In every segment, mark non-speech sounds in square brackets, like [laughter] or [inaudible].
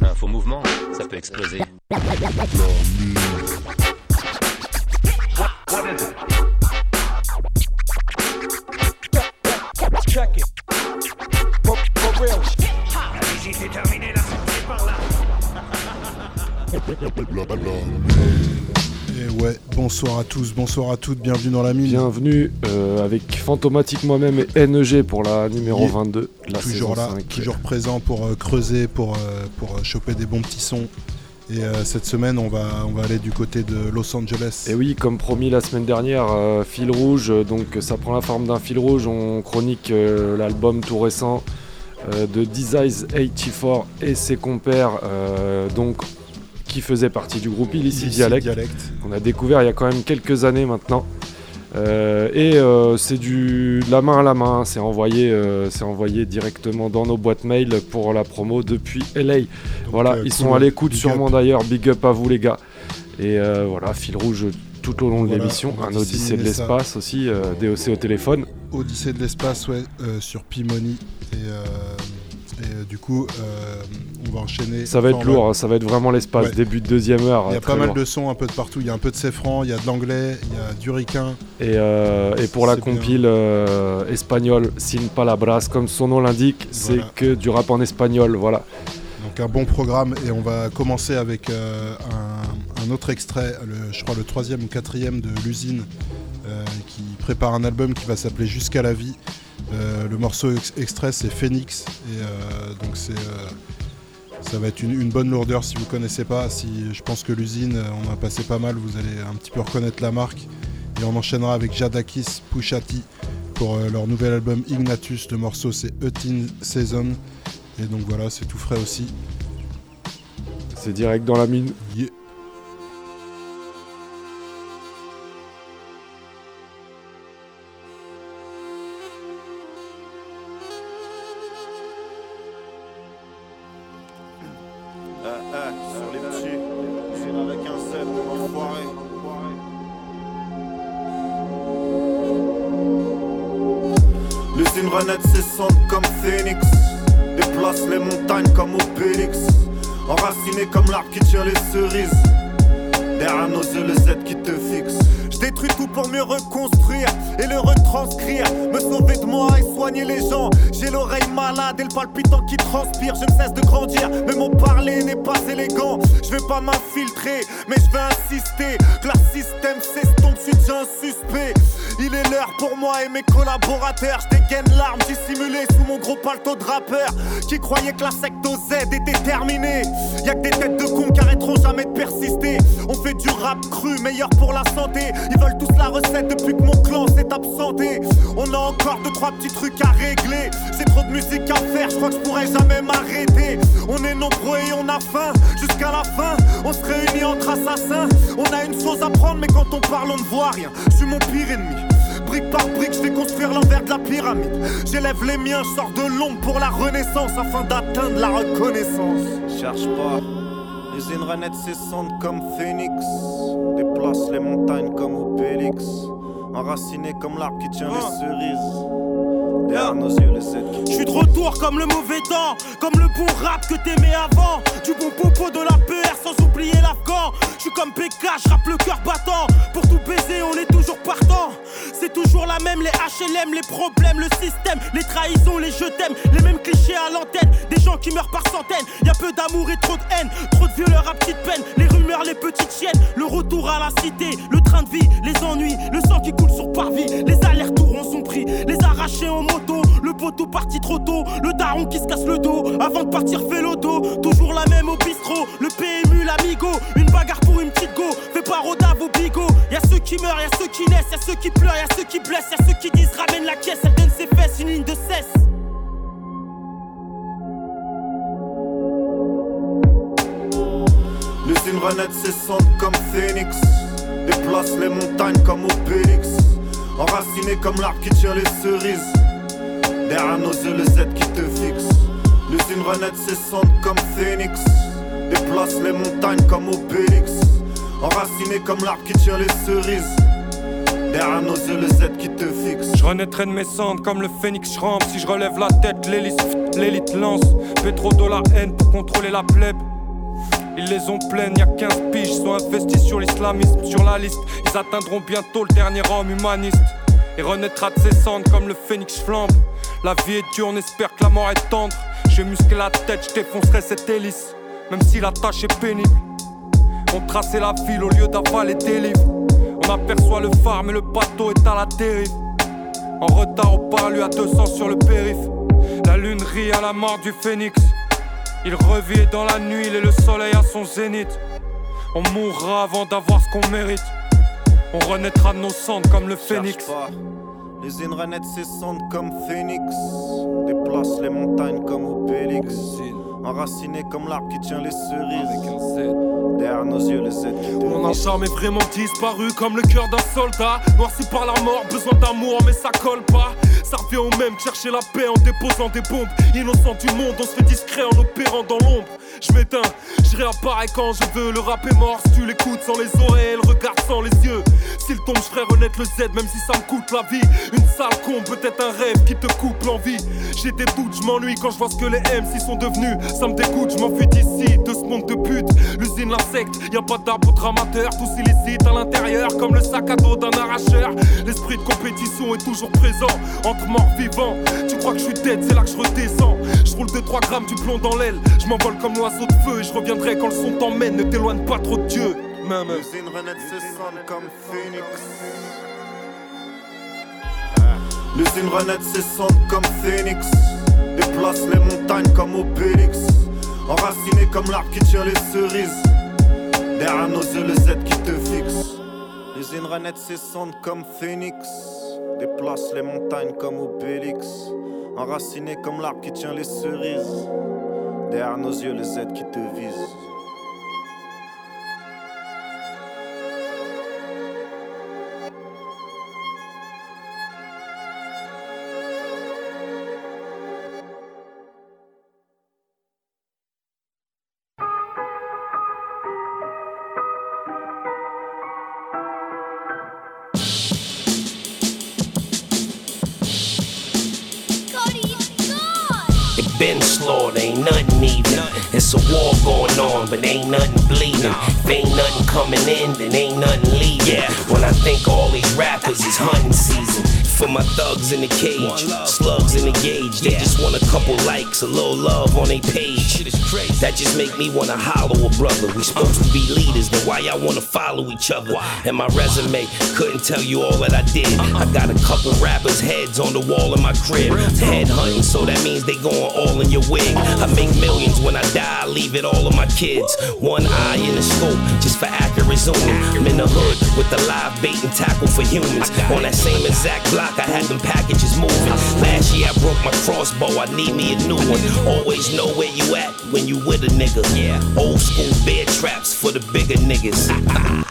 Un faux mouvement, ça peut exploser. Bonsoir à tous, bonsoir à toutes, bienvenue dans la mine. Bienvenue euh, avec Fantomatique moi-même et NEG pour la numéro Yeah. 22. de La toujours saison là, 5. toujours présent pour euh, creuser, pour, euh, pour choper des bons petits sons. Et cette semaine, on va, on va aller du côté de Los Angeles. Et oui, comme promis la semaine dernière, fil rouge, donc ça prend la forme d'un fil rouge. On chronique l'album tout récent de Desires 84 et ses compères, donc qui faisaient partie du groupe Illicit Dialect. Dialect. On a découvert il y a quand même quelques années maintenant. Euh, et euh, c'est du de la main à la main, c'est envoyé, euh, c'est envoyé directement dans nos boîtes mail pour la promo depuis LA. Donc, voilà, ils cool, sont à l'écoute sûrement d'ailleurs. Big up à vous les gars. Et voilà, fil rouge tout au long de l'émission. Un Odyssée de l'espace aussi, DOC au téléphone. Odyssée de l'espace, ouais, sur Pimoni. Et, du coup, euh, on va enchaîner. Ça va être lourd, hein, ça va être vraiment l'espace. Ouais. Début de deuxième heure. Il y a pas mal lourd. de sons un peu de partout. Il y a un peu de Sefran, il y a de l'anglais, il y a du ricain. Et, euh, et pour la compile euh, espagnole Sin Palabras, comme son nom l'indique, c'est que du rap en espagnol. Voilà. Donc un bon programme et on va commencer avec euh, un, un autre extrait, le- je crois le troisième ou quatrième de l'usine euh, qui prépare un album qui va s'appeler Jusqu'à la vie. Euh, le morceau ex- extrait c'est Phoenix et euh, donc c'est euh, ça va être une, une bonne lourdeur si vous connaissez pas. Si je pense que l'usine on a passé pas mal, vous allez un petit peu reconnaître la marque et on enchaînera avec Jadakis Pushati pour leur nouvel album Ignatus. Le morceau c'est Eutin Season et donc voilà c'est tout frais aussi. C'est direct dans la mine? Yeah. Palpitant qui transpire. Je ne cesse de grandir, mais mon parler n'est pas élégant. Je vais pas m'infiltrer, mais je vais insister. Que leur système s'estompe, je suis un suspect. Pour moi et mes collaborateurs. Je dégaine l'arme dissimulée sous mon gros palto de rappeur. Qui croyait que la secte Z était terminée. Y'a que des têtes de cons qui arrêteront jamais de persister. On fait du rap cru, meilleur pour la santé. Ils veulent tous la recette depuis que mon clan s'est absenté. On a encore deux, trois petits trucs à régler. J'ai trop de musique à faire, je crois que je pourrais jamais m'arrêter. On est nombreux et on a faim. Jusqu'à la fin, on se réunit entre assassins. On a une chose à prendre, mais quand on parle, on ne voit rien. Je suis mon pire ennemi. Brique par brique, je vais construire l'envers de la pyramide. J'élève les miens, je sors de l'ombre pour la renaissance afin d'atteindre la reconnaissance. Cherche pas, l'usine renaît cendres comme Phoenix. Déplace les montagnes comme Obélix. Enraciné comme l'arbre qui tient les cerises. Je suis de retour comme le mauvais temps, comme le bon rap que t'aimais avant. Du bon popo de la PR sans oublier l'afghan. Je suis comme PK, je rappe le cœur battant. Pour tout baiser, on est toujours partant. C'est toujours la même, les HLM, les problèmes, le système, les trahisons, les je t'aime, les mêmes clichés à l'antenne. Des gens qui meurent par centaines. Y a peu d'amour et trop de haine, trop de violeurs à petite peine. Les rumeurs, les petites chiennes, le retour à la cité, le train de vie, les ennuis, le sang qui coule sur parvis. Les allers-retours les arrachés en moto, le poteau parti trop tôt, le daron qui se casse le dos avant de partir fait l'auto. Toujours la même au bistrot, le PMU, l'amigo, une bagarre pour une petite go. Fais pas rodave au bigot. Y'a ceux qui meurent, y'a ceux qui naissent, y'a ceux qui pleurent, y'a ceux qui blessent, y'a ceux qui disent ramène la caisse, elle donne ses fesses, une ligne de cesse. L'usine renaît ses cendres comme Phoenix Déplace les montagnes comme Obélix Enraciné comme l'arbre qui tient les cerises. Derrière nos yeux, le Z qui te fixe. L'usine renaître cessante comme Phoenix. Déplace les montagnes comme Obélix. Enraciné comme l'arbre qui tient les cerises. Derrière nos yeux, le Z qui te fixe. Je renaîtrai de mes cendres comme le phénix, je rampe. Si je relève la tête, l'élite lance. Pétro de la haine pour contrôler la plèbe. Ils les ont pleines, y'a 15 piges, sont investis sur l'islamisme, sur la liste. Ils atteindront bientôt le dernier homme humaniste. Et renaîtra de ses cendres comme le phénix flambe. La vie est dure, on espère que la mort est tendre. J'ai musclé la tête, je défoncerai cette hélice. Même si la tâche est pénible. On traçait la ville au lieu d'avaler des livres. On aperçoit le phare, mais le bateau est à la dérive. En retard au parlu à 200 sur le périph. La lune rit à la mort du phénix. Il revit dans la nuit, il est le soleil à son zénith. On mourra avant d'avoir ce qu'on mérite. On renaîtra de nos cendres comme le phénix. Cherche pas. L'usine renaître cessante comme Phoenix. Déplace les montagnes comme Obélix. Enraciné comme l'arbre qui tient les cerises. Derrière nos yeux, le Z qui te Mon fixe. charme est vraiment disparu comme le cœur d'un soldat. Noirci par la mort, besoin d'amour, mais ça colle pas. Ça revient au même, chercher la paix en déposant des bombes. Innocent du monde, on se fait discret en opérant dans l'ombre. Je m'éteins, je réapparais quand je veux. Le rap est mort, si tu l'écoutes sans les oreilles, le regard sans les yeux. S'il tombe, je ferai renaître le Z, même si ça me coûte la vie. Une sale con, peut-être un rêve qui te coupe l'envie. J'ai des doutes, je m'ennuie quand je vois ce que les MC sont devenus. Ça me dégoûte, je m'enfuis d'ici, de ce monde de pute. L'usine, l'insecte, y a pas d'arbre dramateur, tous illicites à l'intérieur, comme le sac à dos d'un arracheur. L'esprit de compétition est toujours présent, entre morts vivants. Tu crois que je suis dead, c'est là que je redescends. Je roule 2-3 grammes du plomb dans l'aile, je m'envole comme l'oiseau de feu et je reviendrai quand le son t'emmène. Ne t'éloigne pas trop de Dieu. Même. L'usine renaître cessante comme Phoenix. L'usine renaître cessante comme Phoenix. Déplace les montagnes comme Obélix. Enraciné comme l'arbre qui tient les cerises. Derrière nos yeux, le Z qui te fixe. L'usine renaître cessante comme Phoenix. Déplace les montagnes comme Obélix. Enraciné comme l'arbre qui tient les cerises. Derrière nos yeux, le Z qui te vise. But ain't nothing bleeding. If ain't nothing coming in, then ain't nothing leaving. When I think all these rappers is hunting season. For my thugs in the cage, slugs in the gauge. They just want a couple likes, a little love on their page. That just make me wanna hollow a brother. We supposed to be leaders, then why y'all wanna follow each other? And my resume couldn't tell you all that I did. I got a couple rappers' heads on the wall in my crib. Head hunting, so that means they going all in your wig. I make millions when I die, I leave it all of my kids. One eye in the scope, just for accurate zooming. I'm in the hood with the live bait and tackle for humans. On that same exact block, I had them packages moving. Last year I broke my crossbow, I need me a new one. Always know where you at when you with a nigga. Yeah, old school bear traps for the bigger niggas.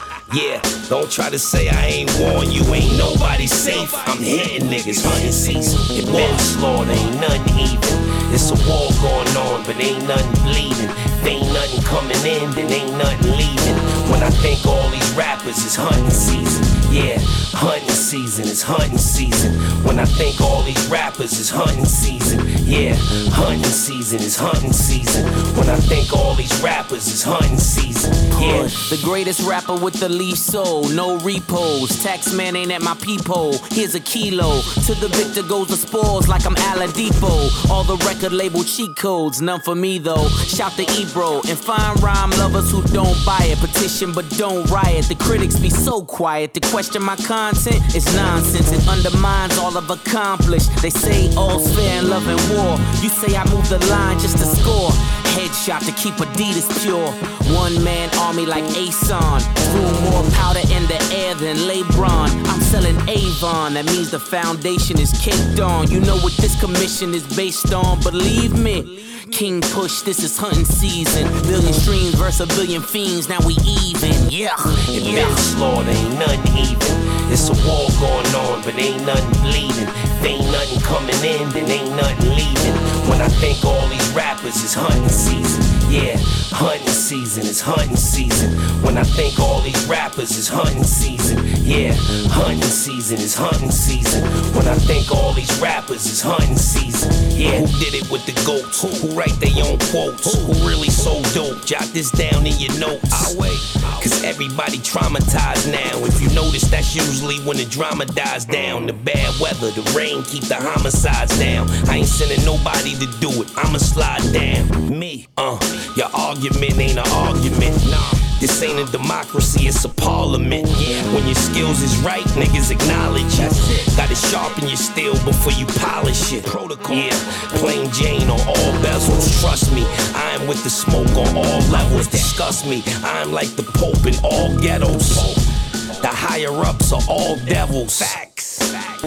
[laughs] Yeah, don't try to say I ain't warned you, ain't nobody safe. I'm hitting niggas, hunting season. It been slaughter, ain't nothing even. It's a war going on, but ain't nothing bleeding. If ain't nothing coming in, then ain't nothing leaving. When I think all these rappers is hunting season, yeah, hunting season is hunting season. When I think all these rappers is hunting season, yeah, hunting season is hunting season. When I think all these rappers is hunting season, yeah. The greatest rapper with the least soul, no repos. Tax man ain't at my peephole. Here's a kilo. To the victor goes the spoils like I'm Oladipo. All the record label cheat codes, none for me though. Shout to Ebro and fine rhyme lovers who don't buy it. Petition but don't riot. The critics be so quiet. To question my content is nonsense. It undermines all I've accomplished. They say all's fair in love and war. You say I move the line just to score. Headshot to keep Adidas pure. One man army like Ason. Threw more powder in the air than LeBron. I'm selling Avon. That means the foundation is caked on. You know what this commission is based on. Believe me. King push, this is hunting season. Billion streams versus a billion fiends, now we even. Yeah, It been slaughter, ain't nothing even. It's a war going on, but ain't nothing bleeding. If ain't nothing coming in, then ain't nothing leaving. When I think all these rappers is hunting season. Yeah, hunting season is hunting season. When I think all these rappers is hunting season. Yeah, hunting season is hunting season. When I think all these rappers is hunting season. Yeah, who did it with the goats? Who write their own quotes? Who really so dope? Jot this down in your notes. I wait. Cause everybody traumatized now. If you notice, that's usually when the drama dies down. The bad weather, the rain keep the homicides down. I ain't sending nobody to do it. I'ma slide down. Me, uh, your argument ain't an argument. Nah. This ain't a democracy, it's a parliament. Yeah. When your skills is right, niggas acknowledge it. Gotta sharpen your steel before you polish it. Protocol. Yeah, plain Jane on all bezels. Trust me, I'm with the smoke on all levels. Disgust me, I'm like the Pope in all ghettos. The higher ups are all devils. Facts.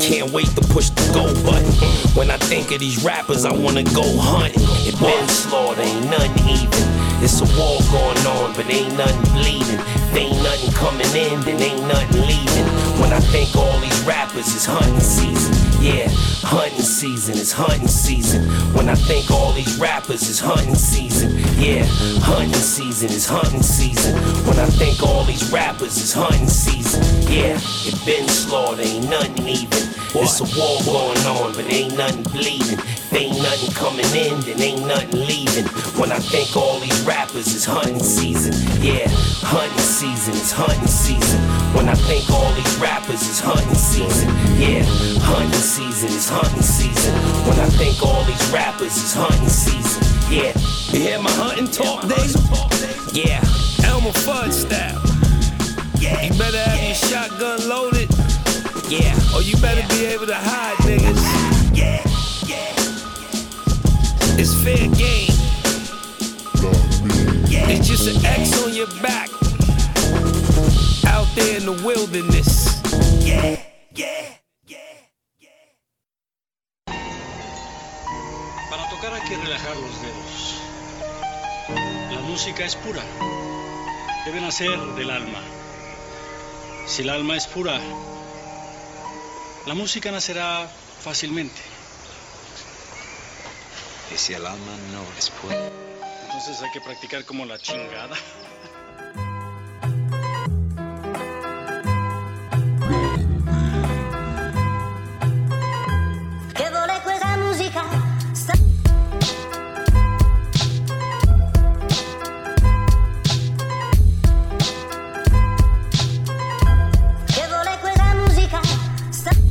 Can't wait to push the go button. When I think of these rappers, I wanna go hunting. It been slaughter, ain't nothing even. It's a war going on, but ain't nothing bleeding. If ain't nothing coming in, then ain't nothing leaving. When I think all these rappers is hunting season. Yeah, hunting season is hunting season. When I think all these rappers is hunting season. Yeah, hunting season is hunting season. When I think all these rappers is hunting season. Yeah, it been slaughter, ain't nothing even. It's a war going on, but ain't nothing bleeding. If ain't nothing coming in, then ain't nothing leaving. When I think all these rappers is hunting season. Yeah, hunting season is hunting season. When I think all these rappers is hunting season. Yeah, hunting season is hunting season. When I think all these rappers is hunting season. Yeah, you hear my hunting talk, Dave? Yeah, Elmer Fudd style. yeah. You better have your shotgun loaded, Yeah, or you better be able to hide, niggas. yeah, yeah, It's fair game. yeah. It's just an X on your back. Out there in the wilderness. Yeah, yeah, yeah. Tocar hay que relajar los dedos. La música es pura. Debe nacer del alma. Si el alma es pura, la música nacerá fácilmente. Y si el alma no es pura. Entonces hay que practicar como la chingada.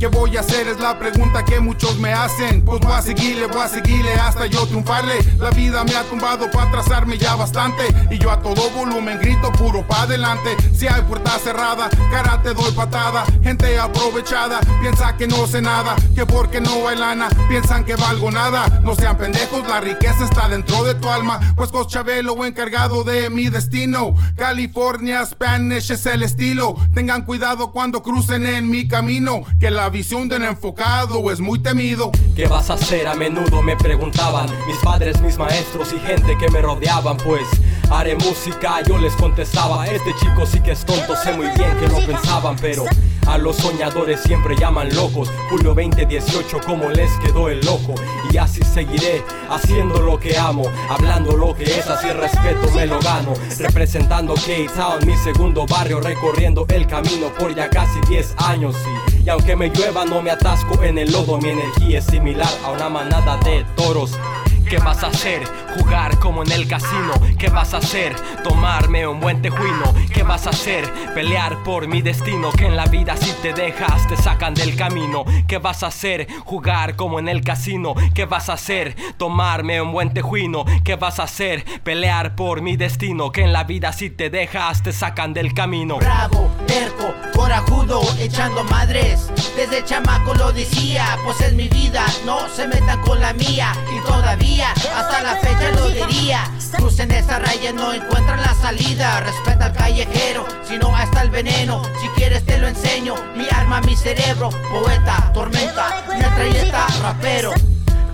¿Qué voy a hacer? Es la pregunta que muchos me hacen. Pues voy a seguirle, voy a seguirle hasta yo triunfarle. La vida me ha tumbado para atrasarme ya bastante. Y yo a todo volumen grito puro pa' adelante. Si hay puerta cerrada, cara te doy patada. Gente aprovechada, piensa que no sé nada. Que porque no hay lana, piensan que valgo nada. No sean pendejos, la riqueza está dentro de tu alma. Pues Chabelo encargado de mi destino. California, Spanish es el estilo. Tengan cuidado cuando crucen en mi camino. Que la visión de un enfocado es muy temido. ¿Qué vas a hacer? A menudo me preguntaban mis padres, mis maestros y gente que me rodeaban, pues haré música, yo les contestaba, este chico sí que es tonto, sé muy bien que no pensaban, pero a los soñadores siempre llaman locos. Julio 2018, como les quedó el loco, y así seguiré haciendo lo que amo, hablando lo que es, así respeto me lo gano, representando K-Town, mi segundo barrio, recorriendo el camino por ya casi 10 años, sí. Y aunque me llueva no me atasco en el lodo, mi energía es similar a una manada de toros. ¿Qué vas a hacer? Jugar como en el casino. ¿Qué vas a hacer? Tomarme un buen tejuino. ¿Qué vas a hacer? Pelear por mi destino. Que en la vida si te dejas te sacan del camino. ¿Qué vas a hacer? Jugar como en el casino. ¿Qué vas a hacer? Tomarme un buen tejuino. ¿Qué vas a hacer? Pelear por mi destino. Que en la vida si te dejas te sacan del camino. Bravo, terco, corajudo, echando madres. Desde chamaco lo decía, pues es mi vida, no se metan con la mía. Y todavía, hasta la fecha lo diría. Crucen esa raya, no encuentran la salida. Respeta al callejero, si no hasta el veneno. Si quieres te lo enseño, mi arma, mi cerebro. Poeta, tormenta, metralleta, rapero.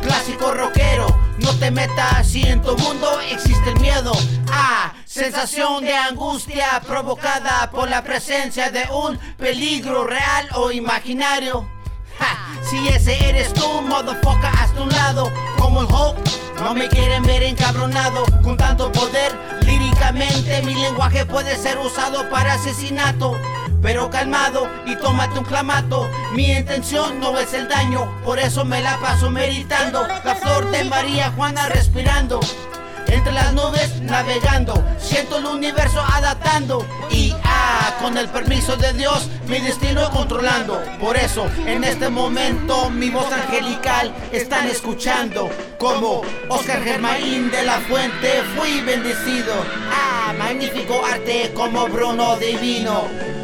Clásico rockero, No te metas si en tu mundo existe el miedo. Ah, sensación de angustia provocada por la presencia de un peligro real o imaginario. Ja, si ese eres tú, motherfucker, hasta un lado. Como el Hulk, no me quieren ver encabronado. Con tanto poder, líricamente, mi lenguaje puede ser usado para asesinato. Pero calmado y tómate un clamato. Mi intención no es el daño, por eso me la paso meditando. La flor de María Juana respirando. Entre las nubes navegando, siento el universo adaptando y con el permiso de Dios mi destino controlando. Por eso en este momento mi voz angelical están escuchando como Oscar Germain de la Fuente fui bendecido. Ah, magnífico arte como Bruno Divino.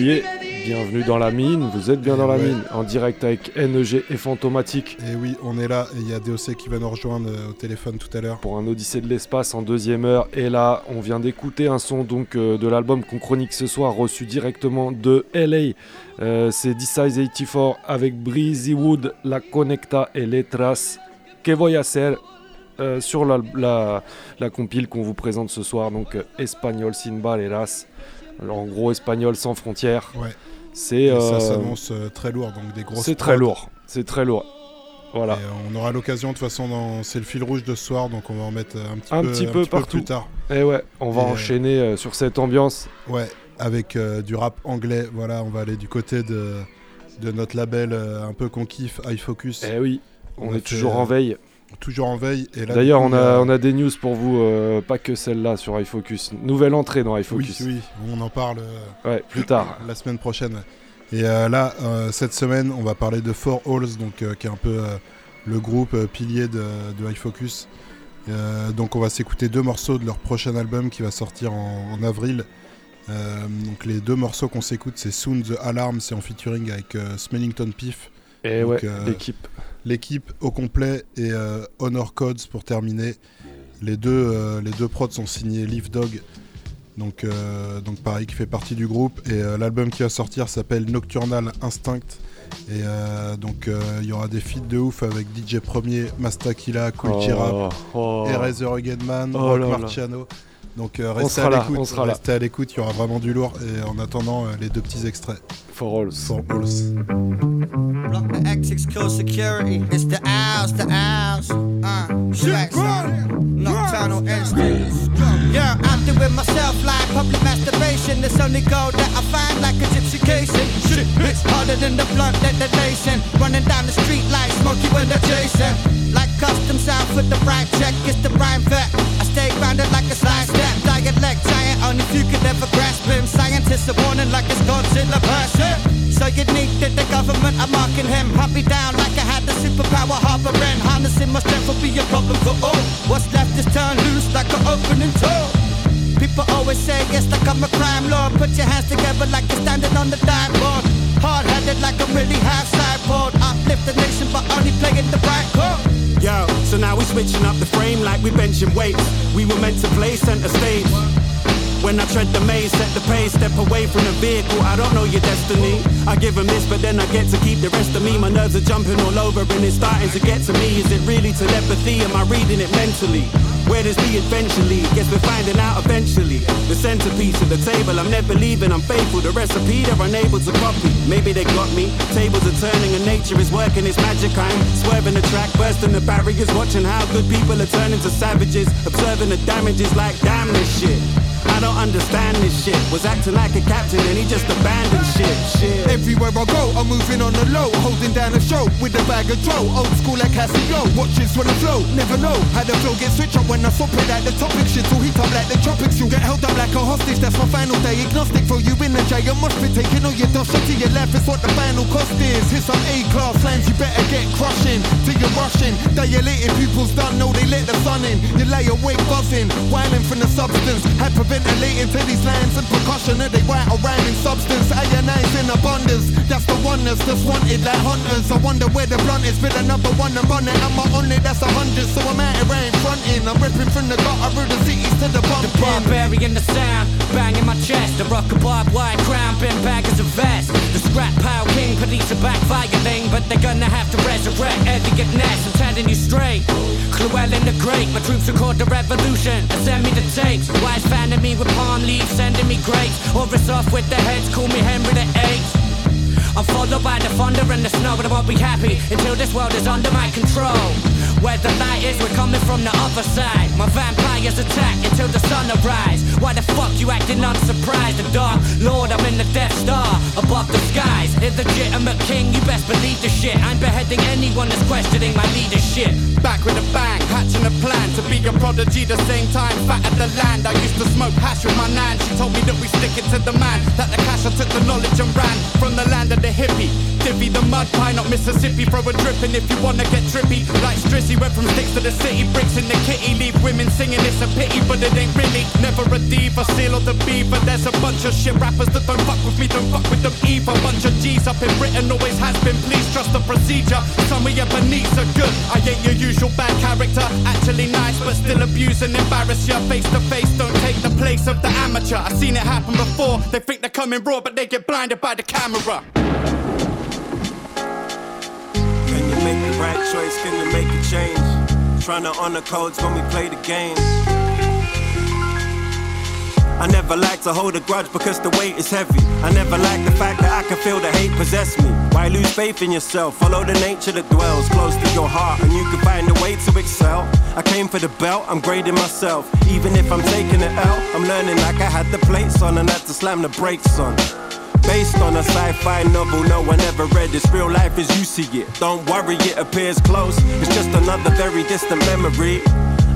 Bienvenue dans la mine, vous êtes bien dans la mine, en direct avec NEG et Fantomatique. Et oui, on est là, et il y a DOC qui va nous rejoindre euh, au téléphone tout à l'heure. Pour un Odyssée de l'espace en deuxième heure. Et là, on vient d'écouter un son donc euh, de l'album qu'on chronique ce soir, reçu directement de LA. Euh, C'est D-Size 84 avec Breezy Wood, La Conecta et Letras. Que voy a hacer euh, sur la, la, la compile qu'on vous présente ce soir, donc Espagnol sin barreras. Alors en gros, espagnol sans frontières. Ouais. C'est ça euh, s'annonce euh, très lourd, donc des grosses C'est très lourd. C'est très lourd. Voilà. Et, euh, on aura l'occasion, de toute façon, dans... c'est le fil rouge de ce soir, donc on va en mettre un petit un peu, petit un peu petit partout. plus tard. Et ouais, on va Et, enchaîner euh, sur cette ambiance. Ouais, avec euh, du rap anglais. Voilà, on va aller du côté de, de notre label un peu qu'on kiffe, iFocus. Eh oui, on est fait, toujours en veille. Toujours en veille. D'ailleurs, on a, on a des news pour vous, euh, pas que celle-là sur iFocus. Nouvelle entrée dans Oui, iFocus. oui, on en parle euh, Ouais, plus tard. [coughs] la semaine prochaine. Et euh, là, cette semaine, on va parler de Four Halls, donc, qui est un peu le groupe pilier de, de iFocus. Donc on va s'écouter deux morceaux de leur prochain album qui va sortir en, en avril. Donc les deux morceaux qu'on s'écoute, c'est Soon the Alarm, c'est en featuring avec Smellington Piff. Et Donc, ouais, l'équipe. L'équipe au complet et euh, Honor Codes pour terminer. Les deux, euh, les deux prods sont signés Leaf Dog. Donc, euh, donc pareil, qui fait partie du groupe. Et l'album qui va sortir s'appelle Nocturnal Instinct. Et donc il y aura des feats de ouf avec DJ Premier, Mastakila, Cool Oh, Chirap, oh. Eraser Againman, Oh Rock là là. Donc euh, On restez sera à l'écoute, on sera là. restez à l'écoute, il y aura vraiment du lourd. Et en attendant, euh, les deux petits extraits. For Halls. For. Block the X6 kill security. It's the owls, the owls. Uh, tracks. Nocturnal instincts. Yeah, I'm doing myself like public masturbation. It's only gold that I find like a gypsy casing. Shit, it's harder than the blunt detonation. Running down the street like Smokey when adjacent. Like custom sound for the right check. It's the rhyme vet. I stay grounded like a side step. Warning like it's Godzilla person. So need that the government are marking him. Me down like I had the superpower harboring. Harnessing my strength will be a problem for all. What's left is turned loose like an opening toe. People always say it's like I'm a crime lord. Put your hands together like you're standing on the dime board. Hard headed like I'm really half sideboard. Uplift the nation but only playing the right chord. Yo, so now we switching up the frame like we benching weights. We were meant to play center stage. When I tread the maze, set the pace, step away from the vehicle. I don't know your destiny. I give 'em this, but then I get to keep the rest of me. My nerves are jumping all over and it's starting to get to me. Is it really telepathy? Am I reading it mentally? Where does the adventure lead? Guess we're finding out eventually. The centerpiece of the table, I'm never leaving, I'm faithful. The recipe they're unable to copy. Maybe they got me. Tables are turning and nature is working its magic. I'm swerving the track, bursting the barriers, watching how good people are turning to savages. Observing the damages like damn this shit. I don't understand this shit. Was acting like a captain and he just abandoned shit. Shit. Everywhere I go, I'm moving on the low, holding down a show with a bag of dough. Old school like Casio, watches for the flow. Never know how the flow gets switched up when I swap it at the topic. Shit will heat up like the tropics. You'll get held up like a hostage. That's my final day. Agnostic, throw you in the jail. Must be taking all your dust shot to your life. It's what the final cost is. Hit some A class lines, you better get crushing till you're rushing. Dilated pupils don't know they let the sun in. You lay awake buzzing, whining from the substance. Hyperventilating to these lines and percussion. Are they white or rhyming substance? Ionize in abundance. That's the oneness that's wanted like hunters. I wonder where the blunt is. Been another one to run it. I'm on it, that's a hundred. So I'm out here ain't fronting. I'm ripping from the gutter of the cities to the bump. The barbarian, the sound, banging my chest. The rock a barbed wire crown, bin baggers of vest. The scrap pile king, police a backfire thing, but they're gonna have to resurrect Eliot Ness. I'm telling you straight. Llewellyn the Great, my troops record the revolution. And send me the tapes. Wise me with palm leaves, sending me grapes. Or it's off with the heads, call me Henry the Eighth. I'm followed by the thunder and the snow, but I won't be happy until this world is under my control. Where the light is, we're coming from the other side. My vampires attack until the sun arise. Why the fuck you acting unsurprised? The dark lord, I'm in the Death Star above the skies. Illegitimate king, you best believe the shit. I'm beheading anyone that's questioning my leadership. Back with a bang, hatching a plan to be a prodigy the same time. Fat at the land, I used to smoke hash with my nan. She told me that we stick it to the man. That the cash I took the knowledge and ran from the land of the hippie. Divvy the mud pie, not Mississippi. Throw a dripping if you wanna get trippy. Like Strissy, went from sticks to the city. Bricks in the kitty, leave women singing. It's a pity, but it ain't really. Never a diva, seal or the beaver. There's a bunch of shit rappers that don't fuck with me, don't fuck with them either. Bunch of G's up in Britain, always has been. Please trust the procedure. Some of your beneaths are good. I ain't your usual bad character. Actually nice, but still abuse and embarrass you. Face to face, don't take the place of the amateur. I've seen it happen before. They think they're coming raw, but they get blinded by the camera. Can you make the right choice? Can you make a change? Trying to honor codes when we play the game. I never like to hold a grudge because the weight is heavy. I never like the fact that I can feel the hate possess me. Why lose faith in yourself? Follow the nature that dwells close to your heart, and you can find a way to excel. I came for the belt, I'm grading myself. Even if I'm taking it L, I'm learning like I had the plates on and had to slam the brakes on. Based on a sci-fi novel no one ever read. It's real life as you see it. Don't worry, it appears close. It's just another very distant memory.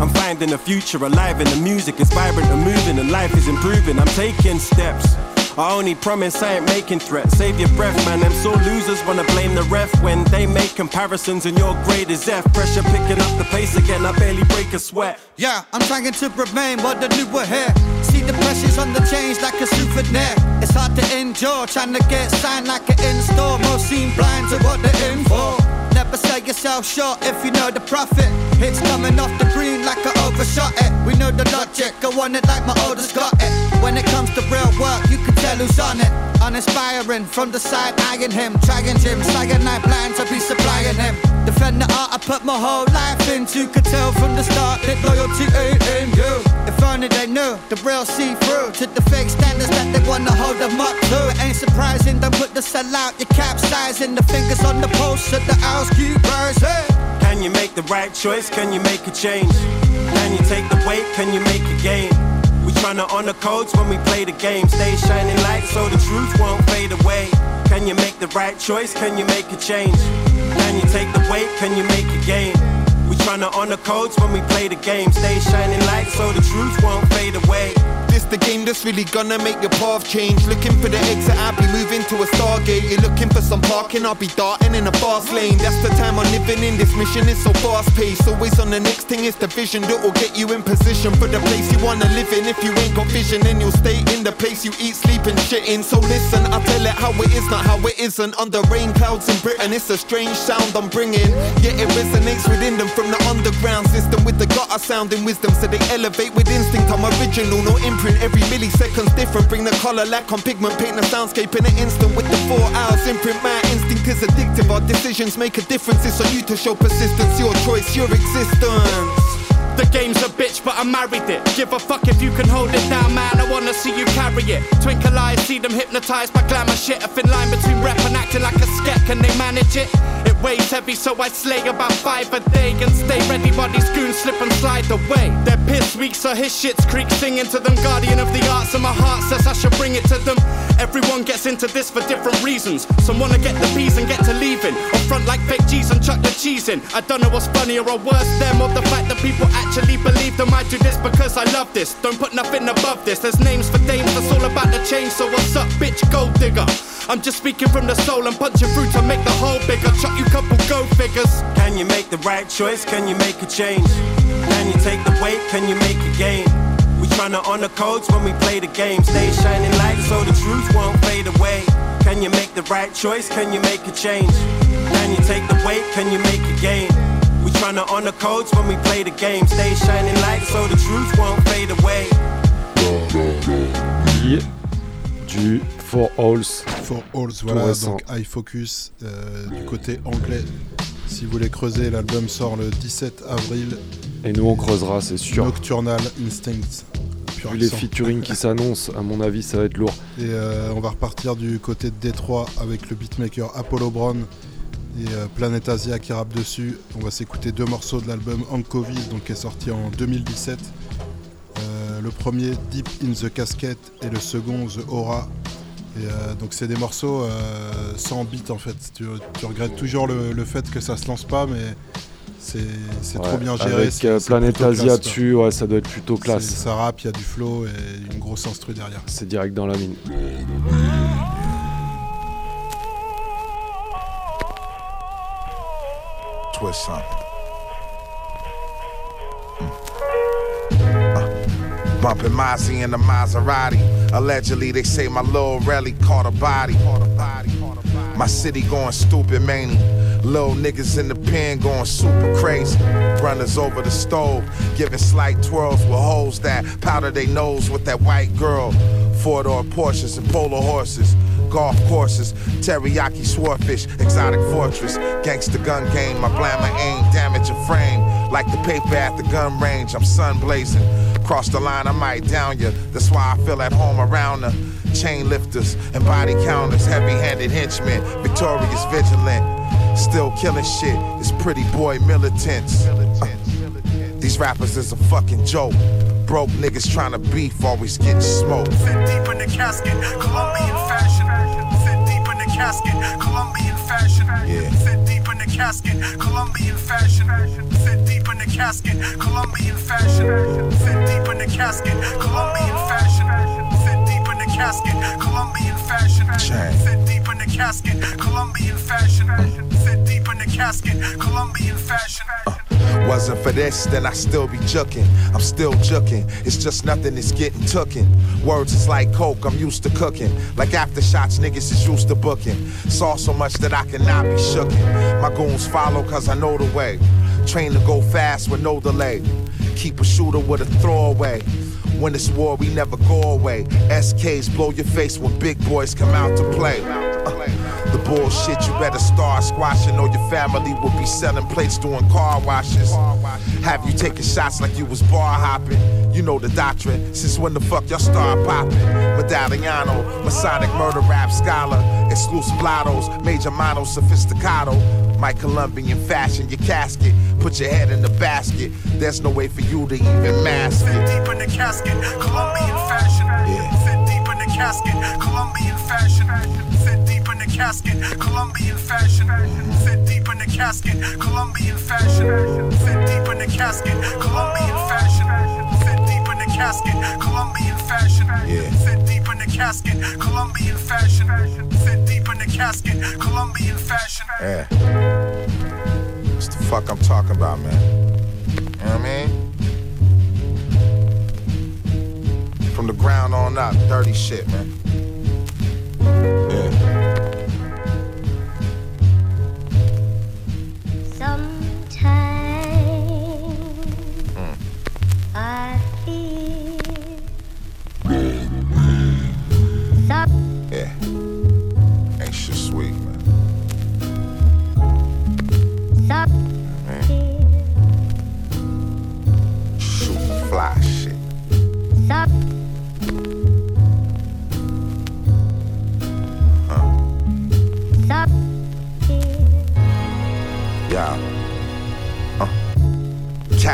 I'm finding the future alive and the music is vibrant and moving and life is improving. I'm taking steps. I only promise I ain't making threats. Save your breath, man. Them sore losers wanna blame the ref when they make comparisons and your grade is F. Pressure picking up the pace again. I barely break a sweat. Yeah, I'm trying to remain what the new were here. See the pressures on the change like a souvenir. It's hard to endure, trying to get signed like an in store. Most seem blind to what they're in for. Never sell yourself short if you know the profit. Hits coming off the green like I overshot it. We know the logic, I want it like my oldest got it. When it comes to real work, you can tell who's on it. Uninspiring from the side, eyeing him, trying him, cyanide plans, I be supplying him. Defend the art I put my whole life into. Could tell from the start that loyalty ain't in you. If only they knew the real see through to the fake standards that they wanna hold them up to. It ain't surprising, don't put the cell out, you capsizing. The fingers on the pulse of the hours keep rising. Can you make the right choice? Can you make a change? Can you take the weight? Can you make a gain? We tryna honor codes when we play the game. Stay shining light so the truth won't fade away. Can you make the right choice? Can you make a change? Can you take the weight? Can you make a gain? We tryna honor codes when we play the game. Stay shining light so the truth won't fade away. This the game that's really gonna make your path change. Looking for the exit, I'll be moving to a stargate. You're looking for some parking, I'll be darting in a fast lane. That's the time I'm living in. This mission is so fast paced. Always on the next thing is the vision that will get you in position for the place you wanna live in. If you ain't got vision, then you'll stay in the place you eat, sleep, and shit in. So listen, I tell it how it is, not how it isn't. Under rain clouds in Britain, it's a strange sound I'm bringing. Yet it resonates within them from the underground system with the gutter sounding wisdom. So they elevate with instinct. I'm original, no imprint. Every millisecond's different. Bring the color like on pigment, paint the soundscape in an instant with the four hours imprint. My instinct is addictive. Our decisions make a difference. It's on you to show persistence. Your choice, your existence. The game's a bitch, but I married it. Give a fuck if you can hold it down, man. I wanna see you carry it. Twinkle eyes, see them hypnotized by glamour shit. A thin line between rap and acting like a sket. Can they manage it? Weighs heavy, so I slay about five a day and stay ready while these goons slip and slide away. They're pissed weak, so his shit's creek singing to them. Guardian of the arts, and my heart says I should bring it to them. Everyone gets into this for different reasons. Some wanna get the peas and get to leaving. Or front like fake G's and chuck the cheese in. I don't know what's funnier or worse, them or the fact that people actually believe them. I do this because I love this. Don't put nothing above this. There's names for dames, that's all about the change. So what's up, bitch, gold digger? I'm just speaking from the soul and punching through to make the hole bigger. Chuck you couple go figures. Can you make the right choice? Can you make a change? Can you take the weight? Can you make a gain? We tryna honor codes when we play the game. Stay shining light so the truth won't fade away. Can you make the right choice? Can you make a change? Can you take the weight? Can you make a gain? We tryna honor codes when we play the game. Stay shining light so the truth won't fade away. Lee du Halls. Four Halls, Tout voilà, récent. donc High Focus euh, du côté anglais. Si vous voulez creuser, l'album sort le 17 avril. Et nous on creusera, c'est sûr. Nocturnal Instincts. Pur Vu les featuring qui [laughs] s'annoncent, à mon avis, ça va être lourd. Et euh, on va repartir du côté de Détroit avec le beatmaker Apollo Brown et euh, Planet Asia qui rappe dessus. On va s'écouter deux morceaux de l'album Ankovis, donc qui est sorti en 2017. Euh, le premier Deep in the Casket et le second The Aura. Et euh, donc c'est des morceaux euh, sans beat en fait. Tu, tu regrettes toujours le, le fait que ça se lance pas, mais c'est trop bien géré. Avec euh, plutôt Asia dessus, ouais, ça doit être plutôt classe. Ça rappe, il y a du flow et une grosse instru derrière. C'est direct dans la mine. twist bumping Mozzie in the Maserati. Allegedly, they say my little rally caught a body. My city going stupid, manny. Little niggas in the pen going super crazy. Runners over the stove, giving slight twirls with hoes that powder they nose with that white girl. Four door Porsches and polo horses. Golf courses, teriyaki swordfish, exotic fortress, gangster gun game. My blammer aim, damage a frame. Like the paper at the gun range, I'm sun blazing. Cross the line, I might down ya. That's why I feel at home around her. Chain lifters and body counters, heavy handed henchmen, victorious, vigilant. Still killing shit, it's pretty boy militants. Uh, these rappers is a fucking joke. Broke niggas trying to beef, always getting smoked. Fit deep in the casket, Colombian fashion. Fit deep in the casket, Colombian fashion. Yeah. The casket, Colombian fashion. Fit deep in the casket, Colombian fashion. Fit deep in the casket, Colombian fashion. Fit deep in the casket, Colombian fashion. Fit deep in the casket, Colombian fashion. Fit deep in the casket, Colombian fashion. Wasn't for this, then I still be jucking. I'm still jucking. It's just nothing is getting tooken. Words is like coke, I'm used to cooking. Like aftershots, niggas is used to booking. Saw so much that I cannot be shooken. My goons follow cause I know the way. Train to go fast with no delay. Keep a shooter with a throwaway. When it's war, we never go away. SKs blow your face when big boys come out to play. Uh, the bullshit you better start squashing, or your family will be selling plates doing car washes. Have you taking shots like you was bar hopping? You know the doctrine. Since when the fuck y'all start popping? Medalliano, Masonic murder rap scholar, exclusive lottos, major mono sophisticato. My Colombian fashion, your casket. Put your head in the basket. There's no way for you to even mask Fit it. deep in the casket, Colombian fashion. Yeah. Fit deep in the casket, Colombian fashion. Fit the casket, Colombian fashion. Fit deep in the casket, Colombian fashion. Fit deep in the casket, Colombian fashion. Fit deep in the casket, Colombian fashion. Fit deep in the casket, Colombian fashion. Fit deep in the casket, Colombian fashion. Yeah. What's the fuck I'm talking about, man? You know what I mean? From the ground on up, dirty shit, man.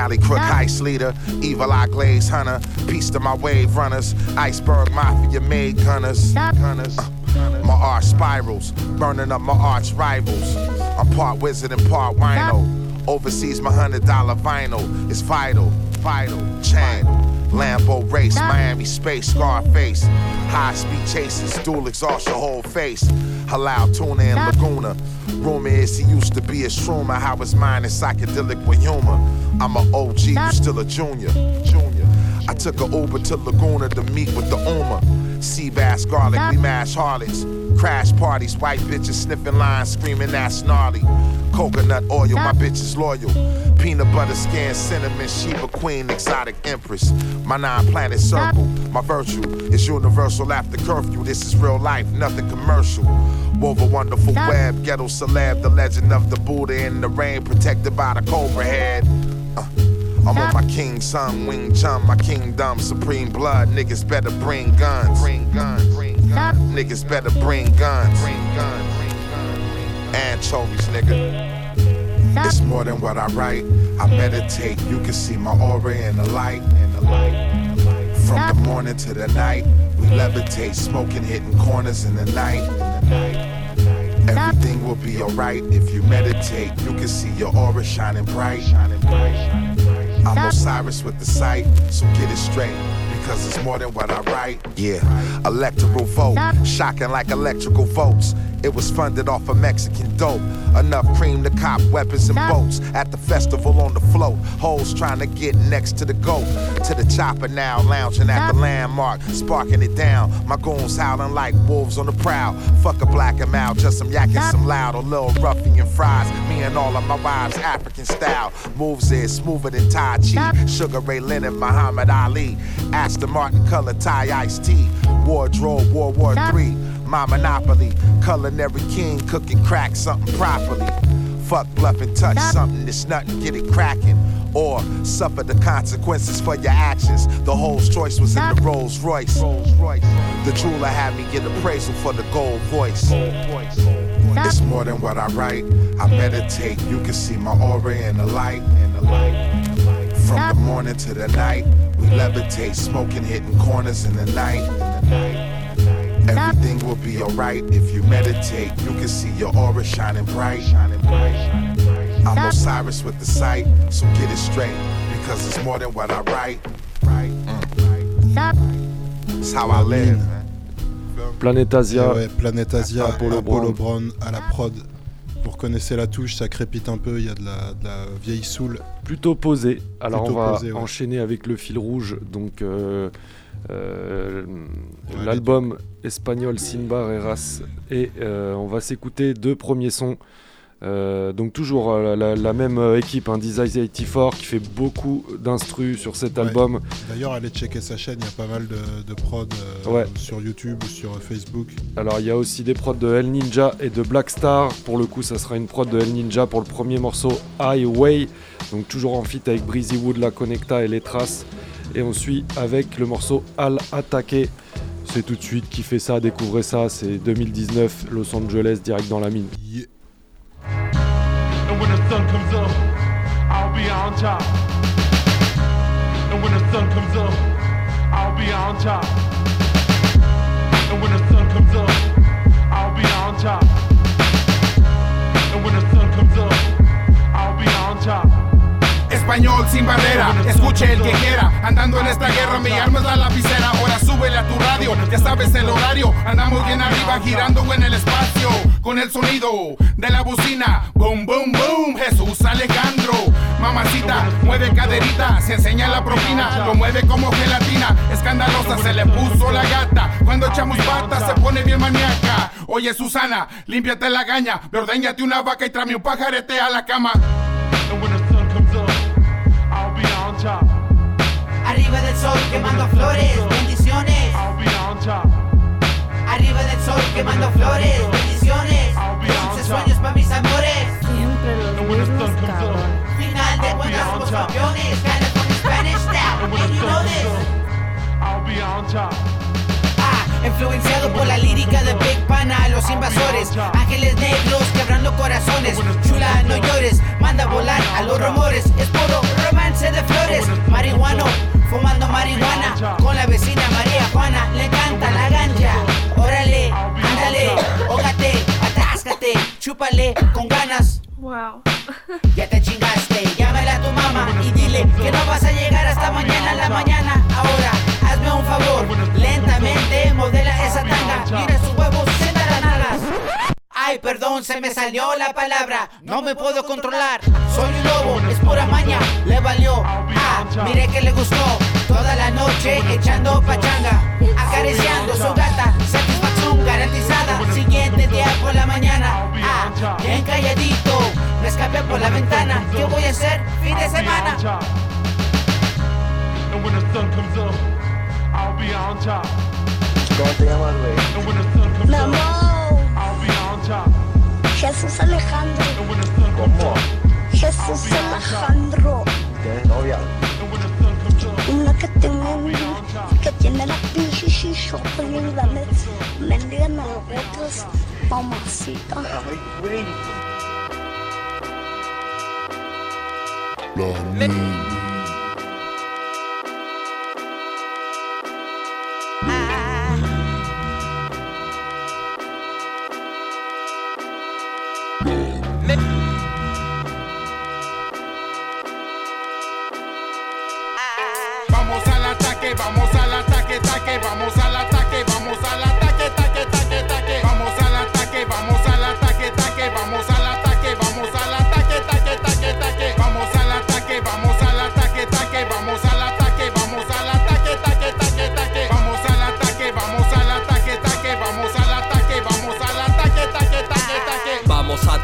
Cali Crook Heist Leader, Evil Eye Glaze Hunter, Beast of my Wave Runners, Iceberg Mafia Made Gunners. Gunners. Uh. My art spirals, burning up my arch rivals. I'm part wizard and part wino. Overseas, my hundred dollar vinyl is vital, vital, chain. Lambo race, Miami space, Scarface. High speed chases, dual exhaust your whole face. Halal tuna in Laguna. Rumor is he used to be a shroomer. How his mind is psychedelic with humor. I'm a OG, you still a junior. Junior. I took a Uber to Laguna to meet with the Uma. Sea bass, garlic, we mash harlots. Crash parties, white bitches sniffing lines, screaming that's gnarly. Coconut oil, my bitch is loyal. Peanut butter skin, cinnamon, Sheba Queen, exotic empress. My nine planet circle, my virtue is universal after curfew. This is real life, nothing commercial. Wove a wonderful web, ghetto celeb, the legend of the Buddha in the rain, protected by the cobra head. Uh, I'm on my king son, Wing Chun, my kingdom, supreme blood. Niggas better bring guns. Bring guns. Bring guns. Niggas better bring guns. Bring guns. Bring guns. Anchovies, nigga. It's more than what I write. I meditate. You can see my aura in the light. In the light. From the morning to the night, we levitate, smoking, hitting corners in the night. Everything will be alright if you meditate. You can see your aura. Shining bright. I'm Osiris with the sight, so get it straight. Because it's more than what I write. Yeah, electoral vote, shocking like electrical votes. It was funded off of Mexican dope. Enough cream to cop weapons and boats at the festival on the float. Hoes trying to get next to the goat. To the chopper now, lounging at the landmark, sparking it down. My goons howling like wolves on the prowl. Fuck a black and out, just some yakking, some loud, a little ruffian fries. Me and all of my wives, African style. Moves is smoother than Tai Chi. Sugar Ray Leonard, Muhammad Ali. Aston Martin color tie iced tea. Wardrobe, World War III. My monopoly. Culinary king cooking crack something properly. Fuck bluff and touch something that's nothing, get it cracking. Or suffer the consequences for your actions. The whole choice was in the Rolls Royce. The jeweler had me get appraisal for the gold voice. It's more than what I write. I meditate. You can see my aura in the light. In the light. From the morning to the night, levitate, smoking, hitting corners in the night. Everything will be alright if you meditate. You can see your aura shining bright. Shining bright. I'm Osiris with the sight, so get it straight. Because it's more than what I write. Right? It's how I live. Planète Asia. Et ouais, Planète Asia, Apollo Apollo, Brown. Brown à la prod. Vous reconnaissez la touche, ça crépite un peu, il y a de la, de la vieille soul. Plutôt posé. Alors Plutôt on va posé, ouais. enchaîner avec le fil rouge. Donc euh, euh, l'album espagnol Sinbar Eras et euh, on va s'écouter deux premiers sons. Euh, donc toujours euh, la, la même euh, équipe, hein, Design 84 qui fait beaucoup d'instru sur cet Ouais. album. D'ailleurs, allez checker sa chaîne, il y a pas mal de, de prod euh, Ouais. sur YouTube ou sur Facebook. Alors il y a aussi des prods de El Ninja et de Black Star. Pour le coup, ça sera une prod de El Ninja pour le premier morceau Highway. Donc toujours en feat avec Breezy Wood, La Connecta et Les Traces. Et on suit avec le morceau Al Attaque. C'est tout de suite qui fait ça, découvrez ça. C'est 2019, Los Angeles, direct dans la mine. And when the sun comes up, I'll be on top. And when the sun comes up, I'll be on top. And when the sun comes up, I'll be on top. And when the sun comes up, I'll be on top. Español sin barrera, escuche el que quiera. Andando en esta guerra, mi alma es la lapicera. Ahora súbele a tu radio, ya sabes el horario. Andamos bien arriba, girando en el espacio. Con el sonido de la bocina. Boom, boom, boom. Jesús Alejandro. Mamacita, mueve caderita, se enseña la propina. Lo mueve como gelatina. Escandalosa, se le puso la gata. Cuando echamos patas, se pone bien maníaca. Oye, Susana, límpiate la gaña. Ordeñate una vaca y tráeme un pajarete a la cama. And when the sun comes up, I'll be on top. Arriba del sol quemando flores, bendiciones. I'll be on top. Arriba del sol quemando flores, bendiciones. Dulces sueños para mis amores. The sun comes up, Final de cuentas somos campeones. California Spanish style, and you know this. I'll be on top. Influenciado por la lírica de Big Pana, los invasores, ángeles negros quebrando corazones. Chula, no llores, manda a volar a los rumores. Es puro romance de flores, marihuano, fumando marihuana con la vecina María Juana. Le canta la ganja. Órale, ándale, ógate, atáscate, chúpale con ganas. Wow. Ya te chingaste, llámale a tu mamá y dile que no vas a llegar hasta mañana a la mañana. Ahora, hazme un favor, lentamente modela esa tanga, mira su huevo perdón, se me salió la palabra. No me puedo controlar. Soy un lobo, es pura maña. Le valió. Ah, mire que le gustó. Toda la noche echando pachanga. Acariciando su gata. Satisfacción garantizada. Siguiente día por la mañana. Ah, bien calladito. Me escapé por la ventana. ¿Qué voy a hacer? Fin de semana. And when the sun comes up, I'll be on top. ¿Cómo te llamas, güey? Jesús Alejandro. ¿Cómo? Jesús Alejandro. ¿Tienes novia? Una que tengo que tiene la pinche chichota bien grande. Mendiga nalgotas, mamacita. Vamos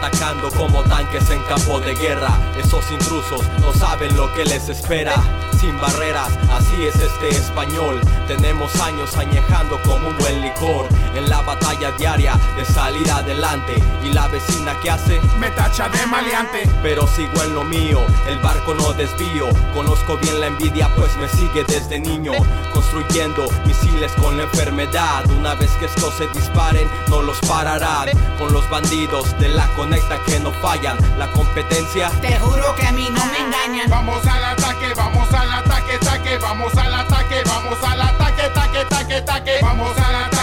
Vamos como tanques en campo de guerra. Esos intrusos no saben lo que les espera. Sin barreras, así es este español. Tenemos años añejando como un buen licor. En la batalla diaria de salir adelante. Y la vecina que hace Me tacha de maleante. pero sigo en lo mío, el barco no desvío. Conozco bien la envidia, pues me sigue desde niño. Construyendo misiles con la enfermedad. Una vez que estos se disparen, no los pararán. Con los bandidos de la conecta que no fallan. La competencia. Te juro que a mí no me engañan. Vamos al ataque, vamos al ataque, taque, vamos al ataque, vamos al ataque, taque, taque, taque. Vamos al ataque,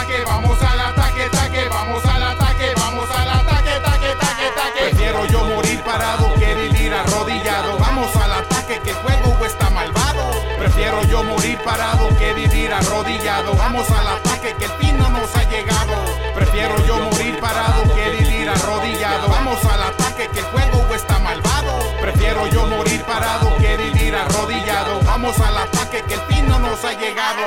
llegado.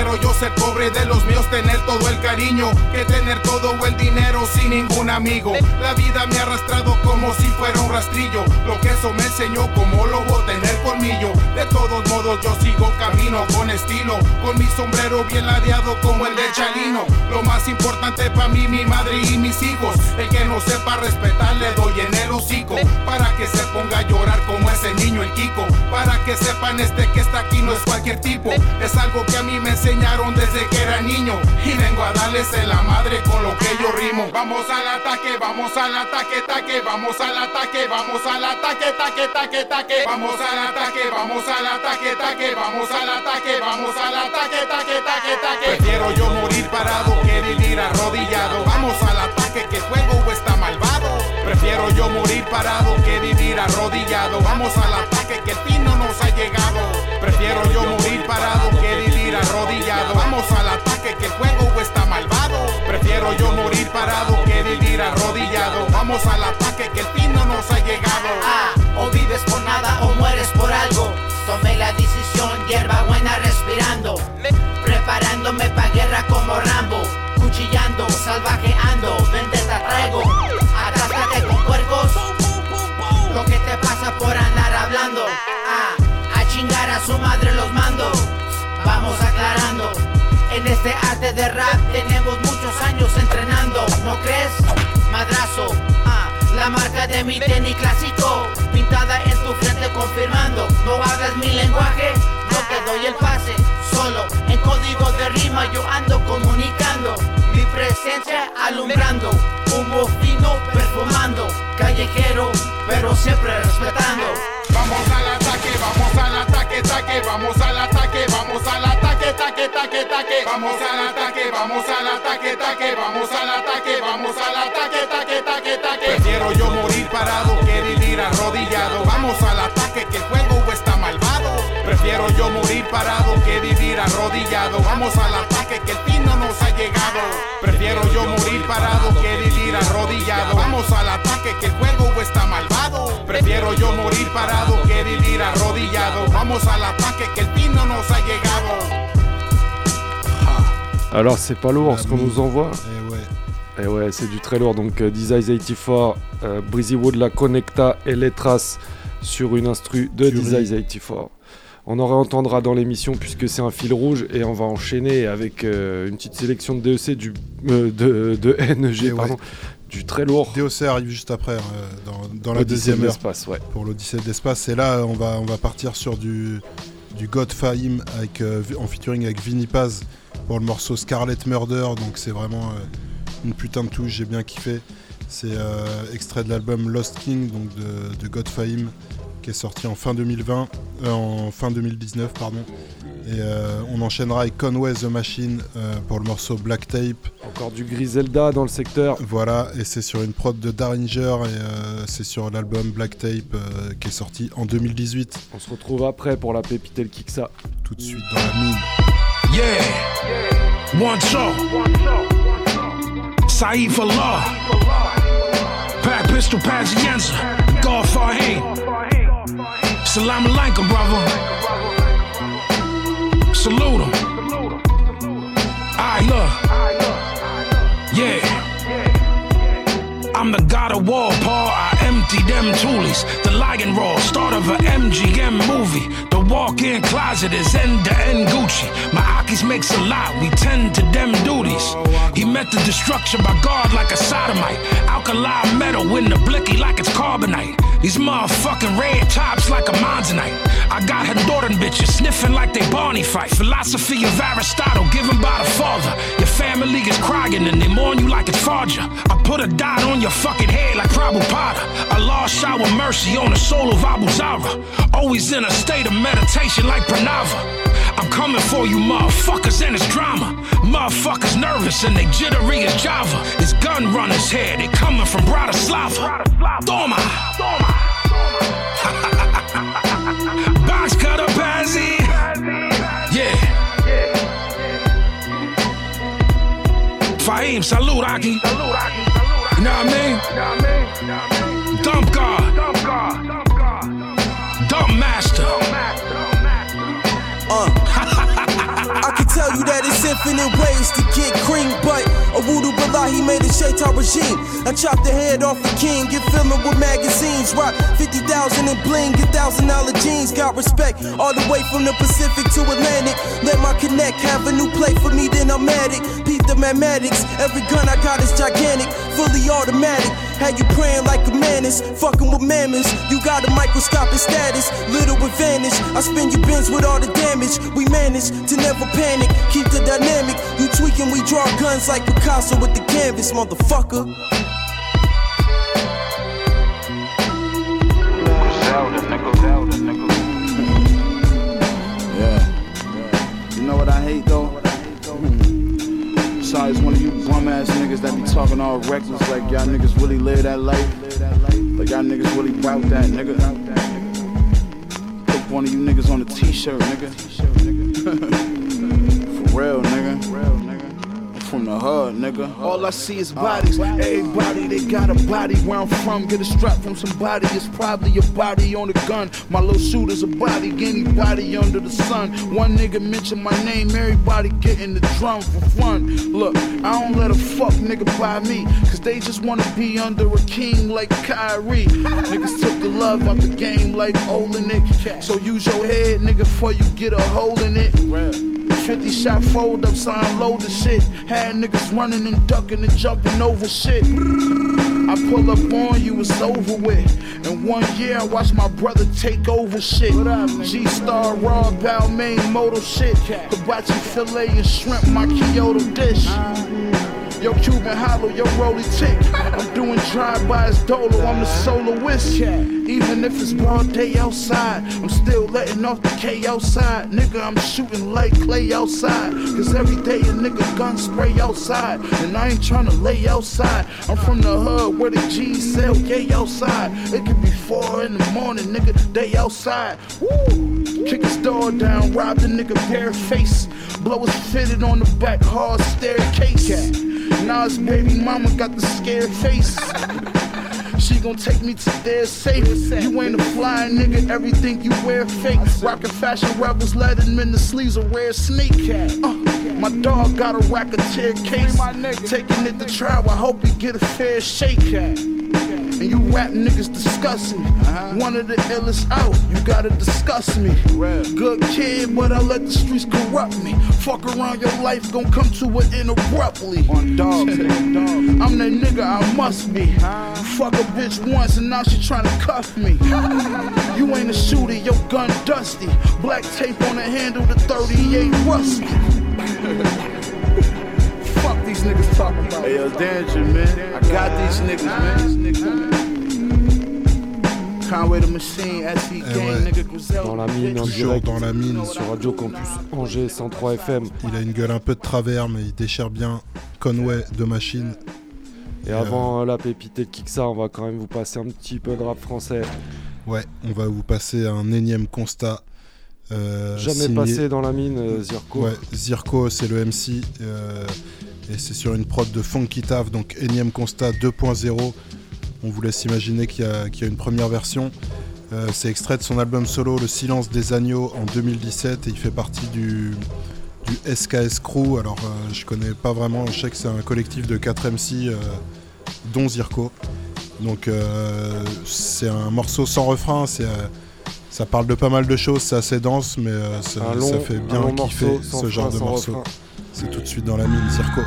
Prefiero yo ser pobre de los míos, tener todo el cariño, que tener todo el dinero sin ningún amigo. La vida me ha arrastrado como si fuera un rastrillo. Lo que eso me enseñó como lobo tener colmillo. De todos modos yo sigo camino con estilo, con mi sombrero bien ladeado como el de Chalino. Lo más importante para mí, mi madre y mis hijos. El que no sepa respetar le doy en el hocico. Para que se ponga a llorar como ese niño el Kiko. Para que sepan este que está aquí no es cualquier tipo. Es algo que a mí me enseñaron desde que era niño. Y vengo a darles la madre con lo que yo rimo. Vamos al ataque, vamos al ataque, taque, vamos al ataque, vamos al ataque, taque, taque, taque. Vamos al ataque, vamos al ataque, taque, vamos al ataque, vamos al ataque, taque, taque, taque. Prefiero yo morir parado que vivir arrodillado. Vamos al ataque, que el juego está malvado. Prefiero yo morir parado que vivir arrodillado. Vamos al ataque, que el fin no nos ha llegado. Prefiero yo morir parado que vivir arrodillado. Vamos al ataque, que el juego está malvado. Prefiero yo morir parado que vivir arrodillado. Vamos al ataque, que el fin no nos ha llegado. Ah, o vives por nada o mueres por algo. Tomé la decisión, hierba buena respirando. Preparándome pa' guerra como Rambo. Cuchillando, salvajeando, de rap tenemos muchos años entrenando. ¿No crees? Madrazo. Ah, la marca de mi tenis clásico. Pintada en tu frente confirmando. No hablas mi lenguaje, no te doy el pase. Solo en código de rima yo ando comunicando. Mi presencia alumbrando. Humo fino perfumando. Callejero, pero siempre respetando. Vamos al ataque, vamos al ataque, taque, vamos al ataque, vamos al ataque, taque, taque, taque. Vamos al ataque, vamos al ataque, taque, vamos al ataque, vamos al ataque, taque, taque, taque. Prefiero yo morir parado que vivir arrodillado. Vamos al ataque, que el juego está malvado. Prefiero yo morir parado que vivir arrodillado. Vamos al ataque que el fin no nos ha llegado. Prefiero yo morir parado que vivir arrodillado. Vamos al ataque que el juego está malvado. Prefiero yo morir parado que vivir arrodillado. Vamos al ataque que el fin no nos ha llegado. Alors c'est pas lourd ce qu'on nous envoie. Et ouais. Et ouais, c'est du très lourd. Donc euh, Desires 84, euh, Breezy Wood, la Connecta et les traces sur une instru de. Desires 84. On en réentendra dans l'émission puisque c'est un fil rouge et on va enchaîner avec euh, une petite sélection de DEC du, euh, de, de NG, ouais. pardon, du très lourd. DOC arrive juste après, euh, dans, dans la deuxième de heure. l'espace, ouais. Pour l'Odyssée de l'espace. Et là, on va, on va partir sur du, du God Fahim avec, en featuring avec Vinny Paz pour le morceau Scarlet Murder. Donc c'est vraiment euh, une putain de touche, j'ai bien kiffé. C'est euh, extrait de l'album Lost King donc de, de God Fahim qui est sorti en fin 2020, euh, en fin 2019 pardon. Et euh, on enchaînera avec Conway the Machine euh, pour le morceau Black Tape. Encore du Griselda dans le secteur. Voilà, et c'est sur une prod de Daringer et c'est sur l'album Black Tape qui est sorti en 2018. On se retrouve après pour la pépite et le Kiksa. Tout de suite dans la mine. Yeah. One show. For law. Pack pistol Pazienza. God Fahim. Salam alaikum, brother. Salute him. I love. Yeah. I'm the god of war, Paul. I empty them toolies. The lion roar, start of a MGM movie. Walk-in closet is end to end Gucci. My Akis makes a lot, we tend to them duties. He met the destruction by God like a sodomite. Alkali metal in the blicky like it's carbonite. These motherfucking red tops like a monzonite. I got Honduran bitches sniffing like they Barney fight. Philosophy of Aristotle given by the father. Your family is crying and they mourn you like it's Farja. I put a dot on your fucking head like Prabhupada. Allah shower mercy on the soul of Abu Zara. Always in a state of meditation like Pranava. I'm coming for you motherfuckers and it's drama. Motherfuckers nervous and they jittery as Java. It's gun runners here, they coming from Bratislava. Toma! [laughs] Box cutter Pazzi. Yeah. Fahim, salute Aki. You know what I mean? Dump guard. Dump infinite ways to get cream, but a voodoo he made a shaitan regime. I chopped the head off a king, get filming with magazines, rock 50,000 in bling, get thousand dollar jeans, got respect all the way from the Pacific to Atlantic. Let my connect have a new play for me, then I'm at it. Beat the mathematics, every gun I got is gigantic, fully automatic. Had you praying like a menace, fucking with mammoths. You got a microscopic status, little advantage. I spin you bins with all the damage. We manage to never panic, keep the dynamic. You tweaking, we draw guns like Picasso with the canvas, motherfucker. Yeah. You know what I hate though? It's one of you bum ass niggas that be talking all reckless like y'all niggas really live that life. Like y'all niggas really bout that nigga. Put one of you niggas on a t-shirt, nigga. [laughs] For real, nigga. From the hood, nigga. All I see is bodies. Everybody, they got a body. Where I'm from, get a strap from somebody. It's probably a body on a gun. My little shooter's a body. Anybody under the sun. One nigga mention my name, everybody getting the drum for fun. Look, I don't let a fuck nigga buy me. Cause they just wanna be under a king like Kyrie. Niggas took the love out the game like Olenek. So use your head, nigga, before you get a hole in it. 50 shot fold up, sign load the shit. Had niggas running and ducking and jumping over shit. I pull up on you, it's over with. In one year, I watched my brother take over shit. G Star, Raw, Balmain, Moto shit. Hibachi filet and shrimp, my Kyoto dish. Yo, Cuban hollow, yo, rolly tick. I'm doing drive-bys dolo, I'm the soloist. Even if it's broad day outside, I'm still letting off the K outside. Nigga, I'm shooting like clay outside. Cause every day a nigga gun spray outside. And I ain't tryna lay outside. I'm from the hood where the G's sell gay outside. It could be four in the morning, nigga, day outside. Woo! Kick his door down, rob the nigga bare face. Blow his fitted on the back hard staircase. Nas baby mama got the scared face. She gon' take me to their safe. You ain't a flying nigga, everything you wear fake. Rockin' fashion rebels, let him in the sleeves a sneak. Uh, my dog got a rack of tear case. Taking it to trial, I hope he get a fair shake. And you rap niggas disgust me. One of the illest out, you gotta discuss me. Good kid, but I let the streets corrupt me. Fuck around, your life gon' come to an end abruptly. [laughs] I'm that nigga, I must be. Fuck a bitch once and now she tryna cuff me. [laughs] You ain't a shooter, your gun dusty. Black tape on the handle, the 38 rusty. [laughs] Fuck these niggas talking about. Hey, yo, danger, man. I got these niggas, man. Conway the Machine, SC Gang, ouais. nigga, Griselda. Dans la mine, en Toujours direct dans la mine. sur Radio Campus Angers 103 FM. Il a une gueule un peu de travers, mais il déchire bien. Conway de machine. Et avant euh, la pépite et le Kiksa, on va quand même vous passer un petit peu de rap français. Ouais, on va vous passer un énième constat. euh, Jamais signé- passé dans la mine, euh, Zirko. Ouais, Zirko, c'est le MC. Et c'est sur une prod de Funky Tav, donc énième constat 2.0. On vous laisse imaginer qu'il y, a- qu'il y a une première version. Euh, c'est extrait de son album solo Le Silence des Agneaux en 2017 et il fait partie du, du SKS Crew. Alors euh, je connais pas vraiment, je sais que c'est un collectif de 4 MC euh, dont Zirko. Donc euh, c'est un morceau sans refrain, c'est, ça parle de pas mal de choses, c'est assez dense mais ça, Un long- ça fait bien kiffer ce genre de morceau. refrain. C'est tout de suite dans la mine, Zirko.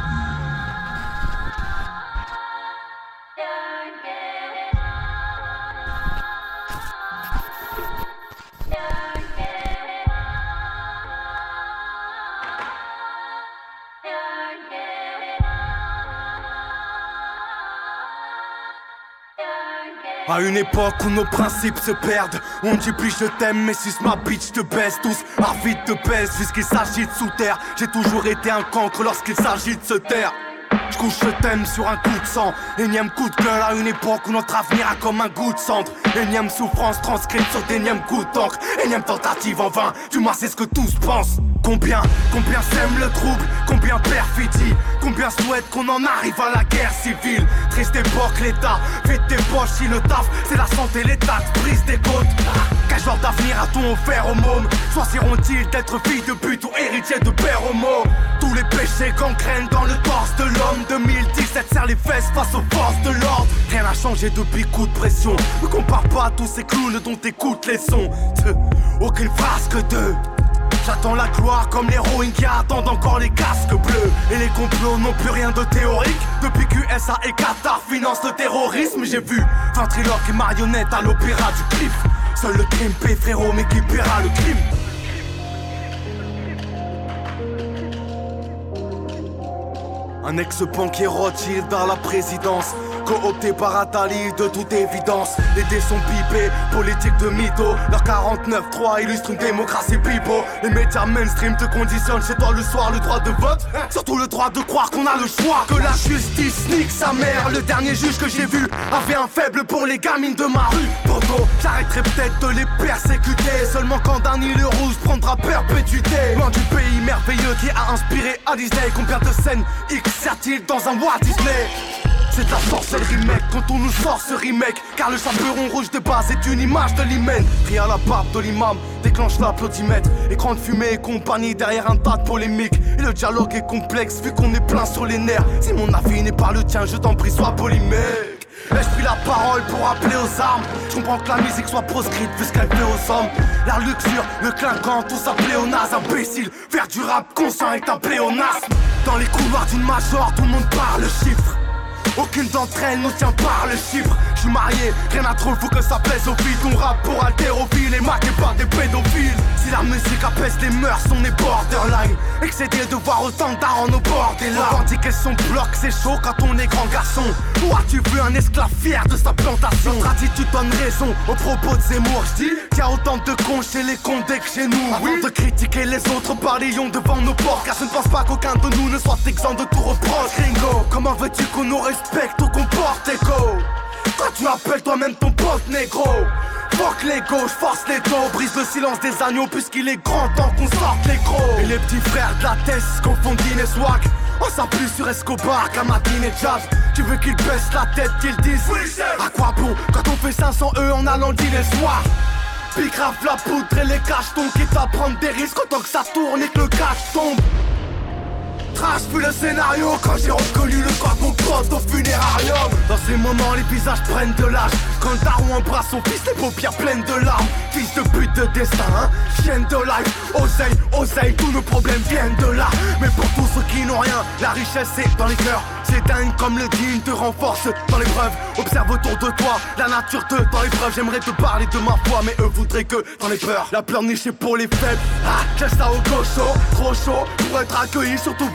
À une époque où nos principes se perdent, on dit plus je t'aime, mais si ma bitch te baisse, tous arbitres te baissent, puisqu'il s'agit de sous terre. J'ai toujours été un cancre lorsqu'il s'agit de se taire. Je couche je t'aime sur un coup de sang, énième coup de gueule à une époque où notre avenir a comme un goût de cendre. Énième souffrance transcrite sur d'énièmes coups d'encre, énième tentative en vain, tu m'as c'est ce que tous pensent. Combien, combien sème le trouble, combien perfidie, combien souhaite qu'on en arrive à la guerre civile? Triste époque, l'État, fais tes poches si le taf, c'est la santé, taxes, brise des côtes. Quel genre d'avenir a-t-on offert aux mômes? Choisiront-ils d'être fille de pute ou héritier de père homo Tous les péchés gangrènent dans le torse de l'homme 2017 serre les fesses face aux forces de l'ordre. Rien n'a changé depuis coup de pression. Ne compare pas à tous ces clowns dont t'écoutes les sons. Aucune que deux J'attends la gloire comme l'héroïne qui attendent encore les casques bleus. Et les complots n'ont plus rien de théorique. Depuis QSA et Qatar financent le terrorisme. J'ai vu ventriloque et marionnette à l'opéra du cliff. Seul le crime paie frérot mais qui paiera le crime Un ex-banquier Rothschild dans la présidence Coopté par Attali de toute évidence. Les dés sont pipés, politique de mytho. Leur 49-3 illustre une démocratie pipeau Les médias mainstream te conditionnent chez toi le soir le droit de vote. Surtout le droit de croire qu'on a le choix. Que la justice nique sa mère. Le dernier juge que j'ai vu avait un faible pour les gamines de ma rue. Poto, j'arrêterai peut-être de les persécuter. Seulement quand Danny le Rouge prendra perpétuité Loin du pays merveilleux qui a inspiré à Disney. Combien de scènes X sert-il dans un Walt Disney? C'est de la sorcellerie mec quand on nous sort ce remake. Car le chaperon rouge de base est une image de l'hymen. Rie à la barbe de l'imam, déclenche l'applaudimètre. Écran de fumée et compagnie derrière un tas de polémiques. Et le dialogue est complexe vu qu'on est plein sur les nerfs. Si mon avis n'est pas le tien, je t'en prie sois polymèque Ai-je la parole pour appeler aux armes. Je comprends que la musique soit proscrite puisqu'elle fait aux hommes. La luxure, le clinquant, tout ça pléonase Imbécile, faire du rap conscient est un pléonasme. Dans les couloirs d'une major, tout le monde parle chiffres aucune d'entre elles nous tient par le chiffre. Je suis marié, rien à trop, faut que ça plaise aux filles. Ton rap pour haltérophiles et marqué par des pédophiles. Si la musique qu'apaise les mœurs, on est borderline. Excédé de voir autant d'arts au bord des larmes. Revendiquer son bloc, c'est chaud quand on est grand garçon. Toi, tu veux un esclave fier de sa plantation. Notre attitude donne raison au propos de Zemmour. Je dis qu'il y a autant de cons chez les condés que chez nous. Avant de critiquer les autres, parlions devant nos portes. Car je ne pense pas qu'aucun de nous ne soit exempt de tout reproche. Gringo, comment veux-tu qu'on nous respecte ou qu'on porte écho Quand tu appelles toi-même ton pote négro. Fuck les gauches, force les dos, brise le silence des agneaux puisqu'il est grand temps qu'on sorte les gros. Et les petits frères de la tête confondent et swag On s'appuie sur Escobar, Kamadine et Jazz. Tu veux qu'ils baissent la tête, qu'ils disent À quoi bon? Quand on fait 500 E en allant dîner soir. Pigrave la poudre et les cachetons Quitte à prendre des risques autant que ça tourne et que le cash tombe Trash plus le scénario quand j'ai reconnu le corps de mon pote au funérarium. Dans ces moments les visages prennent de l'âge. Quand le daron embrasse son fils les paupières pleines de larmes. Fils de pute de destin hein Chienne de life. Oseille, oseille, tous nos problèmes viennent de là. Mais pour tous ceux qui n'ont rien La richesse c'est dans les cœurs. C'est dingue comme le digne te renforce dans l'épreuve. Observe autour de toi La nature te dans l'épreuve J'aimerais te parler de ma foi Mais eux voudraient que dans les peurs La peur nichée pour les faibles. Ah, j'ai ça au gaucho Trop chaud pour être accueilli sur tous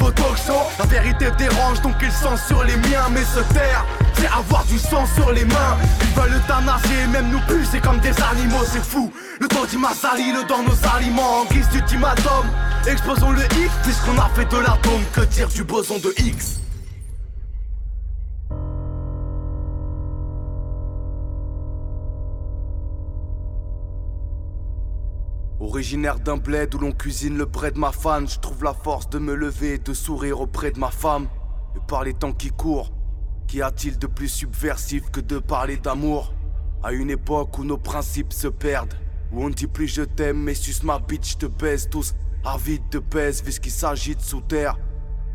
La vérité dérange donc ils sont sur les miens Mais se taire c'est avoir du sang sur les mains. Ils veulent euthanasier même nous C'est comme des animaux c'est fou. Le temps m'a sali le dans nos aliments En guise d'ultimatum. Exposons le X puisqu'on a fait de l'atome Que dire du boson de X? Originaire d'un bled où l'on cuisine le de ma fan, je trouve la force de me lever et de sourire auprès de ma femme. Et par les temps qui courent, qu'y a-t-il de plus subversif que de parler d'amour? À une époque où nos principes se perdent, où on ne dit plus je t'aime, mais suce ma bitch, te baise tous, avides de pèse, puisqu'il s'agit de sous terre.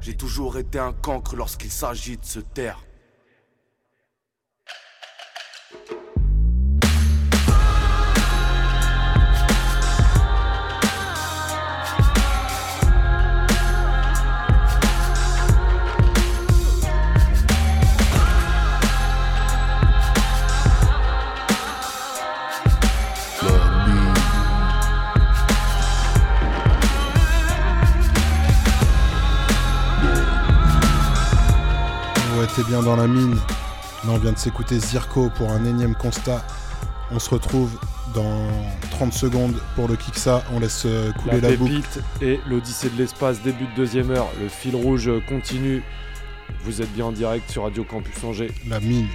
J'ai toujours été un cancre lorsqu'il s'agit de se taire. Ouais, t'es bien dans la mine. Là, on vient de s'écouter Zirko pour un énième constat. On se retrouve dans 30 secondes pour le Kiksa. On laisse euh, couler La la, boucle. et l'Odyssée de l'espace, début de deuxième heure. Le fil rouge continue. Vous êtes bien en direct sur Radio Campus Angers. La mine.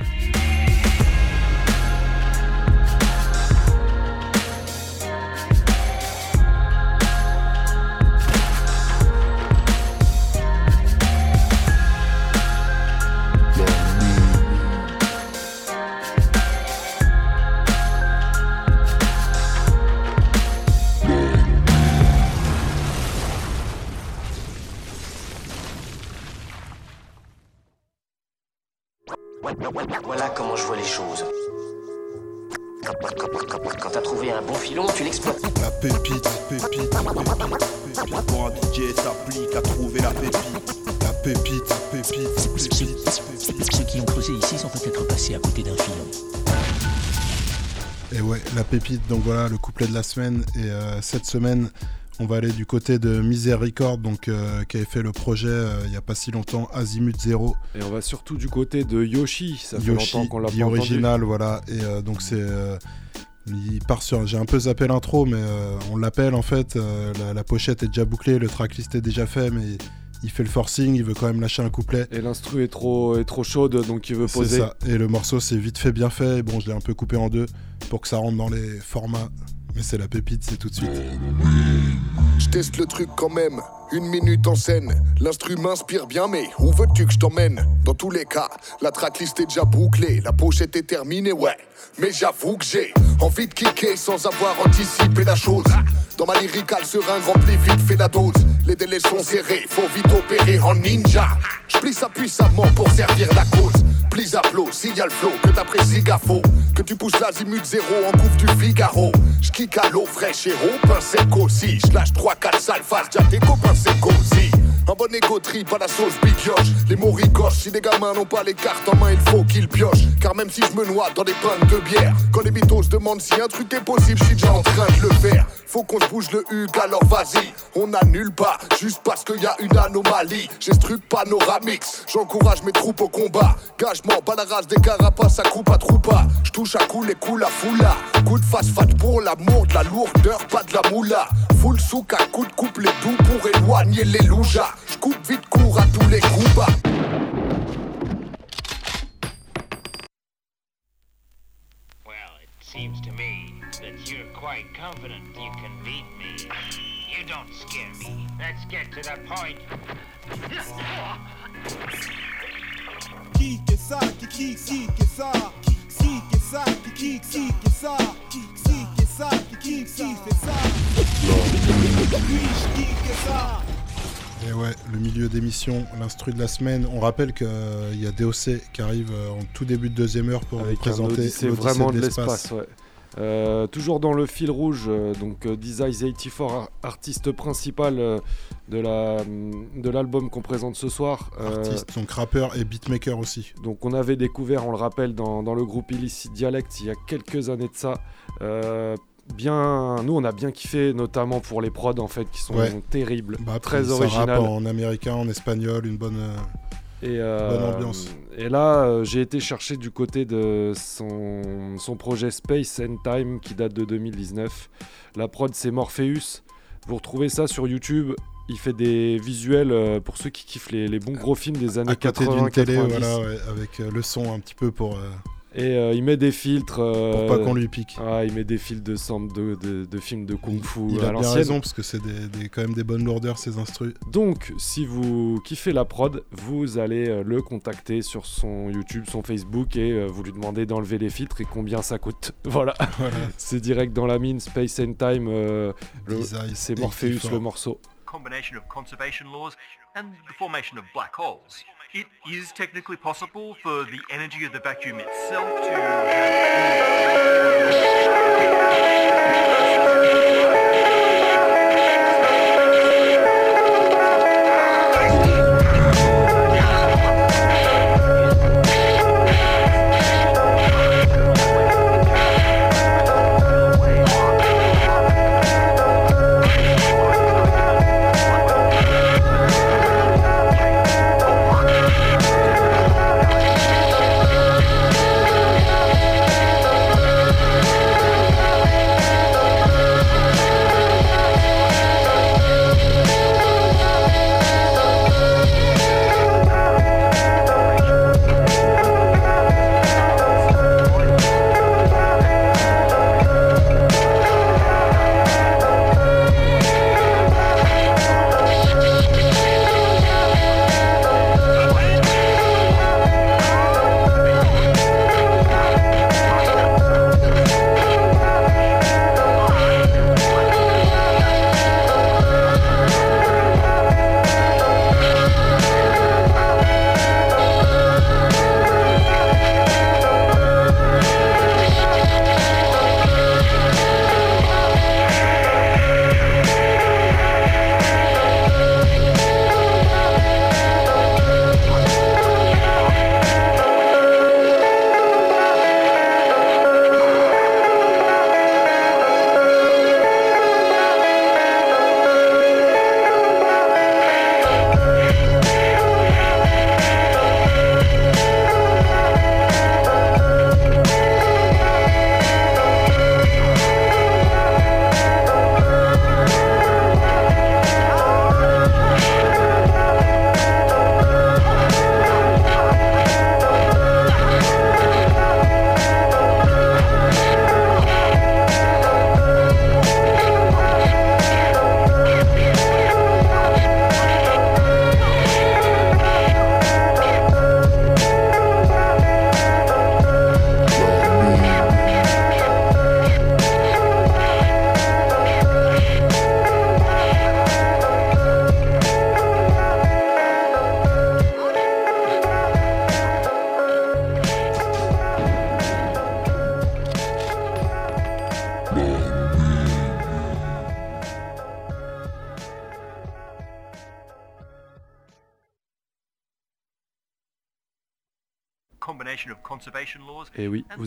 Donc voilà le couplet de la semaine. Et euh, cette semaine, on va aller du côté de Misère Record, donc, euh, qui avait fait le projet euh, il n'y a pas si longtemps, Azimut Zero. Et on va surtout du côté de Yoshi. Ça fait longtemps qu'on l'a pas entendu. original, voilà. Et donc c'est. il part sur. J'ai un peu zappé l'intro, mais on l'appelle en fait. la, la pochette est déjà bouclée, le tracklist est déjà fait, mais il fait le forcing, il veut quand même lâcher un couplet. Et l'instru est trop, est trop chaude, donc il veut C'est poser. ça. Et le morceau, c'est vite fait, bien fait. Et bon, je l'ai un peu coupé en deux pour que ça rentre dans les formats. Mais c'est la pépite, c'est tout de suite. Je teste le truc quand même, une minute en scène. L'instru m'inspire bien, mais où veux-tu que je t'emmène? Dans tous les cas, la tracklist est déjà bouclée, la pochette est terminée, ouais. Mais j'avoue que j'ai envie de kicker sans avoir anticipé la chose. Dans ma lyricale seringue remplie vite fait la dose. Les délais sont serrés, faut vite opérer en ninja. Je plie ça puissamment pour servir la cause. Plis à flot, signal flow, que t'apprécies gafo. Que tu pousses l'azimut zéro en couve du Figaro. J'kick à l'eau fraîche héros, pain sec aussi. J'lâche 3-4 sales faces, déjà tes copains. Un bon égo trip à la sauce bigioche. Les mots ricochent, si les gamins n'ont pas les cartes en main, il faut qu'ils piochent. Car même si je me noie dans des pintes de bière, quand les mythos se demandent si un truc est possible, je suis déjà en train de le faire. Faut qu'on se bouge le hug, alors vas-y. On annule pas, juste parce qu'il y a une anomalie. J'ai ce truc panoramix, j'encourage mes troupes au combat. Gagement, pas la race des carapaces, à coupe à troupa. Je touche à coup les coups, la foula. Coup de face fat pour l'amour, de la lourdeur, pas de la moula. Full souk à coup de coupe les doux pour éloigner les loujas. Je coupe vite court à tous les coups bas. Seems to me that you're quite confident you can beat me. You don't scare me. Let's get to the point. Qui que ça, qui qui qui que ça, qui que ça, qui qui qui que ça, qui que ça, qui qui qui fait ça. Oui, qui que ça. Et ouais, le milieu d'émission, l'instru de la semaine. On rappelle qu'il y a DOC qui arrive euh, en tout début de deuxième heure pour Avec présenter l'Odyssée vraiment de l'espace. ouais. Euh, toujours dans le fil rouge, euh, donc euh, Designs 84, ar- artiste principal euh, de la de l'album qu'on présente ce soir. Euh, Artiste, donc rappeur et beatmaker aussi. donc on avait découvert, on le rappelle, dans, dans le groupe Illicit Dialect il y a quelques années de ça. Bien, nous on a bien kiffé, notamment pour les prods en fait qui sont Ouais. terribles, Bah, très originales. en américain, en espagnol, une bonne, euh, Et, euh, bonne ambiance. Et là, euh, j'ai été chercher du côté de son, son projet Space and Time qui date de 2019. La prod, c'est Morpheus. Vous retrouvez ça sur YouTube. Il fait des visuels euh, pour ceux qui kiffent les, les bons gros films des années à côté 80 d'une télé, 90. voilà, ouais, avec le son un petit peu pour. Et euh, il met des filtres. euh, Pour pas qu'on lui pique. Ah, il met des filtres de, samples de, de, de films de kung-fu Il à a bien raison parce que c'est des, des- quand même des bonnes lourdeurs ces instrus. Donc, si vous kiffez la prod, vous allez euh, le contacter sur son YouTube, son Facebook et euh, vous lui demandez d'enlever les filtres et combien ça coûte. [laughs] Voilà, Voilà. c'est direct dans la mine, Space and Time, euh, c'est Morpheus 84. le morceau. combination of conservation laws and the formation of black holes. It is technically possible for the energy of the vacuum itself to Thank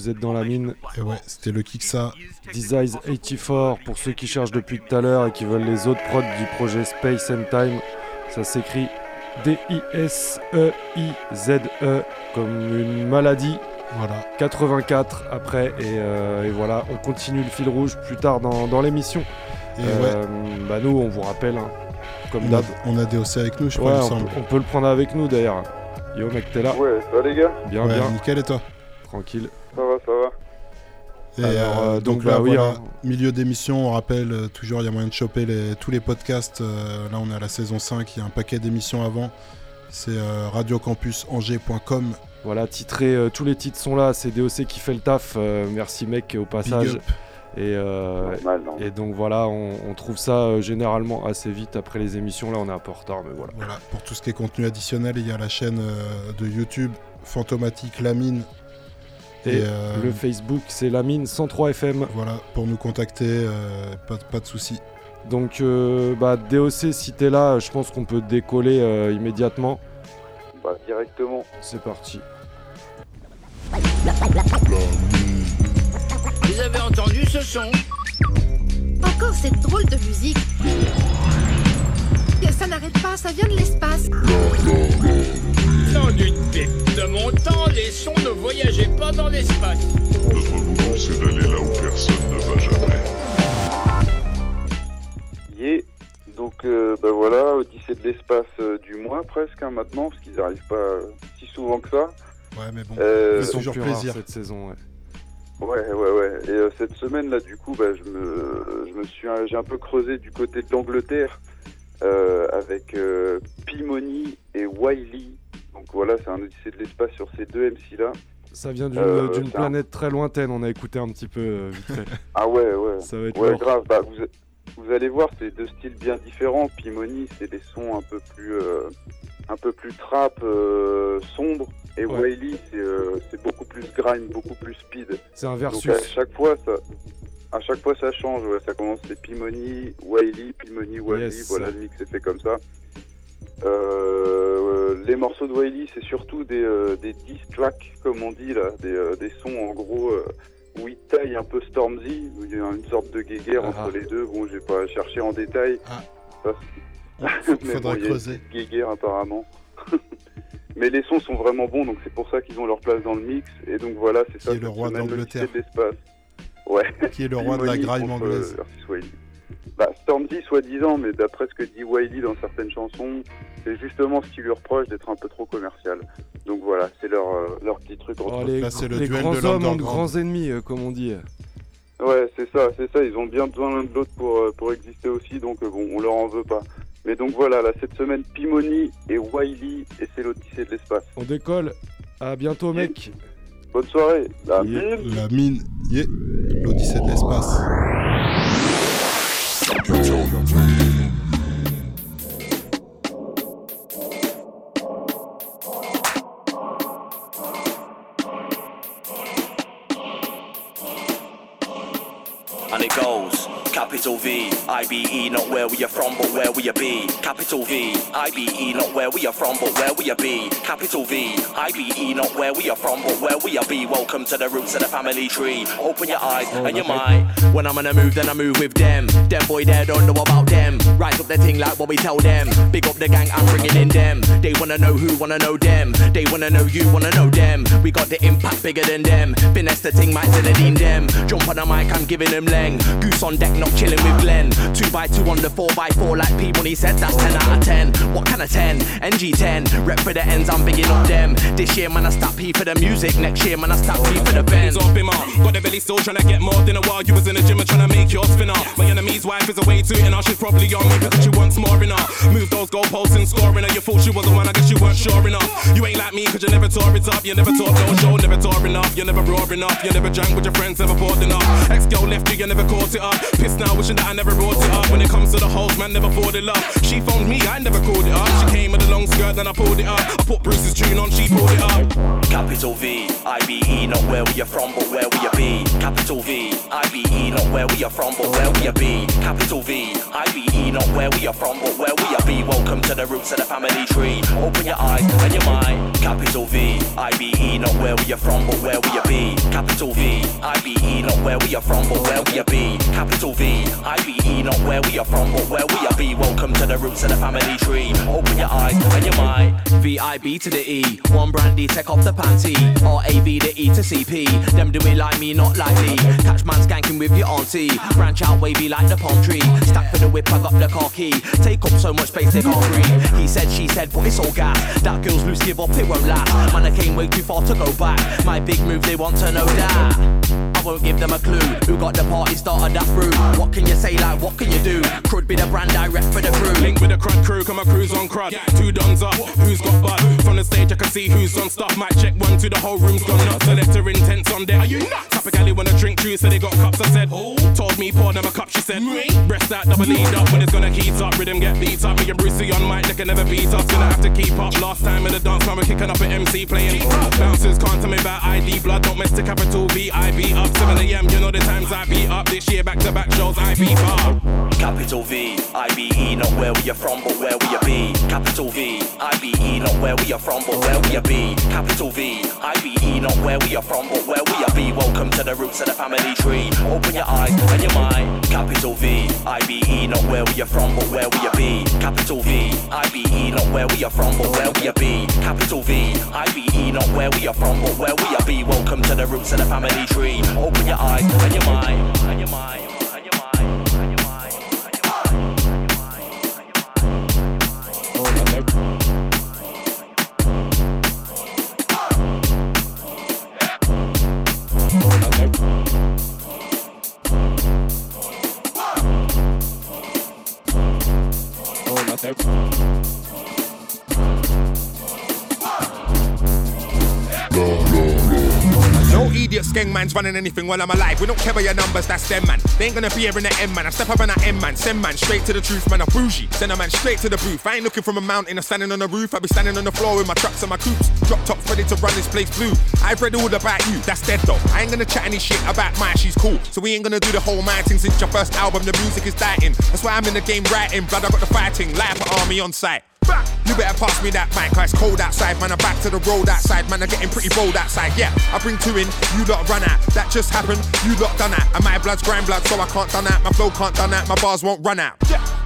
vous êtes dans la mine. Et ouais, c'était le Kiksa. Designs 84 pour ceux qui cherchent depuis tout à l'heure et qui veulent les autres prods du projet Space and Time. Ça s'écrit D-I-S-E-I-Z-E E comme une maladie. Voilà. 84 après et, euh, et voilà, on continue le fil rouge plus tard dans, dans l'émission. Et Euh, bah nous, on vous rappelle, hein, comme On a, d'hab. on a DOC avec nous, je Ouais, crois, on, peut, on peut le prendre avec nous d'ailleurs. Yo mec, t'es là Ouais, ça va les gars Bien, Ouais, bien. nickel et toi? Tranquille. Ça va, ça va. Et Alors, euh, euh, donc, donc, là, bah oui, voilà, hein. milieu d'émission, on rappelle euh, toujours, il y a moyen de choper les- tous les podcasts. euh, là, on est à la saison 5, il y a un paquet d'émissions avant. C'est euh, radiocampusangers.com. Voilà, titré, euh, tous les titres sont là, c'est DOC qui fait le taf. euh, merci mec au passage. up. Et, euh, et donc voilà, on, on trouve ça euh, généralement assez vite après les émissions. Là, on est un peu en retard, mais voilà. Voilà, pour tout ce qui est contenu additionnel, il y a la chaîne euh, de YouTube Fantomatique La Et, euh, le Facebook, c'est la mine 103 FM. Voilà, pour nous contacter, euh, pas, pas de soucis. Donc, euh, bah, DOC, si t'es là, je pense qu'on peut décoller euh, immédiatement. Bah, directement. C'est parti. Vous avez entendu ce son? Encore cette drôle de musique. Ça n'arrête pas, ça vient de l'espace. Pipe de mon temps, les sons ne voyageaient pas dans l'espace. Notre boulot, c'est d'aller là où personne ne va jamais. Yeah. Donc, euh, bah voilà, Odyssée de l'espace euh, du mois presque hein, maintenant, parce qu'ils n'arrivent pas euh, si souvent que ça. Ouais, mais bon, Euh, c'est toujours plus plaisir. cette saison, ouais. Ouais, ouais, ouais. Et euh, cette semaine là, du coup, bah, je me, je me suis, j'ai un peu creusé du côté de l'Angleterre euh, avec euh, Pimoni et Wiley. Donc voilà, c'est un Odyssée de l'espace sur ces deux MC là. Ça vient d'une Euh, un- planète très lointaine, on a écouté un petit peu euh, vite fait. [laughs] Ah ouais, ouais. Ça va être ouais, grave. Bah, vous, vous allez voir, c'est deux styles bien différents. Pimoni, c'est des sons un peu plus, euh, un peu plus trap, sombre. Et Ouais. Wiley, c'est beaucoup plus grime, beaucoup plus speed. C'est un Donc versus. à chaque fois, ça, à chaque fois, ça change. ouais. Ça commence c'est Pimoni, Wiley, Pimoni, Wiley. Yes. Voilà, le mix est fait comme ça. Euh, les morceaux de Wiley, c'est surtout des, euh, des diss tracks, comme on dit là, des, euh, des sons en gros où il taille un peu Stormzy, où il y a une sorte de guéguerre Ah. entre les deux. Bon, j'ai pas cherché en détail. Ça, [laughs] Faut- mais faudrait il y a creuser. une petite guéguerre apparemment. [laughs] Mais les sons sont vraiment bons, donc c'est pour ça qu'ils ont leur place dans le mix. Et donc voilà, c'est ça. Qui est le roi d'Angleterre. Ouais. Qui est le roi de la contre, anglaise. euh. Bah, Stormzy, soi-disant, mais d'après ce que dit Wiley dans certaines chansons, c'est justement ce qu'il lui reproche d'être un peu trop commercial. Donc voilà, c'est leur, euh, leur petit truc Oh, les les grands hommes ont de grands ennemis, euh, comme on dit. Ouais, c'est ça, c'est ça. Ils ont bien besoin l'un de l'autre pour, euh, pour exister aussi, donc euh, bon, on leur en veut pas. Mais donc voilà, là, cette semaine, Pimoni et Wiley, et c'est l'Odyssée de l'espace. On décolle. À bientôt, mec. Bonne soirée. La Yeah. La mine, yeah. l'Odyssée de l'espace. And it goes capital V, IBE, not where we are from, but where we are be. Capital V, IBE, not where we are from, but where we are be. Capital V, IBE, not where we are from, but where we are be. Welcome to the roots of the family tree. Open your eyes and your mind. When I'm on a move, then I move with them. Them boy there don't know about them. Rise up the thing like what we tell them. Big up the gang, I'm bringing in them. They wanna know who, wanna know them. They wanna know you, wanna know them. We got the impact bigger than them. Finesse the thing, might Zinedine them. Jump on the mic, I'm giving them leng. Goose on deck, not chilling with Glenn. Two by two on the four by four, like P when he said that's 10 out of 10. What kind of 10? NG10. Rep for the ends, I'm bigging up them. This year, man, I stop P for the music. Next year, man, I stop P for the bend. off him up. Got the belly still trying to get more than a while. You was in the gym and trying to make your spin up. My enemy's wife is away too, and her. She's probably on me because she wants more in her. Move those goalposts and scoring her. You thought she was the one, I guess you weren't sure enough. You ain't like me because you never tore it up. You never taught no show, never tore enough. You never roar enough. You never drank with your friends, never poured enough. Ex girl left you, you never caught it up. Pissed now, wishing that I never brought it up. When it comes to the hoes, man, never fought it up. She phoned me, I never called it up. She came with a long skirt, then I pulled it up. I put Bru C's tune on, she pulled it up. Capital V, IBE, not where we are from, but where we are be. Capital V, IBE, not where we are from, but where we are be. Capital V, IBE, not where we are from, but where we are be. Welcome to the roots of the family tree. Open your eyes and your mind. Capital V, I B E, not where we are from, but where we are be. Capital V, I B E, not where we are from, but where we are be. Capital V, I B E, not where we are from, but where we are be. Welcome to the roots of the family tree. Open your eyes and your mind. V I B to the E, one brandy, take off the panty. R A B the E to C P. Them do it like me, not like me. Catch man skanking with your auntie. Branch out wavy like the palm tree. Stack for the whip, I got the car key. Take up so much space they can't breathe. He said, she said, but it's all gas. That girl's loose, give up, it won't last. Man, I came way too far to go back. My big move, they want to know that. I won't give them a clue. Who got the party started that through? What can you say, like, what can you do? Crud be the brand I rep for the crew. Link with the crud crew, come a cruise on crud. Two dons up, who's got bud? From the stage, I can see who's on stuff. Might check one, two, the whole room's gone nuts. Selector intense on deck. Are you nuts? Topically wanna drink juice, so they got cups. I said, Oh. told me pour them a cup. She said, breast out, double lead up. When it's gonna heat up, rhythm get beat up. Me and Bru C on mic, they can never beat us. Gonna have to keep up. Last time in the dance, man, we're kicking up an MC playing. Bouncers can't tell me about ID blood. Don't mess to capital V I B up 7 a.m. You know the times I be up. This year back to back shows I be far. Capital V, I B E, not where we are from, but where we are be. Capital V, I B E, not where we are from, but where we are be. Capital V, I B E, not where we are from, but where we are be. Welcome to the roots of the family tree. Open your eyes and your mind. Capital V, I B E, not where we are from, but where we are be. Capital V, I B E, not where we are from, but where we are be. Capital V, I B E, not where we are from, but where we are be. Welcome to the roots of the family tree. Open your eyes and your mind. And your mind. Idiot skeng man's running anything while I'm alive. We don't care about your numbers, that's them man. They ain't gonna be here in the M man. I step up in that M man, send man straight to the truth, man. I'm bougie. Send a man straight to the booth. I ain't looking from a mountain, I'm standing on the roof. I be standing on the floor with my trucks and my coops. Drop tops ready to run this place blue. I've read all about you, that's dead though. I ain't gonna chat any shit about my she's cool. So we ain't gonna do the whole man thing since your first album. The music is dying. That's why I'm in the game writing. Blood, I got the fighting. Life army on site. You better pass me that mic, cause it's cold outside, man. I'm back to the road outside, man. I'm getting pretty bold outside. Yeah, I bring two in, you lot run out. That just happened, you lot done that. And my blood's grind blood, so I can't done that. My flow can't done that, my bars won't run out.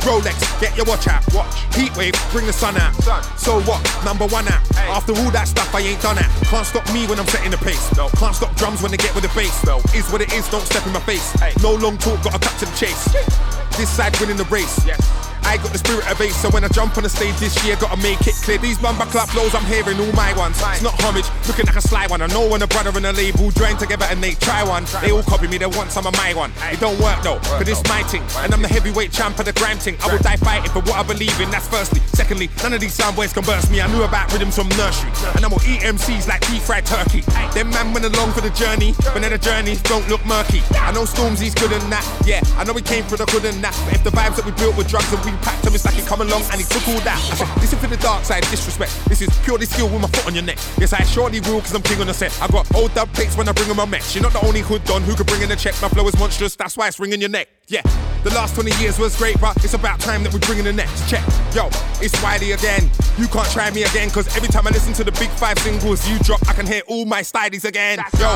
Rolex, get your watch out. Watch. Heat wave, bring the sun out. So what? Number one out. After all that stuff, I ain't done that. Can't stop me when I'm setting the pace. No. Can't stop drums when they get with the bass. No. Is what it is, don't step in my face. No long talk, gotta cut to the chase. This side winning the race. I got the spirit of ace, so when I jump on the stage this year, gotta make it clear. These bumper clap flows, I'm hearing all my ones. It's not homage, looking like a sly one. I know when a brother and a label join together and they try one. They all copy me, they want some of my one. It don't work though, cause it's my thing. And I'm the heavyweight champ of the grime thing. I will die fighting for what I believe in, that's firstly. Secondly, none of these sound boys can burst me. I knew about rhythms from nursery. And I'm eat MCs like deep fried turkey. Them man went along for the journey, but now the journeys don't look murky. I know Stormzy's good and that, yeah. I know we came for the good and that. But if the vibes that we built with drugs and we packed them, it's like it come along and he took all that. I said, listen for the dark side, disrespect. This is purely skill with my foot on your neck. Yes, I surely will because I'm king on the set. I got old dub plates when I bring in my mech. You're not the only hood don who could bring in a check. My flow is monstrous, that's why it's ringing your neck. Yeah, the last 20 years was great, but it's about time that we bring in the next check. Yo, it's Wiley again. You can't try me again, cause every time I listen to the big five singles you drop, I can hear all my stylies again. Yo,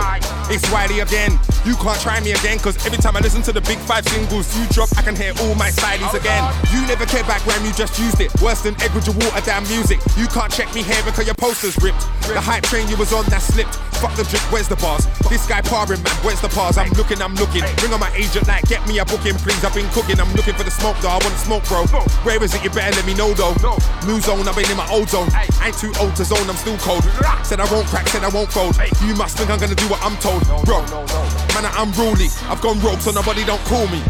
it's Wiley again. You can't try me again, cause every time I listen to the big five singles you drop, I can hear all my stylies oh, again. You never cared back when you just used it. Worse than Edward your water down music. You can't check me here because your poster's ripped. The hype train you was on that slipped. Fuck the drip, where's the bars? This guy parring, man, where's the bars? I'm looking, I'm looking. Ring on my agent, like, get me a booking, please. I've been cooking, I'm looking for the smoke, though. I want to smoke, bro. Where is it? You better let me know, though. New zone, I've been in my old zone. I ain't too old to zone, I'm still cold. Said I won't crack, said I won't fold. You must think I'm gonna do what I'm told, bro. Man, I'm unruly. I've gone rogue, so nobody don't call me.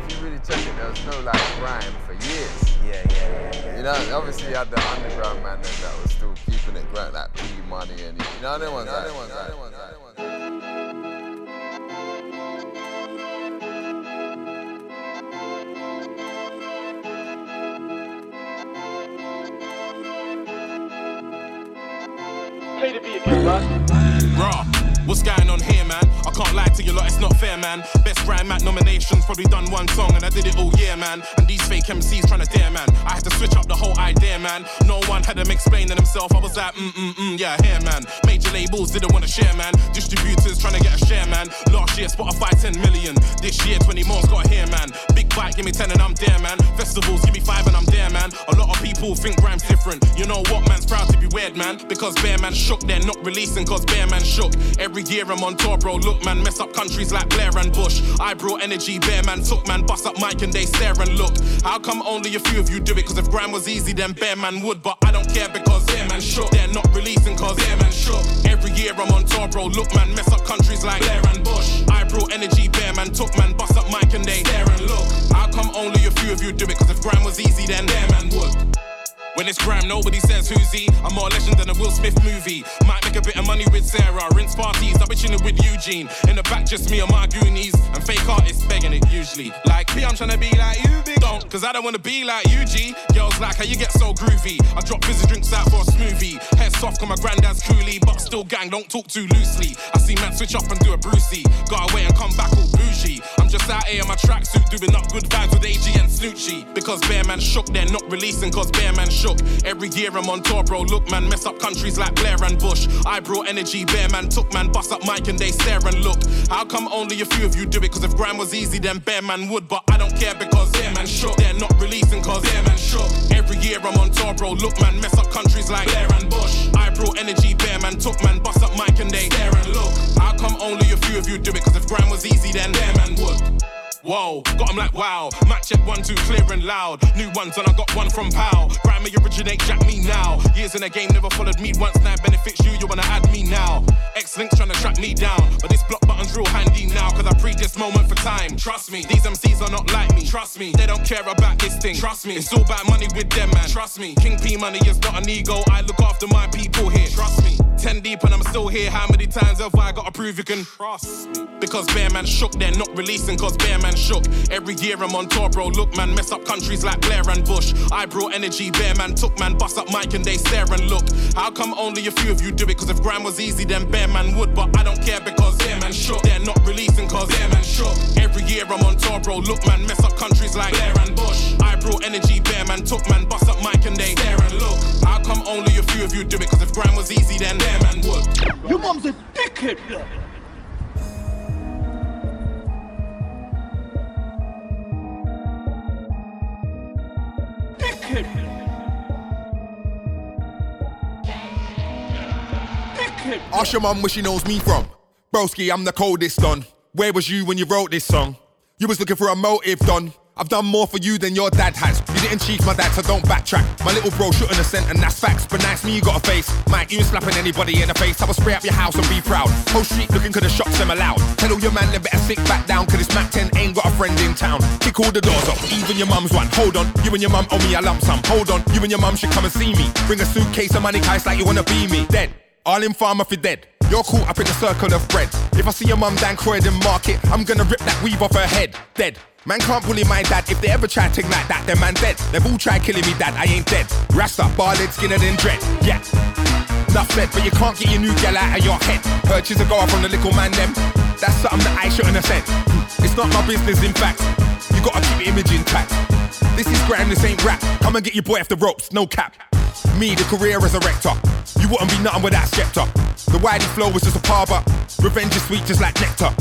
If you really check it, there was no like grime for years. Yeah, yeah, yeah. yeah. You know, obviously you had the underground man that, that was still keeping it grind, like P Money and you know them ones. You know them ones. You know Raw, what's going on here, man? Can't lie to you lot, it's not fair, man. Best rhyme at nominations, probably done one song, and I did it all year, man. And these fake MCs trying to dare, man. I had to switch up the whole idea, man. No one had them explaining themselves. I was like, mm mm mm, yeah, here, man. Major labels didn't want to share, man. Distributors trying to get a share, man. Last year, Spotify 10 million. This year, 20 more's got here, man. Big bike, give me 10 and I'm there, man. Festivals, give me 5 and I'm there, man. A lot of people think rhyme's different. You know what, man's proud to be weird, man. Because bare man shook, they're not releasing cause bare man shook. Every year I'm on tour, bro. Look, man, mess up countries like Blair and Bush. I brought energy, bare man took, man. Bust up mic and they stare and look. How come only a few of you do it? Cause if grime was easy, then bare man would. But I don't care because bare man shook. They're not releasing cause bare man shook. Every year I'm on tour, bro. Look, man, mess up countries like Blair and Bush. I brought energy, bare man took, man. Bust up mic and they stare and look. How come only a few of you do it? Cause if grime was easy, then bare man would. When it's grime, nobody says who's he. I'm more legend than a Will Smith movie. Might make a bit of money with Sarah. Rinse parties, I'll be chilling with Eugene. In the back, just me and my Goonies. And fake artists begging it usually. Like, me, I'm trying to be like you, big don't. Cause I don't wanna be like you, G. Girls like how you get so groovy. I drop fizzy drinks out for a smoothie. Head soft, cause my granddad's coolie. But still gang, don't talk too loosely. I see man switch up and do a Brucey. Got away and come back all bougie. I'm just out here in my tracksuit doing up good vibes with AG and Snoochie. Because bare man shook, they're not releasing cause bare man shook. Every year I'm on tour, bro. Look, man, mess up countries like Blair and Bush. I brought energy, bare man took, man, bust up Mike and they stare and look. How come only a few of you do it? Cause if grime was easy, then bare man would. But I don't care because bare man They're not releasing cause bare man shook. Every year I'm on tour, bro. Look, man, mess up countries like Blair and Bush. I brought energy, bare man took, man, bust up mic and they stare and look. How come only a few of you do it? Cause if grime was easy, then bare man would. Whoa, got 'em like wow. Match check one, two, clear and loud. New ones, and I got one from Pow. May originate, jack me now. Years in the game, never followed me once. Now it benefits you, you wanna add me now. X links trying to track me down. But this block button's real handy now, cause I pre this moment for time. Trust me, these MCs are not like me. Trust me, they don't care about this thing. Trust me, it's all about money with them, man. Trust me, King P money is not an ego. I look after my people here. Trust me, 10 deep and I'm still here. How many times have I got to prove you can trust me? Because bare man shook, they're not releasing cause bare man shook. Every year I'm on tour, bro. Look, man, mess up countries like Blair and Bush. I brought energy, bare man took, man, bust up mic and they stare and look. How come only a few of you do it? Cause if grime was easy, then bare man would. But I don't care because bare man shook. They're not releasing cause bare man shook. Every year I'm on tour, bro. Look, man, mess up countries like Blair and Bush. I brought energy, bare man took, man, bust up mic and they stare and look. How come only a few of you do it? Cause if grime was easy, then Bear Would. Your mom's a dickhead. Dickhead. Dickhead. Ask your mum where she knows me from. Broski, I'm the coldest don. Where was you when you wrote this song? You was looking for a motive, Don. I've done more for you than your dad has. Didn't cheat my dad, so don't backtrack. My little bro shouldn't have sent, and that's facts. But nice me, you got a face. Mike, you ain't slapping anybody in the face. I will spray up your house and be proud. Whole street looking cause the shops them allowed. Tell all your man they better sit back down, cause this Mac 10 ain't got a friend in town. Kick all the doors up, even your mum's one. Hold on, you and your mum owe me a lump sum. Hold on, you and your mum should come and see me. Bring a suitcase of money, guys, like you wanna be me. Dead. All in farmer for dead. You're caught up in the circle of bread. If I see your mum down Croydon Market, I'm gonna rip that weave off her head. Dead. Man can't bully my dad. If they ever try to ignite that, then man dead. They've all tried killing me, dad. I ain't dead. Rasta, barlid, skinner than dread. Yeah. Enough said, but you can't get your new gal out of your head. Purchase a go from the little man them. That's something that I shouldn't have said. It's not my business, in fact. You gotta keep your image intact. This is grime, this ain't rap. Come and get your boy off the ropes, no cap. Me, the career as a resurrector. You wouldn't be nothing without Skepta. The whitey flow was just a par, but revenge is sweet just like nectar.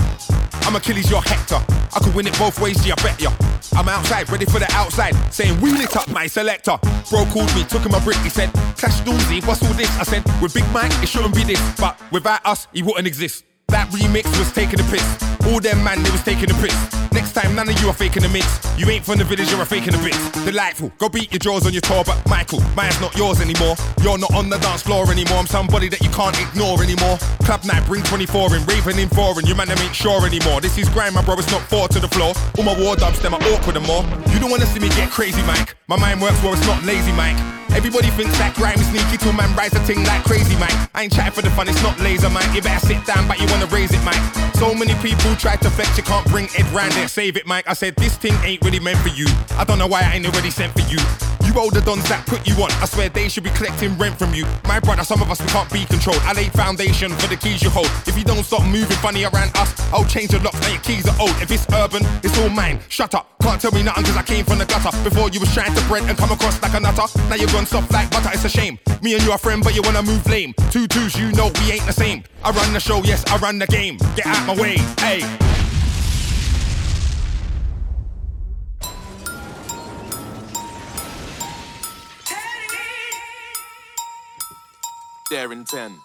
I'm Achilles, you're Hector. I could win it both ways, yeah, I bet ya. I'm outside, ready for the outside, saying wheel it up, my selector. Bro called me, took him a brick, he said, Clash Doozy, what's all this? I said, with Big Mike, it shouldn't be this, but without us, he wouldn't exist. That remix was taking a piss. All them man, they was taking a piss. Next time, none of you are faking the mix. You ain't from the village, you're a faking a bit. Delightful, go beat your jaws on your tour, but Michael, mine's not yours anymore. You're not on the dance floor anymore. I'm somebody that you can't ignore anymore. Club night, bring 24 in, raving in foreign. You man, them ain't sure anymore. This is grind, my bro, it's not four to the floor. All my war dubs, them are awkward and more. You don't wanna see me get crazy, Mike. My mind works well, it's not lazy, Mike. Everybody thinks that grime is sneaky till man rise a ting like crazy, Mike. I ain't chatting for the fun, it's not laser, Mike. You better sit down, but you wanna raise it, Mike. So many people try to flex, you can't bring Ed round save it, Mike. I said this thing ain't really meant for you. I don't know why I ain't already sent for you. You You older dons that put you on. I swear they should be collecting rent from you. My brother, some of us we can't be controlled. I laid foundation for the keys you hold. If you don't stop moving funny around us, I'll change the locks. Now your keys are old. If it's urban, it's all mine. Shut up. Can't tell me nothing cause I came from the gutter. Before you was trying to bread and come across like a nutter. Now you're gone soft like butter. It's a shame. Me and you are friend, but you wanna move lame. Two twos, you know we ain't the same. I run the show, yes, I run the game. Get out my way, hey. There in 10.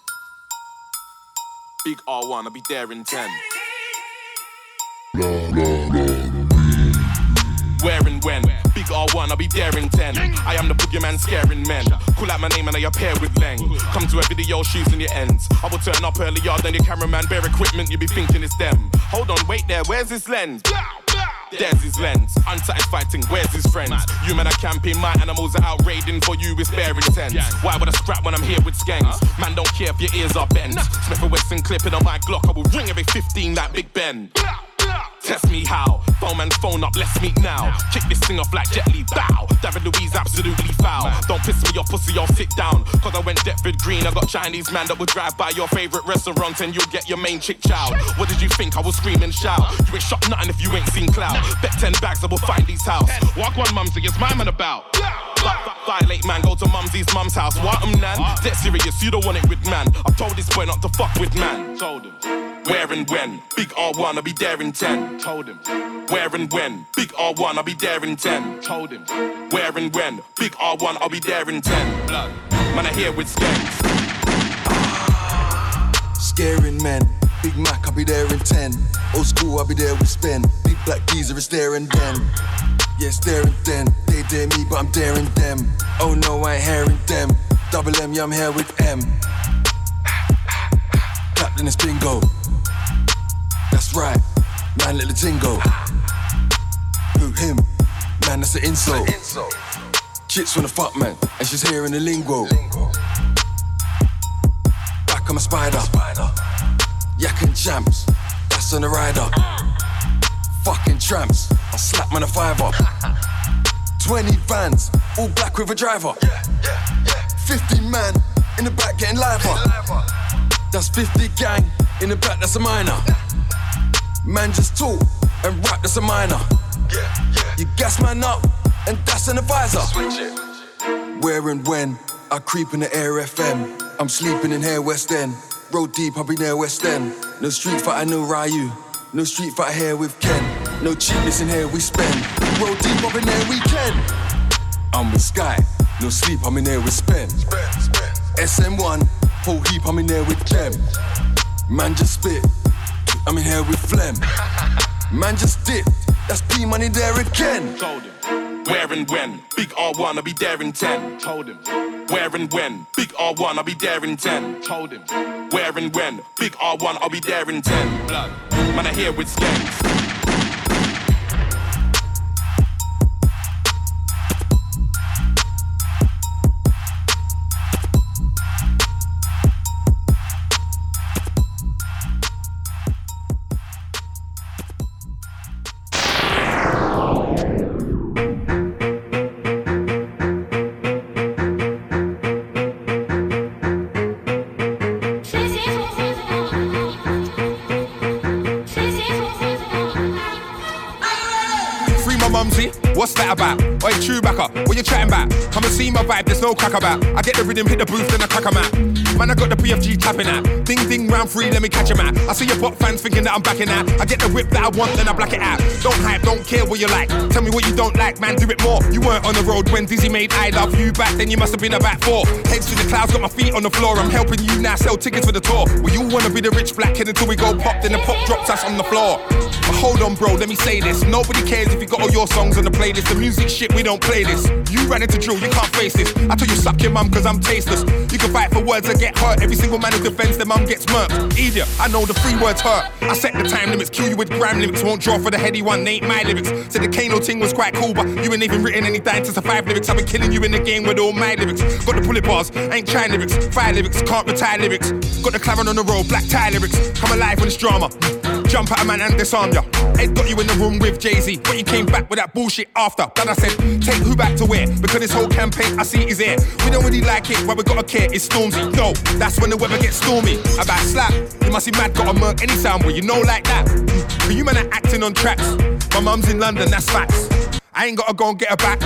Big R1, I'll be there in 10. Where and when? Big R1, I'll be there in 10. I am the boogeyman scaring men. Call out my name and I appear with Leng. Come to a video, shoes in your ends. I will turn up earlier than your cameraman, bare equipment, you be thinking it's them. Hold on, wait there, where's this lens? There's his lens. Unsatisfied thing, where's his friends? You men are camping, my animals are out raiding for you with bare intent. Why would I scrap when I'm here with skanks? Man, don't care if your ears are bent. Smith and Wesson clipping on my Glock, I will ring every 15 like Big Ben. Test me how. Phone man, phone up, let's meet now. Kick this thing off like Jet Li, bow. David Luiz, absolutely foul. Don't piss me off, pussy, I'll sit down. Cause I went Deptford Green, I got Chinese man that will drive by your favorite restaurant and you'll get your main chick chow. What did you think? I will scream and shout. You ain't shot nothing if you ain't seen cloud. Bet 10 bags, I will find these house. Walk one mumsy, it's my man about. Violate man, go to mumsy's mum's house. What am nan? Dead serious, you don't want it with man. I told this boy not to fuck with man. Told him. Where and when? Big R1, I'll be there in 10. Told him. Where and when? Big R1, I'll be there in 10. Told him. Where and when? Big R1, I'll be there in 10. Blood. Man, I here with skanks. Scaring men. Big Mac, I'll be there in 10. Old school, I'll be there with Spin. Big black geezer is there and then. Yeah, it's there and then. They dare me, but I'm daring them. Oh no, I ain't hearing them. Double M, yeah, I'm here with M. Clapped in it's bingo. That's right, man, let the tingo. Who him? Man, that's an insult. Chicks wanna fuck, man, and she's hearing the lingo. Back, I'm a spider. Yak and champs, that's on the rider. Fucking tramps, I slap man a fiver. [laughs] 20 vans, all black with a driver. 50 man in the back getting liver. That's 50 gang in the back, that's a minor. [laughs] Man just talk and rap, that's a minor. You gas man up and that's an advisor. Where and when I creep in the air FM. I'm sleeping in here West End. Road deep, I'll be near West End. No street fight, no Ryu. No street fight here with Ken. No cheapness in here, we spend. Road deep, up in there, we can. I'm with Sky. No sleep, I'm in there with Spend. SM1, whole heap, I'm in there with them. Man just spit. I'm in here with Phlegm. [laughs] Man just dip. That's P money there again. Told him. Where and when? Big R1, I'll be there in 10. Told him. Where and when? Big R1, I'll be there in 10. Told him. Where and when? Big R1, I'll be there in 10. Blood. Man, I here with skanks. There's no crack about. I get the rhythm, hit the booth, then I crack 'em out. Man, I got the BFG tapping out. Ding ding, round three, let me catch 'em out. I see your pop fans thinking that I'm backing out. I get the whip that I want, then I black it out. Don't hype, don't care what you like. Tell me what you don't like, man, do it more. You weren't on the road when Dizzee made I Love You back, then you must have been about four. Heads to the clouds, got my feet on the floor. I'm helping you now sell tickets for the tour. Well, you wanna be the rich black kid until we go pop, then the pop drops us on the floor. But hold on, bro, let me say this. Nobody cares if you got all your songs on the playlist. The music shit, we don't play this. You ran into drill, you can't face this. I told you suck your mum cause I'm tasteless. You can fight for words that get hurt. Every single man who defends their mum gets murked. Idiot, I know the three words hurt. I set the time limits, kill you with gram limits. Won't draw for the heady one, ain't my lyrics. Said the Kano thing was quite cool, but you ain't even written any nine to five lyrics. I've been killing you in the game with all my lyrics. Got the bullet bars, ain't trying lyrics. Fire lyrics, can't retire lyrics. Got the claret on the road, black tie lyrics. Come alive when it's drama. Jump at a man and disarm ya. Ed got you in the room with Jay Z, but you came back with that bullshit after. Then I said, take who back to where? Because this whole campaign I see is here. We don't really like it, but we gotta care. It's Stormzy. No, that's when the weather gets stormy. About slap, you must be mad, got a murk any sound, but you know like that. But you man are acting on tracks. My mum's in London, that's facts. I ain't gotta go and get her back.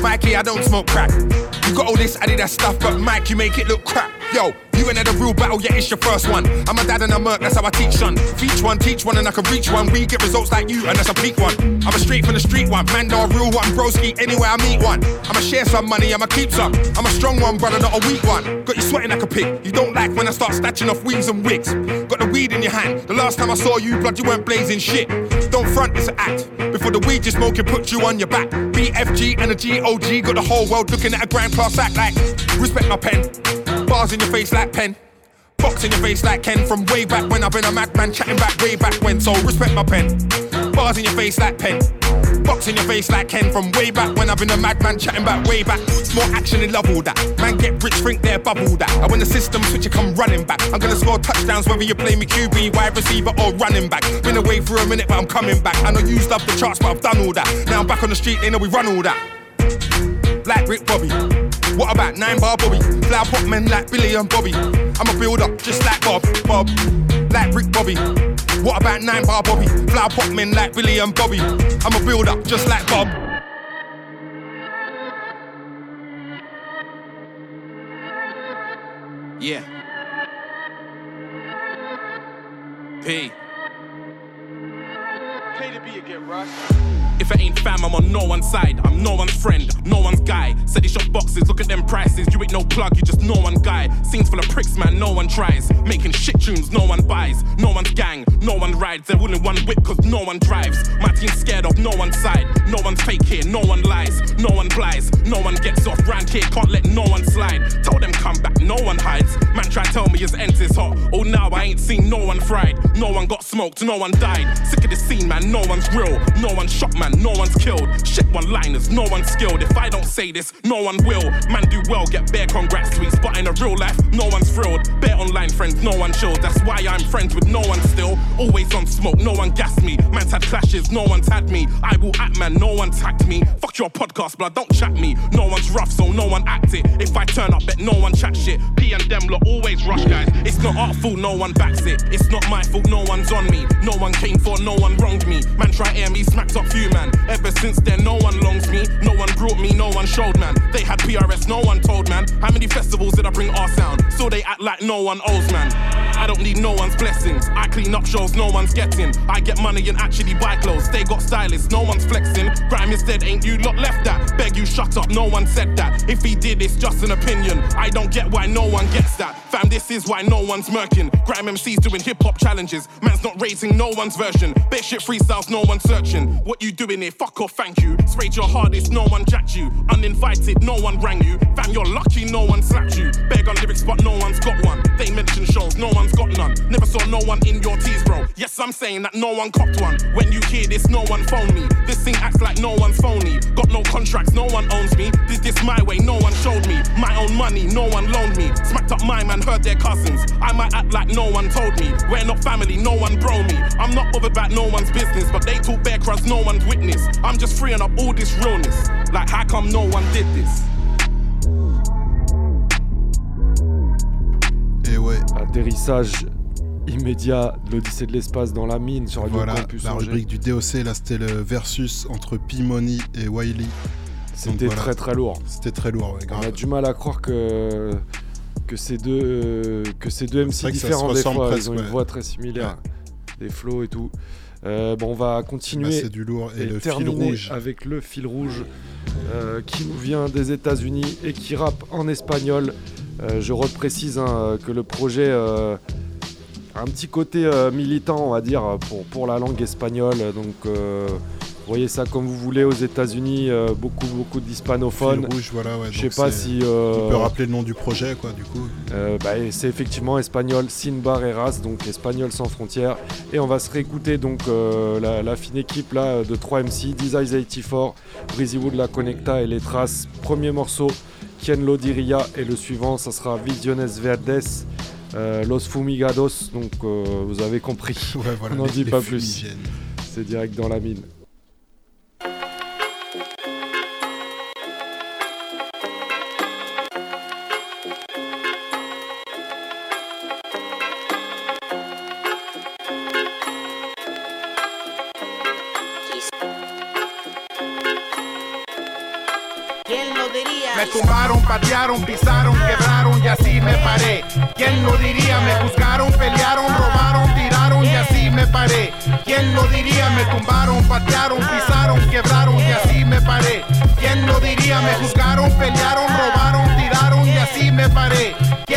Mikey, I don't smoke crack. You got all this Adidas stuff, but Mike, you make it look crap. Yo, you ain't had a real battle, yeah, it's your first one. I'm a dad and a merc, that's how I teach son. Feach one, teach one, and I can reach one. We get results like you, and that's a peak one. I'm a straight from the street one, man, a real one, broski, anywhere I meet one. I'ma share some money, I'ma keep some. I'm a strong one, brother, not a weak one. Got you sweating like a pig. You don't like when I start snatching off weaves and wigs. Got the weed in your hand. The last time I saw you, blood, you weren't blazing shit. Don't front, it's an act. Before the weed you smoking put you on your back. BFG and a GOG, got the whole world looking at a grand class act like. Respect my pen. Bars in your face like pen. Box in your face like Ken from way back when I've been a madman chatting back way back when. So respect my pen. Bars in your face like pen. Box in your face like Ken from way back when I've been a madman chatting back way back. More action in love all that. Man get rich, think they're bubble that. And when the system switch, you come running back. I'm gonna score touchdowns whether you play me QB, wide receiver or running back. Been away for a minute, but I'm coming back. I know you love the charts, but I've done all that. Now I'm back on the street, they know we run all that. Like Rick Bobby. What about nine bar Bobby? Flower pop men like Billy and Bobby. I'm a build up just like Bob, Bob, like Rick Bobby. What about nine bar Bobby? Flower pop men like Billy and Bobby. I'm a build up just like Bob. Yeah. P. Pay to be a get rushed. If it ain't fam, I'm on no one's side. I'm no one's friend, no one's guy. Said he shop boxes, look at them prices. You ain't no plug, you just no one guy. Scenes full of pricks, man, no one tries. Making shit tunes, no one buys. No one's gang, no one rides. They're all one whip, cause no one drives. My team's scared of no one's side. No one's fake here, no one lies. No one flies, no one gets off. Round here, can't let no one slide. Tell them come back, no one hides. Man, try tell me his ends is hot. Oh, now I ain't seen no one fried. No one got smoked, no one died. Sick of the scene, man, no one's real. No one shot, man, no one's killed. Shit one liners, no one's skilled. If I don't say this, no one will. Man, do well, get bare congrats tweets. But in a real life, no one's thrilled. Bare online friends, no one chilled. That's why I'm friends with no one still. Always on smoke, no one gassed me. Man's had clashes, no one's had me. I will act, man, no one tagged me. Fuck your podcast, but don't chat me. No one's rough, so no one act it. If I turn up, bet no one chat shit. P and them lot always rush, guys. It's not artful, no one backs it. It's not my fault, no one's on me. No one came for, no one wronged me. Man, try air me, smacked up few, man. Ever since then, no one longs me. No one brought me, no one showed, man. They had PRS, no one told, man. How many festivals did I bring our sound? So they act like no one owes, man. I don't need no one's blessings. I clean up shows, no one's getting. I get money and actually buy clothes. They got stylists, no one's flexing. Grime is dead, ain't you lot left that? Beg you shut up, no one said that. If he did, it's just an opinion. I don't get why no one gets that. Fam, this is why no one's murking. Grime MCs doing hip hop challenges. Man's not raising no one's version. Bit shit freestyles, no one's searching. What you doing here? Fuck off, thank you. Sprayed your hardest, no one jacked you. Uninvited, no one rang you. Fam, you're lucky, no one slapped you. Beg on lyrics, but no one's got one. They mention shows, no one's got none. Never saw no one in your tees, bro. Yes, I'm saying that no one copped one. When you hear this, no one phone me. This thing acts like no one's phony. Got no contracts, no one owns me. Did this my way, no one showed me. My own money, no one loaned me. Smacked up my man, heard their cousins. I might act like no one told me. We're not family, no one bro me. I'm not bothered about no one's business, but they talk bear crust, no one's witness. I'm just freeing up all this realness. Like, how come no one did this? Et ouais. Atterrissage immédiat de l'Odyssée de l'espace dans la mine sur Radio Voilà, Campus la Angers. rubrique du DOC, là c'était le versus entre P-Money et Wiley. C'était voilà. très très lourd. C'était très lourd, ouais, On a du mal à croire que que ces deux euh, que ces deux MC différents des fois, presque, ils ont une ouais. voix très similaire, des flows et tout. Euh, bon, on va continuer. Bah, du lourd. Et le fil terminer rouge. avec le fil rouge euh, qui nous vient des États-Unis et qui rappe en espagnol. Euh, je reprécise hein, que le projet a un petit côté euh, militant, on va dire, pour, pour la langue espagnole. Donc, euh, voyez ça comme vous voulez aux États-Unis, euh, beaucoup beaucoup d'hispanophones. Rouge, voilà, ouais, Je sais pas si. euh, On peut rappeler le nom du projet, quoi, du coup. euh, bah, c'est effectivement espagnol Sin Barreras, donc espagnol sans frontières. Et on va se réécouter donc euh, la, la fine équipe là de 3 MC, Eyes 84, Breezy Wood, La Connecta et Les Traces. Premier morceau, Ken Lodiria et le suivant, ça sera Visiones Verdes. Los Fumigados, donc vous avez compris. Ouais, voilà, [laughs] On n'en dit les pas plus. C'est direct dans la mine. Pisaron, quebraron y así me paré. ¿Quién lo diría? Me juzgaron, pelearon, robaron, tiraron y así me paré. ¿Quién lo diría? Me tumbaron, patearon, pisaron, quebraron y así me paré. ¿Quién lo diría? Me juzgaron, pelearon, robaron, tiraron y así me paré.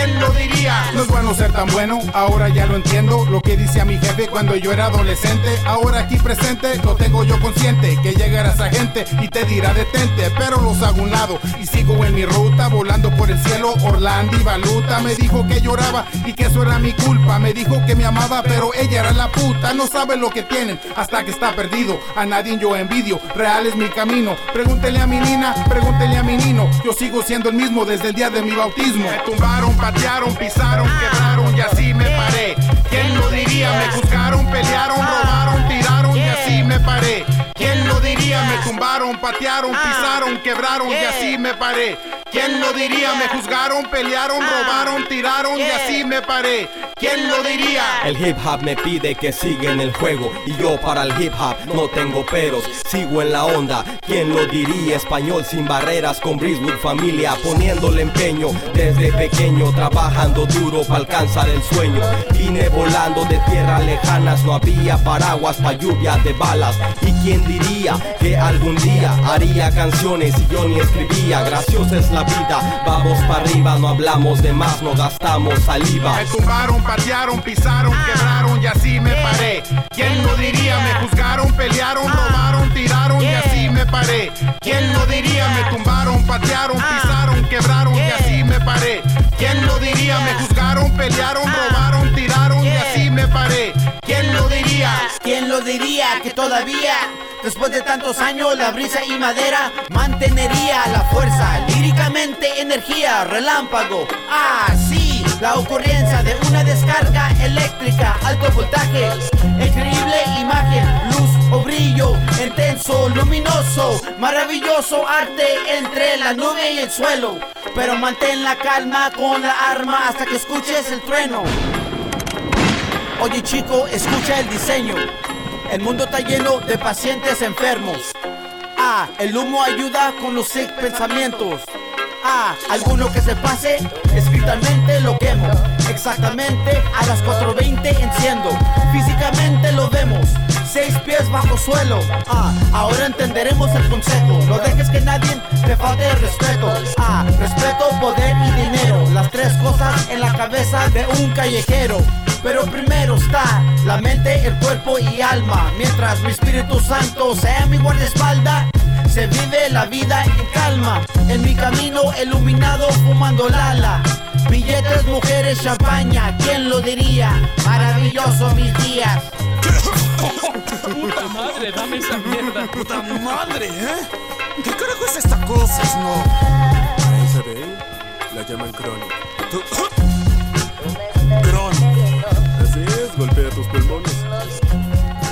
¿Quién lo diría? No es bueno ser tan bueno, ahora ya lo entiendo. Lo que dice a mi jefe cuando yo era adolescente. Ahora aquí presente, lo tengo yo consciente. Que llegará esa gente y te dirá detente. Pero los hago un lado y sigo en mi ruta. Volando por el cielo, Orlando y Baluta. Me dijo que lloraba y que eso era mi culpa. Me dijo que me amaba, pero ella era la puta. No sabe lo que tienen hasta que está perdido. A nadie yo envidio, real es mi camino. Pregúntele a mi nina, pregúntele a mi nino. Yo sigo siendo el mismo desde el día de mi bautismo. Me tumbaron, patearon, pisaron, quebraron y así me paré. ¿Quién lo diría? Me juzgaron, pelearon, robaron, tiraron y así me paré. ¿Quién lo diría? Me tumbaron, patearon, pisaron, quebraron y así me paré. ¿Quién lo diría? Me juzgaron, pelearon, robaron, tiraron y así me paré. ¿Quién lo diría? El hip hop me pide que siga en el juego y yo para el hip hop no tengo peros, sigo en la onda. ¿Quién lo diría? Español sin barreras con Briswood familia, poniéndole empeño desde pequeño, trabajando duro para alcanzar el sueño. Vine volando de tierras lejanas, no había paraguas pa lluvia de balas. ¿Y quién diría que algún día haría canciones y yo ni escribía? Graciosa es la vida, vamos para arriba, no hablamos de más, no gastamos saliva. Me tumbaron, patearon, pisaron, quebraron y así me paré. ¿Quién lo diría? Me juzgaron, pelearon, robaron, tiraron y así me paré. ¿Quién lo diría? Me tumbaron, patearon, pisaron, quebraron y así me paré. ¿Quién lo diría? Me juzgaron, pelearon, robaron, tiraron y así ¿Quién lo diría? ¿Quién lo diría que todavía, después de tantos años, la brisa y madera mantenería la fuerza, líricamente energía, relámpago? Ah, sí, la ocurrencia de una descarga eléctrica, alto voltaje, increíble imagen, luz o brillo, intenso, luminoso, maravilloso arte entre la nube y el suelo. Pero mantén la calma con la arma hasta que escuches el trueno. Oye chico, escucha el diseño. El mundo está lleno de pacientes enfermos. Ah, el humo ayuda con los pensamientos. Ah, alguno que se pase, escritamente lo quemo. Exactamente a las 4.20 enciendo. Físicamente lo vemos. Seis pies bajo suelo. Ah, ahora entenderemos el consejo. No dejes que nadie te falte respeto. Ah, respeto, poder y dinero. Las tres cosas en la cabeza de un callejero. Pero primero está la mente, el cuerpo y alma. Mientras mi Espíritu Santo sea mi guardaespaldas, se vive la vida en calma. En mi camino iluminado fumando lala. Billetes, mujeres, champaña, ¿quién lo diría? Maravilloso mis días. [laughs] Puta madre, dame esa mierda. Puta madre, ¿eh? ¿Qué carajo es esta cosa, no? A esa de él la llaman crónica. Crónica. Así es, golpea tus pulmones.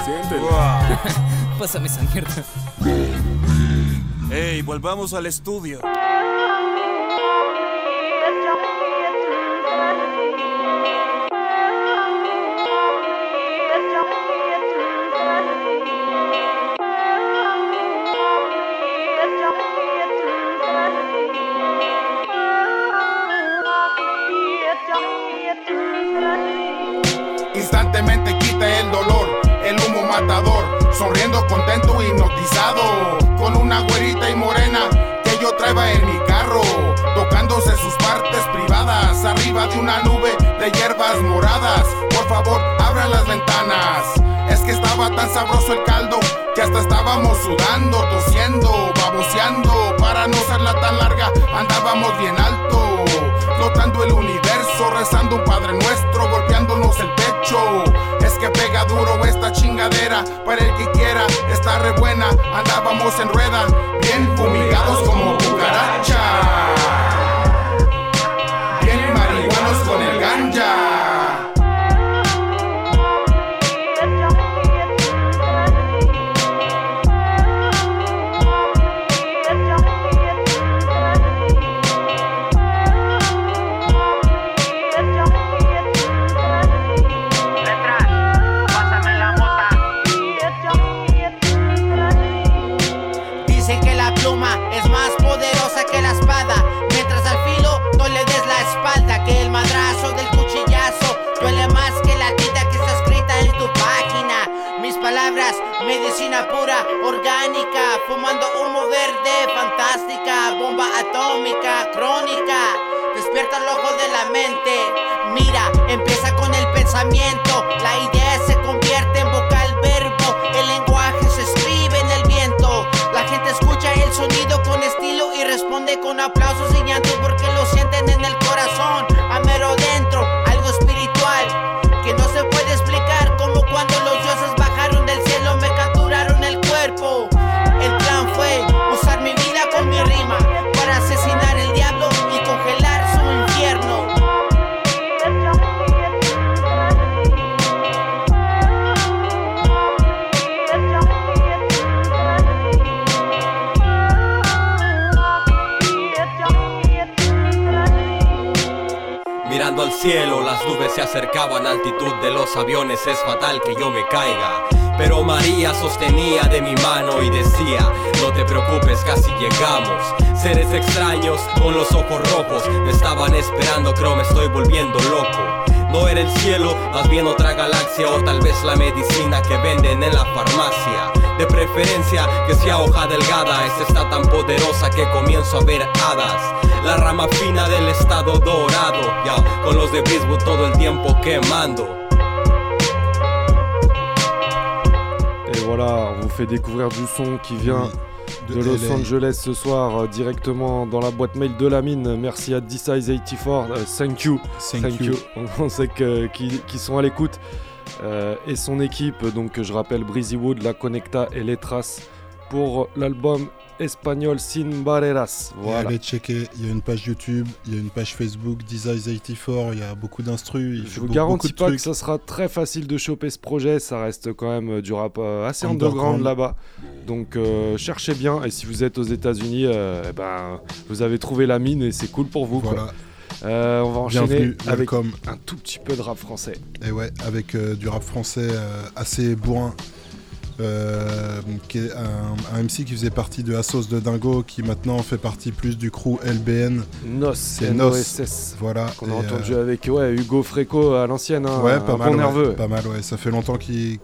Siéntelo. [laughs] Pásame esa mierda. Ey, volvamos al estudio. Sonriendo contento hipnotizado, con una güerita y morena que yo traeba en mi carro, tocándose sus partes privadas, arriba de una nube de hierbas moradas. Por favor, abran las ventanas. Es que estaba tan sabroso el caldo que hasta estábamos sudando, tosiendo, baboseando. Para no serla tan larga, andábamos bien alto, flotando el universo, rezando un Padre Nuestro, golpeándonos el pecho. Que pega duro esta chingadera, para el que quiera, está re buena. Andábamos en rueda, bien fumigados como cucaracha, bomba atómica, crónica. Despierta el ojo de la mente. Mira, empieza con el pensamiento. La idea se convierte en vocal verbo. El lenguaje se escribe en el viento. La gente escucha el sonido con estilo y responde con aplausos y llanto se acercaban a altitud de los aviones, es fatal que yo me caiga. Pero María sostenía de mi mano y decía, no te preocupes, casi llegamos. Seres extraños con los ojos rojos me estaban esperando, creo me estoy volviendo loco. No era el cielo, más bien otra galaxia o tal vez la medicina que venden en la farmacia. De preferencia que sea hoja delgada, esta está tan poderosa que comienzo a ver hadas. La rama fina del estado dorado, ya con los de todo el tiempo quemando. Et voilà, on vous fait découvrir du son qui vient de de, Los. Angeles ce soir, euh, directement dans la boîte mail de la mine. Merci à D-Size84, euh, thank you. Thank you. On- On [laughs] sait que- qu'ils sont à l'écoute. Euh, et son équipe, donc je rappelle Breezy Wood, La Conecta et Letras pour l'album espagnol Sin Barreras. Voilà. allez checker, il y a une page YouTube, il y a une page Facebook, Designs84, il y a beaucoup d'instrus. il Je vous garantis pas que ça sera très facile de choper ce projet, ça reste quand même euh, du rap euh, assez Underground. underground là-bas. Donc euh, cherchez bien et si vous êtes aux États-Unis, euh, eh ben, vous avez trouvé la mine et c'est cool pour vous. quoi. Voilà. Euh, on va enchaîner avec un tout petit peu de rap français. Et ouais, avec euh, du rap français euh, assez bourrin. Euh, qui est un, un MC qui faisait partie de Assos de Dingo, qui maintenant fait partie plus du crew LBN. Nos, c'est Nos. NOSS, Voilà. qu'on a entendu euh, avec ouais, Hugo Fréco à l'ancienne, hein, ouais, un pas bon mal. ouais, nerveux. pas mal, ouais. Ça fait longtemps qu'il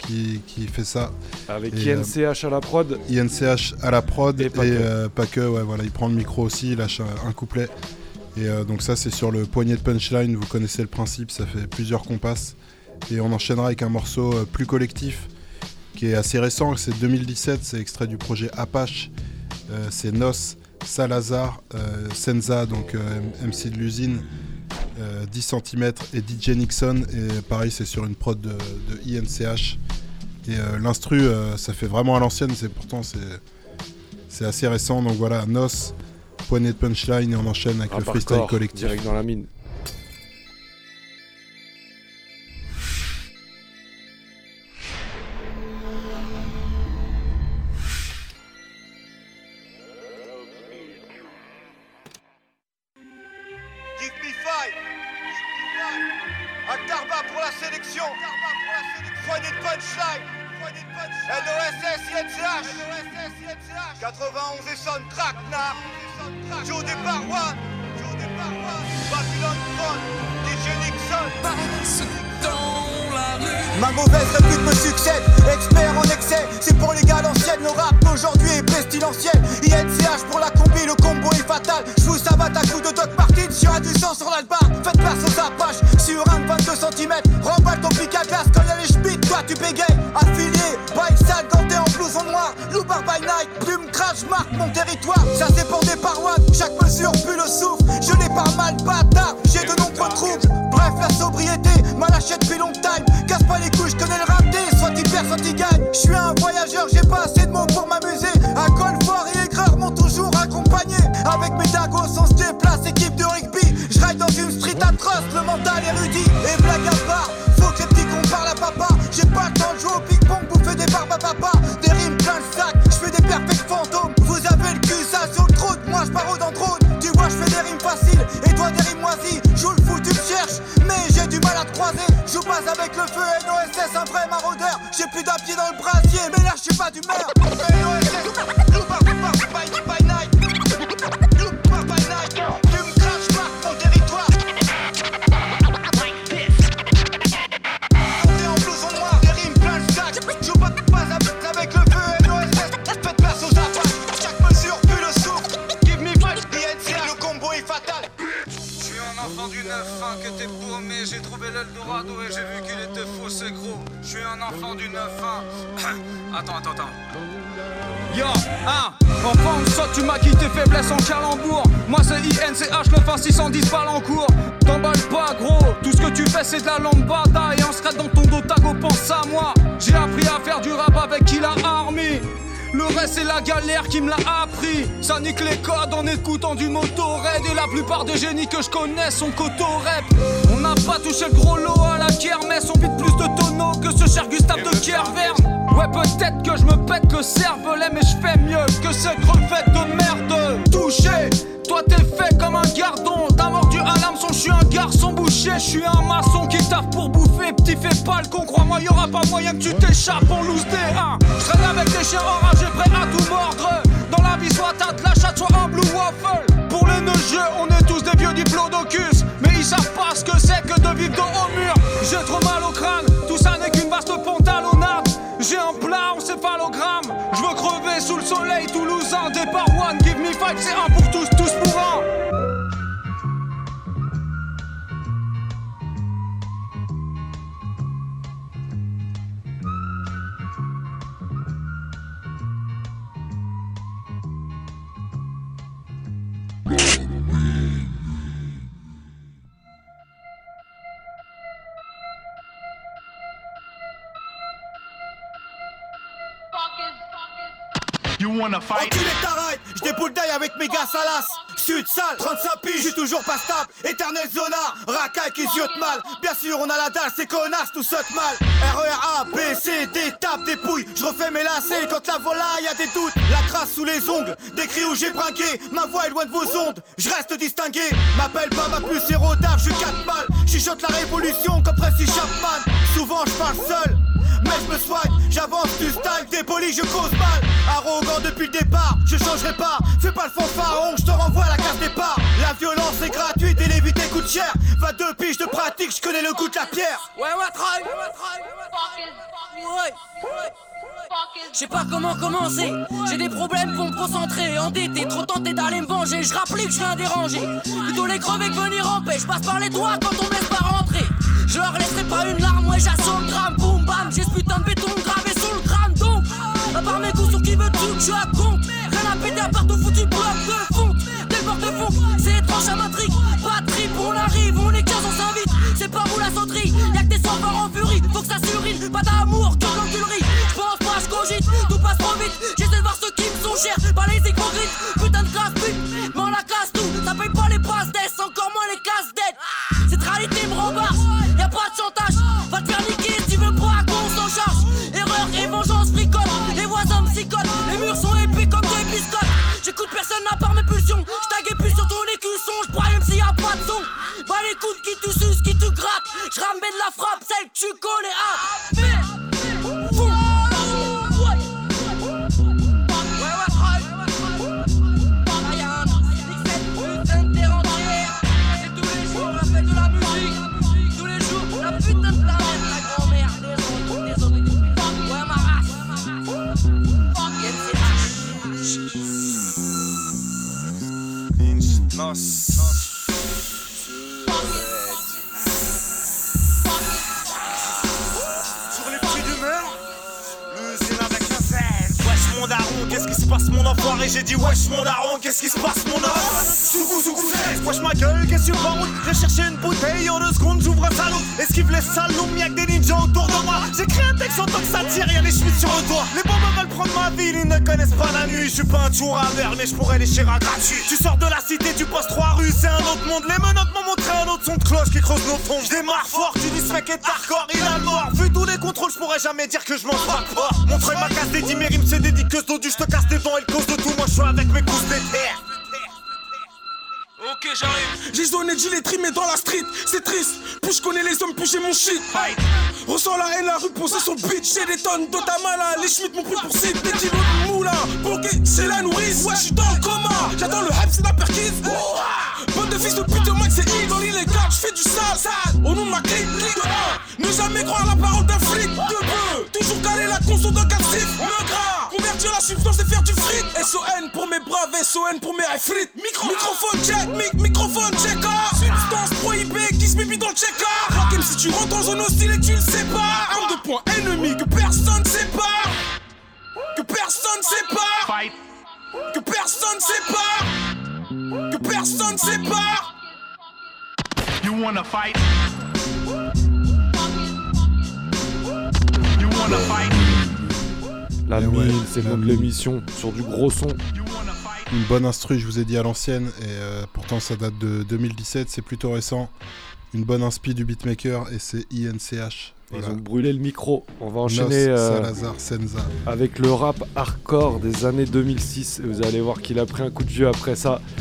fait ça. Avec Et, euh, INCH à la prod. INCH à la prod et, pas que. pas que, ouais, voilà, il prend le micro aussi, il lâche un, un couplet. Et donc ça c'est sur le poignet de punchline, vous connaissez le principe, ça fait plusieurs compasses. Et on enchaînera avec un morceau plus collectif qui est assez récent, c'est 2017, c'est extrait du projet Apache, Euh, c'est Nos, Salazar, euh, Senza, donc euh, MC de l'usine, euh, 10 cm et DJ Nixon, et pareil c'est sur une prod de, de INCH. Et euh, l'instru, euh, ça fait vraiment à l'ancienne, c'est pourtant c'est c'est assez récent. Donc voilà, Nos, poignée de punchline et on enchaîne avec Rap le freestyle hardcore, collectif. Direct dans la mine. Ma mauvaise répute me succède, expert en excès, c'est pour les gars le rap d'aujourd'hui est pestilentiel. INCH pour la combi, le combo est fatal. Je vous Sur un du sang sur l'albar. Faites place aux apaches sur un de 22 cm. Remballe ton pic à glace quand y'a les schmitts, toi tu bégayes. Affilié, bike sale, ganté en blouson noir. Loupard by night, plume crash, marque mon territoire. Ça pour des parois, chaque mesure pue le souffle. Je l'ai pas mal bâtard, j'ai de nombreux troubles. Bref, la sobriété m'a lâché depuis long time. Casse pas les couilles, connais le raté, soit il perd, soit il gagne. Je suis un voyageur, j'ai pas assez de mots pour m'amuser. À fort et aigreur m'ont toujours accompagné. Avec mes dagos, on se déplace, équipe ride dans une street atroce, le mental érudit. Et blague à part, faut que les petits qu'on parle à papa. J'ai pas le temps de jouer au ping-pong, bouffer des barbes à papa. Des rimes plein de sacs, je fais des perfects fantômes. Vous avez le cul, ça sur le trône, moi je pars dans drone. Tu vois, je fais des rimes faciles, et toi des rimes moisies. Joue le fou, tu me cherches, mais j'ai du mal à te croiser. Je passe avec le feu, NOSS, un vrai maraudeur. J'ai plus d'un pied dans le brasier, mais là je suis pas d'humeur. NOSS, Yo, hein, enfant, ça tu m'as quitté faiblesse en calembour. Moi c'est INCH, le fin 610 balles en cours. T'emballes pas gros, tout ce que tu fais c'est de la lambada. Et on serait dans ton dos, tago, pense à moi. J'ai appris à faire du rap avec qui la army. Le reste c'est la galère qui me l'a appris Ça nique les codes en écoutant du motorhead Et la plupart des génies que je connais sont cotorep On n'a pas touché le gros lot à la kermesse On vide plus de tonneaux que ce cher Gustave de Kerverne Ouais peut-être que je me pète le cervelet Mais je fais mieux que ces crevettes de merde. Touché toi t'es fait comme un gardon, t'as mordu à l'hameçon, je suis un garçon bouché, je suis un maçon qui taffe pour bouffer, petit fais pas le con, crois-moi y'aura pas moyen que tu t'échappes. En loose des 1 Je traîne avec des chiens enragés prêts à tout mordre. Dans la vie soit t'as de la chatte, soit un blue waffle. Pour les neugeux, on est tous des vieux diplodocus. Mais ils savent pas ce que c'est que de vivre dans au mur. J'ai trop mal au crâne, tout ça n'est qu'une vaste pantalonnade j'ai un plat encéphalogramme, je veux crever sous le soleil toulousain. Départ one, give me five, c'est un pour tous, tous pour un. You wanna fight? Enculé t'arrêtes, je d'ail avec mes gars salas Sud sale, 35 piges, je suis toujours pas stable. Éternel zona, racaille qui ziote mal. Bien sûr on a la dalle, c'est connasse, tout saute mal. RER A, B, C, D, tape, dépouille. Je refais mes lacets quand la volaille a des doutes. La crasse sous les ongles, des cris où j'ai brinqué. Ma voix est loin de vos ondes, je reste distingué. M'appelle pas ma plus héros d'art, je 4 balles. La révolution comme Tracy Chapman. Souvent je parle seul mais je me soigne, j'avance du style, dépoli, je cause mal. Arrogant depuis le départ, je changerai pas. Fais pas le fanfaron, je te renvoie à la case départ. La violence est gratuite et l'éviter coûte cher. 22 piges de pratique, je connais le goût de la pierre. Ouais, ouais, try. Ouais. Je sais pas comment commencer, j'ai des problèmes pour me concentrer Endetté, trop tenté d'aller me venger, je rappelle que je viens déranger Plutôt les crever que venir ramper, je passe par les doigts quand on laisse pas rentrer Je leur laisserai pas une larme, ouais j'assaut le drame, J'ai ce putain de béton gravé sous le crâne donc À part mes coups sur qui veut tout, je compte Rien à péter à part ton foutu bloc de fonte Des porte-fonds, c'est étrange à de trip, on arrive, on est 15, on s'invite. C'est pas vous la sauterie, y'a que des sans en furie. Faut que ça s'urine, pas d'amour, que l'enculerie. J'pense pas, j'cogite, tout passe trop vite. J'essaie de voir ceux qui me sont chers, pas les hypocrites. Putain de classe pute, m'en la casse tout. Ça paye pas les passes frappe, celle que tu connais. Ah J'ai dit wesh mon daron, qu'est-ce qui se passe mon homme Sougou sougou zest, wesh ma gueule, qu'est-ce que tu route J'ai cherché une bouteille, en deux secondes j'ouvre un salon. Esquive les salons, y'a que des ninjas autour de moi. J'écris un texte en tant que ça tire, y'a les schmitts sur le toit. Les bombes veulent prendre ma ville, ils ne connaissent pas la nuit. Je suis pas un tour à verre, mais je pourrais les chier à gratuit. Tu sors de la cité, tu passes trois rues, c'est un autre monde. Les menottes m'ont montré un autre son de cloche qui creuse nos tombes. Je démarre fort, tu dis ce mec est hardcore, il a le mort. Vu tous les contrôles, je pourrais jamais dire que je m'en pas ma casse des 10 mes rimes, c'est des d'eau du je te casse des dents et le cause de tout Moi je avec mes coups d'éther Ok, j'arrive. J'ai zoné gilet trimé dans la street, c'est triste. Plus je connais les hommes, plus j'ai mon shit. Ressens la haine, la rue posée sur le beat. J'ai des tonnes d'Otamala, les schmitts m'ont pris pour cible. Des kilos de moula, bloqué, c'est la nourrice? Ouais, je suis dans le coma. J'attends le hype, c'est la perquise. Bande de fils de pute, au max, c'est I dans l'illégal. J'fais du sale, sale. Au nom de ma clique, de 1. Ne jamais croire la parole d'un flic. De peu, toujours caler la conso d'un calcif. Me gras, convertir la substance et faire du fric. SON pour mes braves, SON pour mes frites. Micro, microphone check, mic, microphone check. ah. Danse prohibée qui se méfie dans le check-up. Rock si tu rentres en zone hostile et tu le sais pas. Arme de poing ennemi que personne sépare. Que personne sépare. Que personne sépare. Que personne sépare. You wanna fight? You wanna fight? La Eh mine, c'est le la nom de mine. l'émission, sur du gros son. Une bonne instru, je vous ai dit à l'ancienne, et euh, pourtant ça date de 2017, c'est plutôt récent. Une bonne inspi du beatmaker, et c'est INCH. Ils ont brûlé le micro. On va enchaîner euh, Salazar Senza. avec le rap hardcore des années 2006. Et vous allez voir qu'il a pris un coup de vieux après ça. [laughs]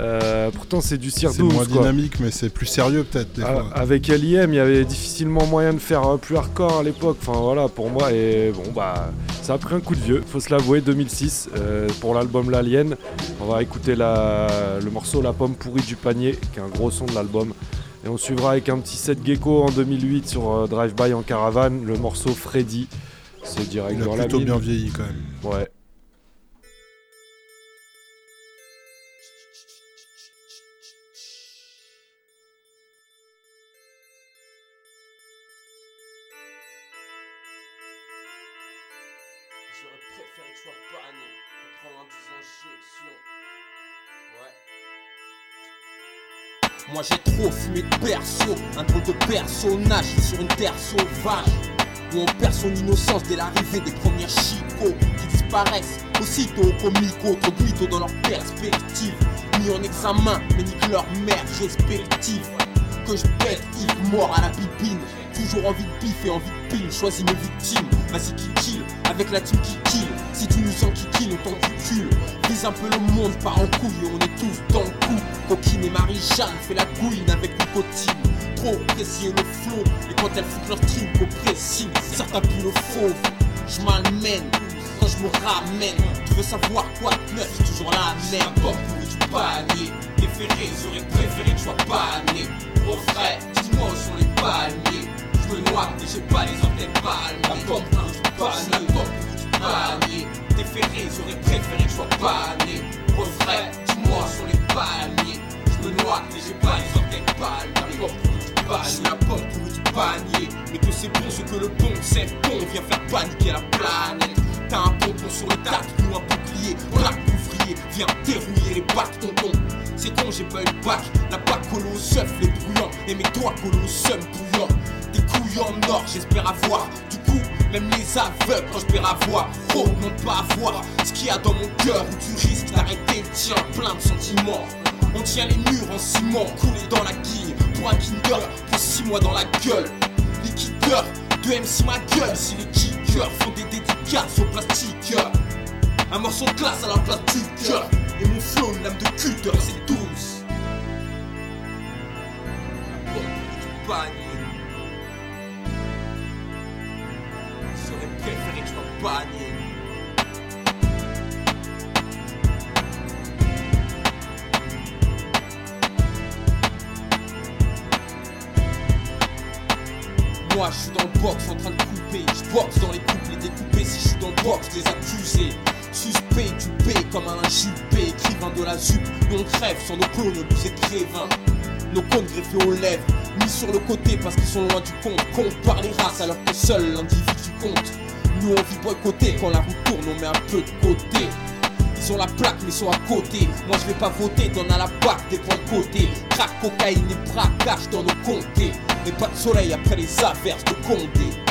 Euh, pourtant, c'est du Sir C'est moins quoi. dynamique, mais c'est plus sérieux peut-être des Ah, fois. Avec LIM, il y avait difficilement moyen de faire euh, plus hardcore à l'époque. Enfin voilà, pour moi. Et bon, bah, ça a pris un coup de vieux, faut se l'avouer. 2006, euh, pour l'album L'Alien. On va écouter la- le morceau La pomme pourrie du panier, qui est un gros son de l'album. Et on suivra avec un petit set gecko en 2008 sur euh, Drive By en caravane, le morceau Freddy. C'est direct Il a dans la plutôt mine. bien vieilli quand même. Ouais. Trop fumé de perso, un drôle de personnage sur une terre sauvage Où on perd son innocence dès l'arrivée des premiers chicots Qui disparaissent. Aussitôt au comico Trop mythos dans leur perspective Mis en examen, mais nique leur mère respective. Que je pète, mort à la bibine Toujours envie de bif et envie de pile Choisis mes victimes, vas-y qui kill Avec la team qui kill. Si tu nous sens qui kill, on t'encule Vise un peu le monde, part en couille On est tous dans le coup. Coquine et Marie-Jeanne fait la gouine avec nicotine Trop précieux le flow. Et quand elles foutent leur stream au pressing Certains puent le fauve Je malmène quand je me ramène. Tu veux savoir quoi de neuf? Toujours la merde Pas pourri du panier ferrés auraient préféré que je sois pas né. Au vrai, dis-moi où sont les palmiers Je me noie et j'ai pas les orteils palmés La pomme pourrie du panier La pomme du panier auraient préféré que je sois pas né Au vrai, dis-moi sont les palmiers. Je me noie et j'ai pas les orteils palmés La pomme du panier La pomme du panier. Mais que c'est bon ce que le bon c'est bon. Viens faire paniquer la planète. T'as un pompon sur le tac, nous un bouclier, braque ouvrier, viens dérouiller les bacs, tonton. C'est con, j'ai pas eu le bac, la bac colo au seuf, les bruyants, et mes doigts colo au seum bouillant. En or, j'espère avoir. Du coup, même les aveugles, quand j'espère avoir, oh, non pas avoir. Ce qu'il y a dans mon cœur, où tu risques d'arrêter le tien, plein de sentiments. On tient les murs en ciment, coulés dans la guille, pour un kinder, pour six mois dans la gueule. Liquideur, de MC ma gueule, si les kickers font des dédicaces au plastique. Un morceau de glace à la place du cœur, et mon flow, une lame de cutter, c'est douce. La Moi je suis dans le box en train de couper. Je boxe dans les couples et découpés. Si je suis dans le box des accusés Suspect tu payes comme un jupé Écrivain de la ZUP Nous on crève sans nos clones nous écrivains. Nos cônes greffés aux lèvres Mis sur le côté parce qu'ils sont loin du compte. Compte par les races alors que seul l'individu compte Nous on vit boycotter quand la roue tourne on met un peu de côté. Ont la plaque mais sont à côté. Moi je vais pas voter, t'en as la bac des points de côté. Crack, cocaïne et braquage dans nos comtés. Et pas de soleil après les averses de Condé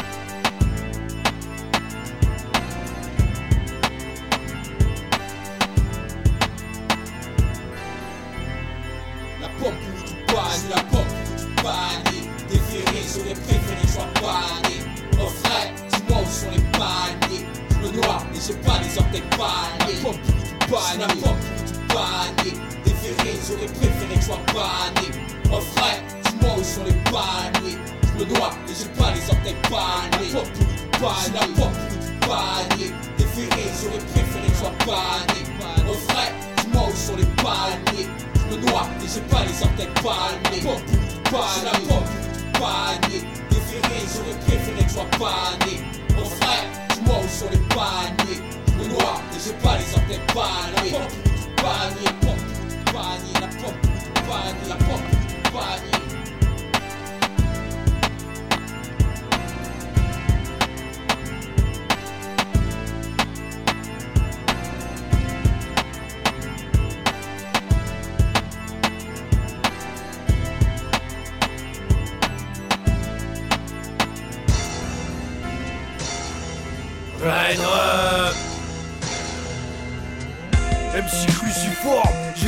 j'ai pas des orteils paniers. N'importe qui panier, n'importe qui panier. Déféré, j'aurais préféré que je sois panier. En vrai, dis-moi où sont les paniers. Je me noie et j'ai pas les orteils paniers. N'importe qui panier, panier. J'aurais préféré que sois dis-moi les j'ai pas les orteils paniers. Panier, n'importe j'aurais préféré que sois. En vrai, noix ou sur les paniers. Le noir, et j'ai pas les sortes paniers. La pompe, panier, panier, la pompe, panier, la pompe, panier.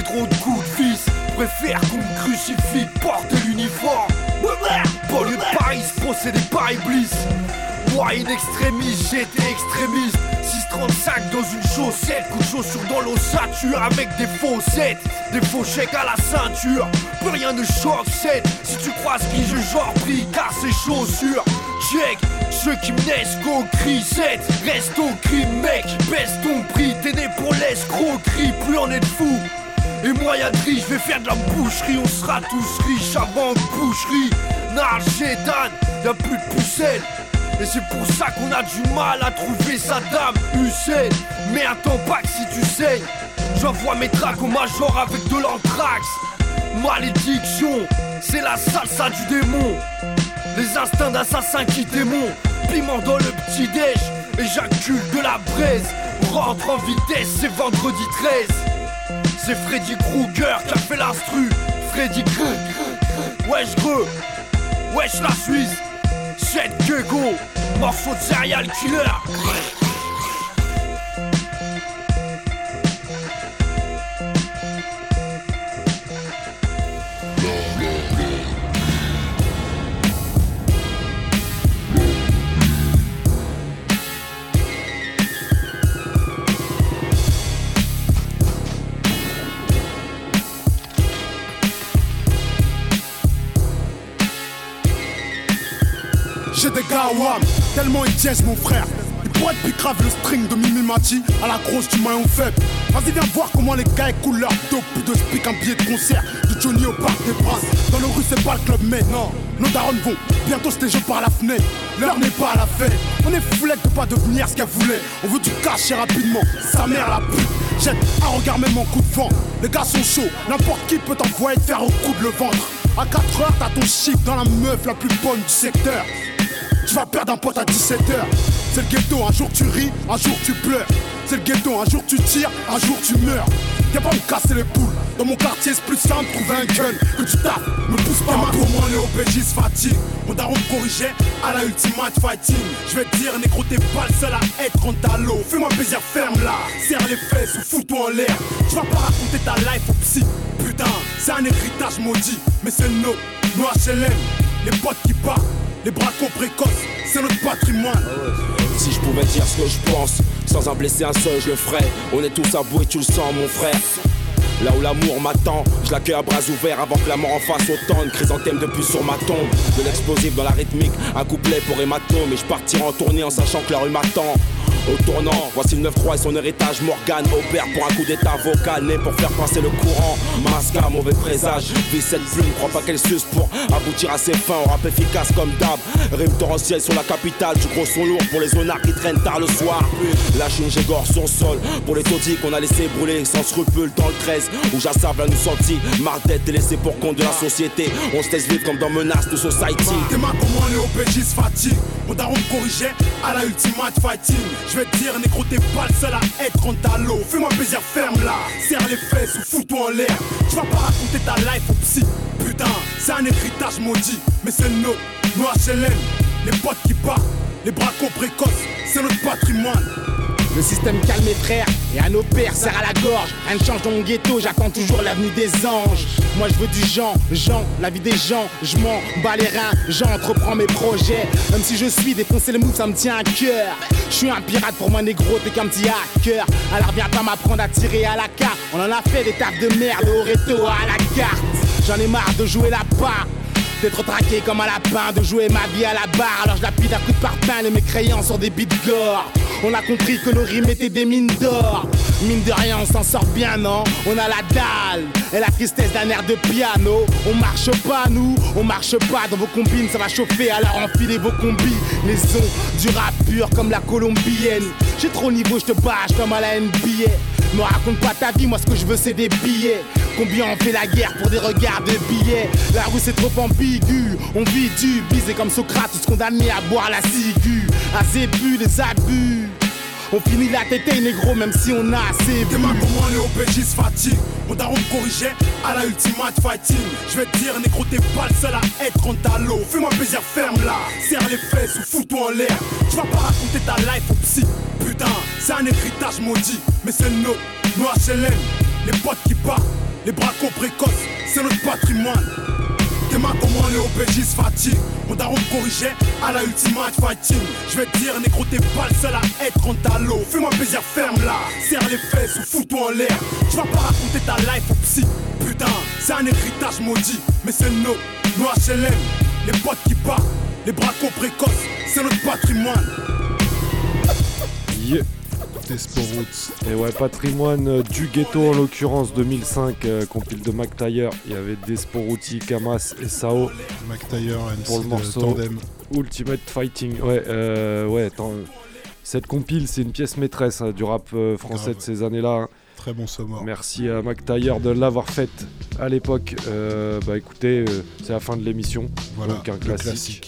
Trop de de préfère qu'on me crucifie, porter l'uniforme. Banlieue de Paris, se procéder par Iblis. Moi, une extrémiste, j'étais extrémiste. 635 dans une chaussette, coup de chaussures dans l'ossature avec des faussettes, des faux chèques à la ceinture. Plus rien ne choque, c'est si tu croises qui je genre pris car ces chaussures. Check, ceux qui me naissent go cri 7 Reste au cri mec, baisse ton prix T'es né pour l'escroquerie, plus on est de fou Et moi y'a je vais faire de la boucherie On sera tous riches avant boucherie. Narl, Dan, y'a plus de pucelle et c'est pour ça qu'on a du mal à trouver sa dame Hussein. Mais attends pas que si tu sais J'envoie mes tracks au major avec de l'anthrax. Malédiction, c'est la salsa du démon. Les instincts d'assassin qui démon. Piment dans le petit déj Éjacule de la braise. Rentre en vitesse, c'est vendredi 13 C'est Freddy Krueger qui a fait l'instru. Freddy Krueger. Wesh greux Wesh la Suisse. Jet Kego Morceau de serial killer tellement ils dièsent mon frère. Ils pourraient plus grave le string de Mimimati à la grosse du maillon faible. Vas-y, viens voir comment les gars écoulent leur dope. Plus de speak un billet de concert. De Johnny au parc des Princes. Dans nos rues, c'est pas le club, mais non. Nos darons vont bientôt se jeux par la fenêtre. L'heure n'est pas à la fête. On est foulette de pas devenir ce qu'elle voulait. On veut du cash et rapidement. Sa mère la pute. Jette un regard même en coup de vent. Les gars sont chauds. N'importe qui peut t'envoyer te faire au coup de le ventre. À 4 heures, t'as ton chiffre dans la meuf la plus bonne du secteur. Tu vas perdre un pote à 17h. C'est le ghetto, un jour tu ris, un jour tu pleures. C'est le ghetto, un jour tu tires, un jour tu meurs. Y'a pas me casser les poules. Dans mon quartier, c'est plus simple trouver un gun que tu tapes. Me pousse pas ma pour moi, les se fatigue. Mon daron me corrigeait à la ultimate fighting. Je vais te dire, négro, t'es pas le seul à être en talot. Fais-moi plaisir, ferme là. Serre les fesses ou fous-toi en l'air. Tu vas pas raconter ta life au psy. Putain, c'est un héritage maudit, mais c'est le nôtre. Nous HLM, les potes qui partent. Les bracons précoces, c'est notre patrimoine. Si je pouvais dire ce que je pense, sans en blesser un seul, je le ferais. On est tous à bout et tu le sens, mon frère. Là où l'amour m'attend, je l'accueille à bras ouverts avant que la mort en fasse autant de chrysanthèmes depuis sur ma tombe. De l'explosif dans la rythmique, un couplet pour hématome. Et je partirai en tournée en sachant que la rue m'attend. Au tournant, voici le 9-3 et son héritage Morgan opère pour un coup d'état vocal né pour faire passer le courant. Masca, mauvais présage, vis cette plume, crois pas qu'elle suce pour aboutir à ses fins. On rap efficace comme d'hab, rime torrentiel sur la capitale, du gros son lourd pour les zonards qui traînent tard le soir. Lâche une j'égore son sol pour les taudis qu'on a laissé brûler sans scrupule dans le 13 où j'assable à nous sentir. Marre d'être délaissé pour compte de la société. On se laisse vivre comme dans Menace to Society. T'es ma fatigue. Mon daron me corrigeait à la ultimate fighting. Je vais te dire, négro, t'es pas le seul à être en talot. Fais-moi plaisir, ferme là. Serre les fesses ou fous-toi en l'air. Tu vas pas raconter ta life au psy. Putain, c'est un héritage maudit, mais c'est nôtre. Nous HLM, les potes qui partent, les bracons précoces, c'est notre patrimoine. Le système calme mes frères et à nos pères serre à la gorge. Rien ne change dans mon ghetto, j'attends toujours l'avenue des anges. Moi je veux du Jean, Jean, la vie des gens, je m'en bats les reins, j'entreprends mes projets. Même si je suis défoncé le move, ça me tient à cœur. Je suis un pirate pour moi négro, t'es qu'un petit hacker. Alors viens pas m'apprendre à tirer à la carte. On en a fait des tafs de merde au réto à la carte. J'en ai marre de jouer la part. D'être traqué comme un lapin, de jouer ma vie à la barre. Alors je lapide à coups de parpaing les mécréants sur des beats gore. On a compris que nos rimes étaient des mines d'or. Mine de rien, on s'en sort bien, non? On a la dalle et la tristesse d'un air de piano. On marche pas, nous, on marche pas dans vos combines, ça va chauffer, alors enfilez vos combis. Les sons du rap pur comme la colombienne. J'ai trop niveau, je te bâche comme à la NBA. Me raconte pas ta vie, moi ce que je veux c'est des billets. Combien on fait la guerre pour des regards de billets? La rue c'est trop ambigu, on vit du bisé comme Socrate, tous condamnés à boire la ciguë. À zébu, les abus. On finit la tête négro même si on a assez T'es ma comment les OPJ se fatigue. Mon daron à la ultimate fighting. Je vais te dire, négro, t'es pas le seul à être en talot. Fais-moi plaisir, ferme là. Serre les fesses ou fous-toi en l'air. Tu vas pas raconter ta life au psy. Putain, c'est un héritage maudit, mais c'est le. Nous HLM, les potes qui partent, les bracos précoces, c'est notre patrimoine. Tes moi, les OPJ se fatiguent. Mon daron me corrigeait à la ultimate fighting. Je vais te dire, négro, t'es pas le seul à être en talot. Fais-moi plaisir, ferme là. Serre les fesses ou fous-toi en l'air. Tu vas pas raconter ta life au psy. Putain, c'est un héritage maudit, mais c'est nôtre. Nous HLM, les potes qui partent, les bracos précoces, c'est notre patrimoine. Yeah. Et ouais, patrimoine euh, du ghetto en l'occurrence 2005, euh, compile de Taylor. Il y avait Desporuti, Kamas et Sao. Mac Taylor, MC pour le morceau Tandem. Ultimate Fighting. Ouais, euh, ouais, cette compile, c'est une pièce maîtresse hein, du rap euh, français Grave. de ces années-là. hein. Très bon sommaire. Merci à Taylor de l'avoir faite à l'époque. Bah écoutez, c'est la fin de l'émission. Voilà, Donc un classique.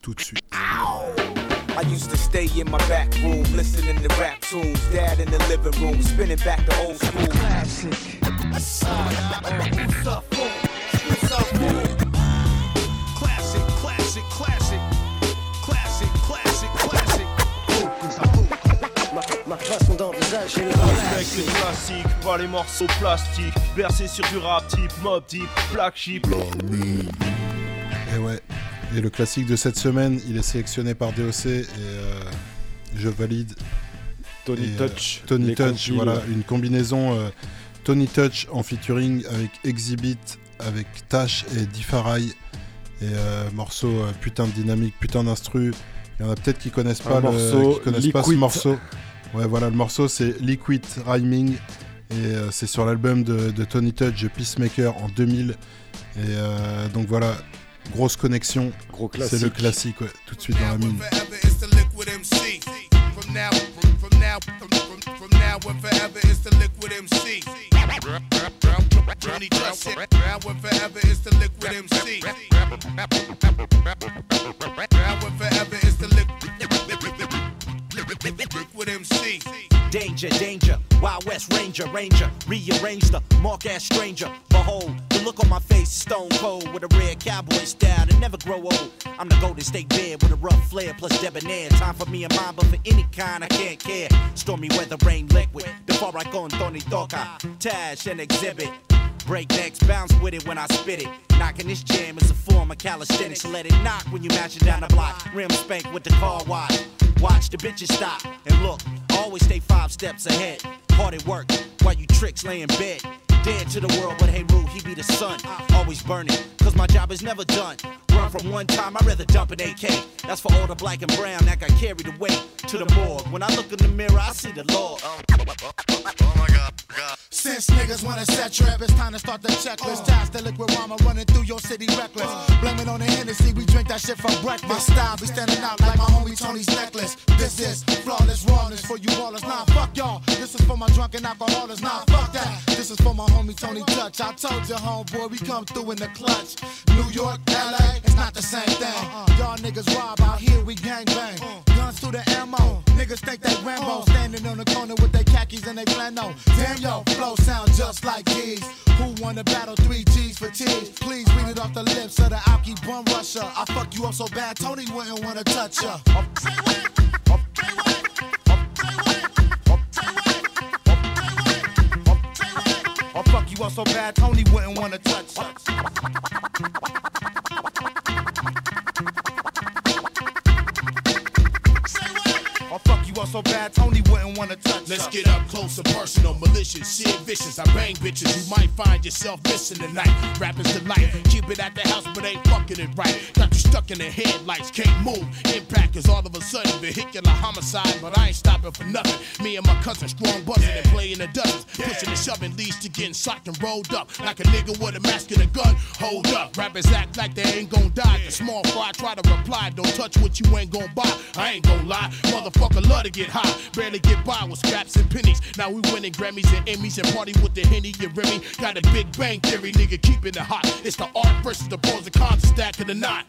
Tout de suite. I used to stay in my back room, listening to rap tunes. Dad in the living room, spinning back the old school classic. Classic, classic, classic. Classic, classic, classic. Ma façon d'envisager le Avec les classiques, pas les morceaux plastiques. Bercé sur du rap type, mob type, black sheep. Et eh ouais. Et le classique de cette semaine, il est sélectionné par DOC et euh, je valide. Tony Et, euh, Touch, Tony Touch, voilà, une combinaison euh, Tony Touch en featuring avec Exhibit, avec Tash et Diffarai. Et morceau putain de dynamique, putain d'instru. Il y en a peut-être qui connaissent Un pas, le, morceau qui connaissent pas ce morceau. Ouais, voilà, le morceau c'est Liquid Rhyming. Et c'est sur l'album de, de Tony Touch, Peacemaker en 2000. Et donc voilà, grosse connexion. Gros C'est le classique, ouais, tout de suite dans la mine. The liquid MC. The the the. Danger, danger, Wild West Ranger, Ranger, rearrange the mark as stranger. Behold, the look on my face stone cold with a red cowboy style that never grow old. I'm the Golden State Bear with a rough flair plus debonair. Time for me and mine, but for any kind I can't care. Stormy weather, rain, liquid. Before I go on Tony Touch, Tash and Xzibit. Breaknecks bounce with it when I spit it. Knocking this jam is a form of calisthenics. Let it knock when you mash it down the block. Rim spank with the car wide. Watch the bitches stop and look. Always stay five steps ahead. Hard at work while you tricks lay in bed. Dead to the world, but hey, Rue, he be the sun. Always burning, cause my job is never done. Run from one time, I'd rather dump an AK. That's for all the black and brown that got carried away to the morgue. When I look in the mirror, I see the Lord. Oh, oh, oh, Since niggas wanna set trip, it's time to start the checklist. Task the liquid rama running through your city reckless. Blame it on the Hennessy, we drink that shit for breakfast. My style be standing out like my homie Tony's necklace. This is flawless rawness for you ballers. Nah, fuck y'all. This is for my drunken alcoholics. Nah, fuck that. This is for my homie Tony Touch. I told you, homeboy, we come through in the clutch. New York, LA, it's not the same thing. Y'all niggas rob out here, we gang bang. Guns to the ammo. Niggas think they Rambo. Standing on the corner with their khakis and they flannel. Damn, yo, flow sound just like these. Who the battle? Three G's for T's. Please read it off the lips of the Alki bum rusher. I fuck you up so bad, Tony wouldn't wanna touch ya. I'll fuck you up so bad, Tony wouldn't wanna touch. I'll fuck you up so bad, Tony wouldn't wanna touch. Let's get up close and personal, malicious, shit vicious. I bang bitches, you might find yourself missing tonight. Rappers delight, keep it at the house, but ain't fucking it right. Got you stuck in the headlights, can't move. Impact is all of a sudden vehicular homicide, but I ain't stopping for nothing. Me and my cousin strong buzzing and playing the dozens, pushing and shoving leads to getting socked and rolled up like a nigga with a mask and a gun. Hold up, rappers act like they ain't gon' die. The small fry try to reply, don't touch what you ain't gon' buy. I ain't gon' lie, motherfucker love to get high, barely get by with scraps and pennies. Now we winning Grammys and Emmys and party with the Henny and Remy. Got a big bang theory, nigga, keeping it hot. It's the art versus the pros and cons, stacking the knot.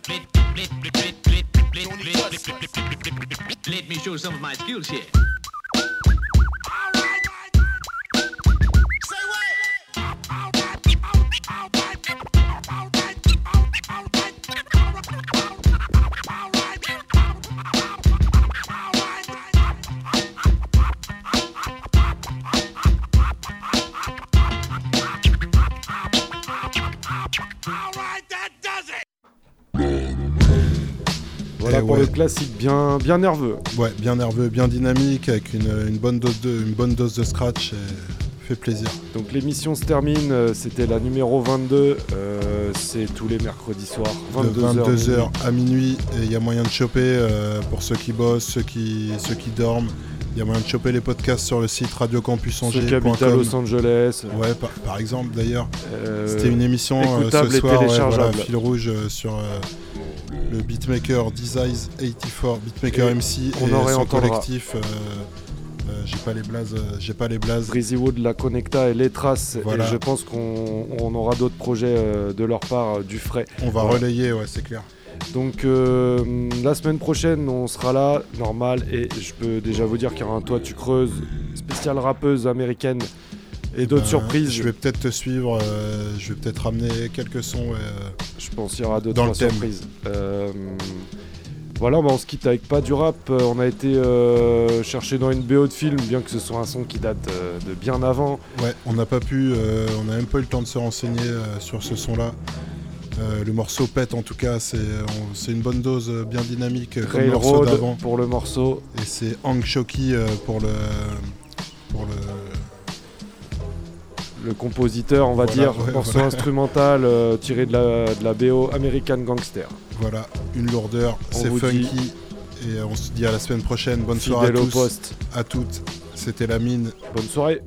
Let me show some of my skills here. Voilà Et pour ouais. le classique bien, bien nerveux. Ouais, bien nerveux, bien dynamique, avec une, une bonne, dose de, une bonne dose de scratch. Et fait plaisir. Donc l'émission se termine, euh, c'était la numéro 22, euh, c'est tous les mercredis soirs, 22h. de 22h à minuit. Et il y a moyen de choper euh, pour ceux qui bossent, ceux qui, ceux qui dorment. Il y a moyen de choper les podcasts sur le site. Ceux qui habitent à Los Angeles. Ouais, par, par exemple d'ailleurs. Euh, C'était une émission euh, ce et soir, ouais, voilà, fil rouge euh, sur le beatmaker Designs 84, beatmaker Et MC on et son réentendra. collectif. euh, euh, j'ai pas les blazes, euh, j'ai pas les blazes. Breezy Wood, La Connecta et Les Traces. Voilà. Et je pense qu'on on aura d'autres projets de leur part, du frais. On va relayer, ouais, c'est clair. Donc euh, la semaine prochaine, on sera là, normal, et je peux déjà vous dire qu'il y aura un Toi tu creuses, spécial rappeuse américaine, et d'autres Ben, surprises. Je vais peut-être te suivre, euh, je vais peut-être ramener quelques sons. euh, Je pense qu'il y aura d'autres surprises. Euh, voilà, bah, on se quitte avec pas du rap. Euh, on a été euh, chercher dans une BO de film, bien que ce soit un son qui date euh, de bien avant. Ouais, on n'a pas pu, euh, on n'a même pas eu le temps de se renseigner euh, sur ce son-là. Euh, le morceau pète en tout cas, c'est une bonne dose euh, bien dynamique euh, comme le morceau Railroad d'avant. pour le morceau. Et c'est Hank Shoki euh, pour le pour le Le compositeur, on va Voilà, dire, ouais, morceau voilà. instrumental euh, tiré de la, de la BO American Gangster. voilà une lourdeur, c'est dit- funky et on se dit à la semaine prochaine. Bonne Fidèle soirée à au tous, poste. à toutes. C'était la mine. Bonne soirée.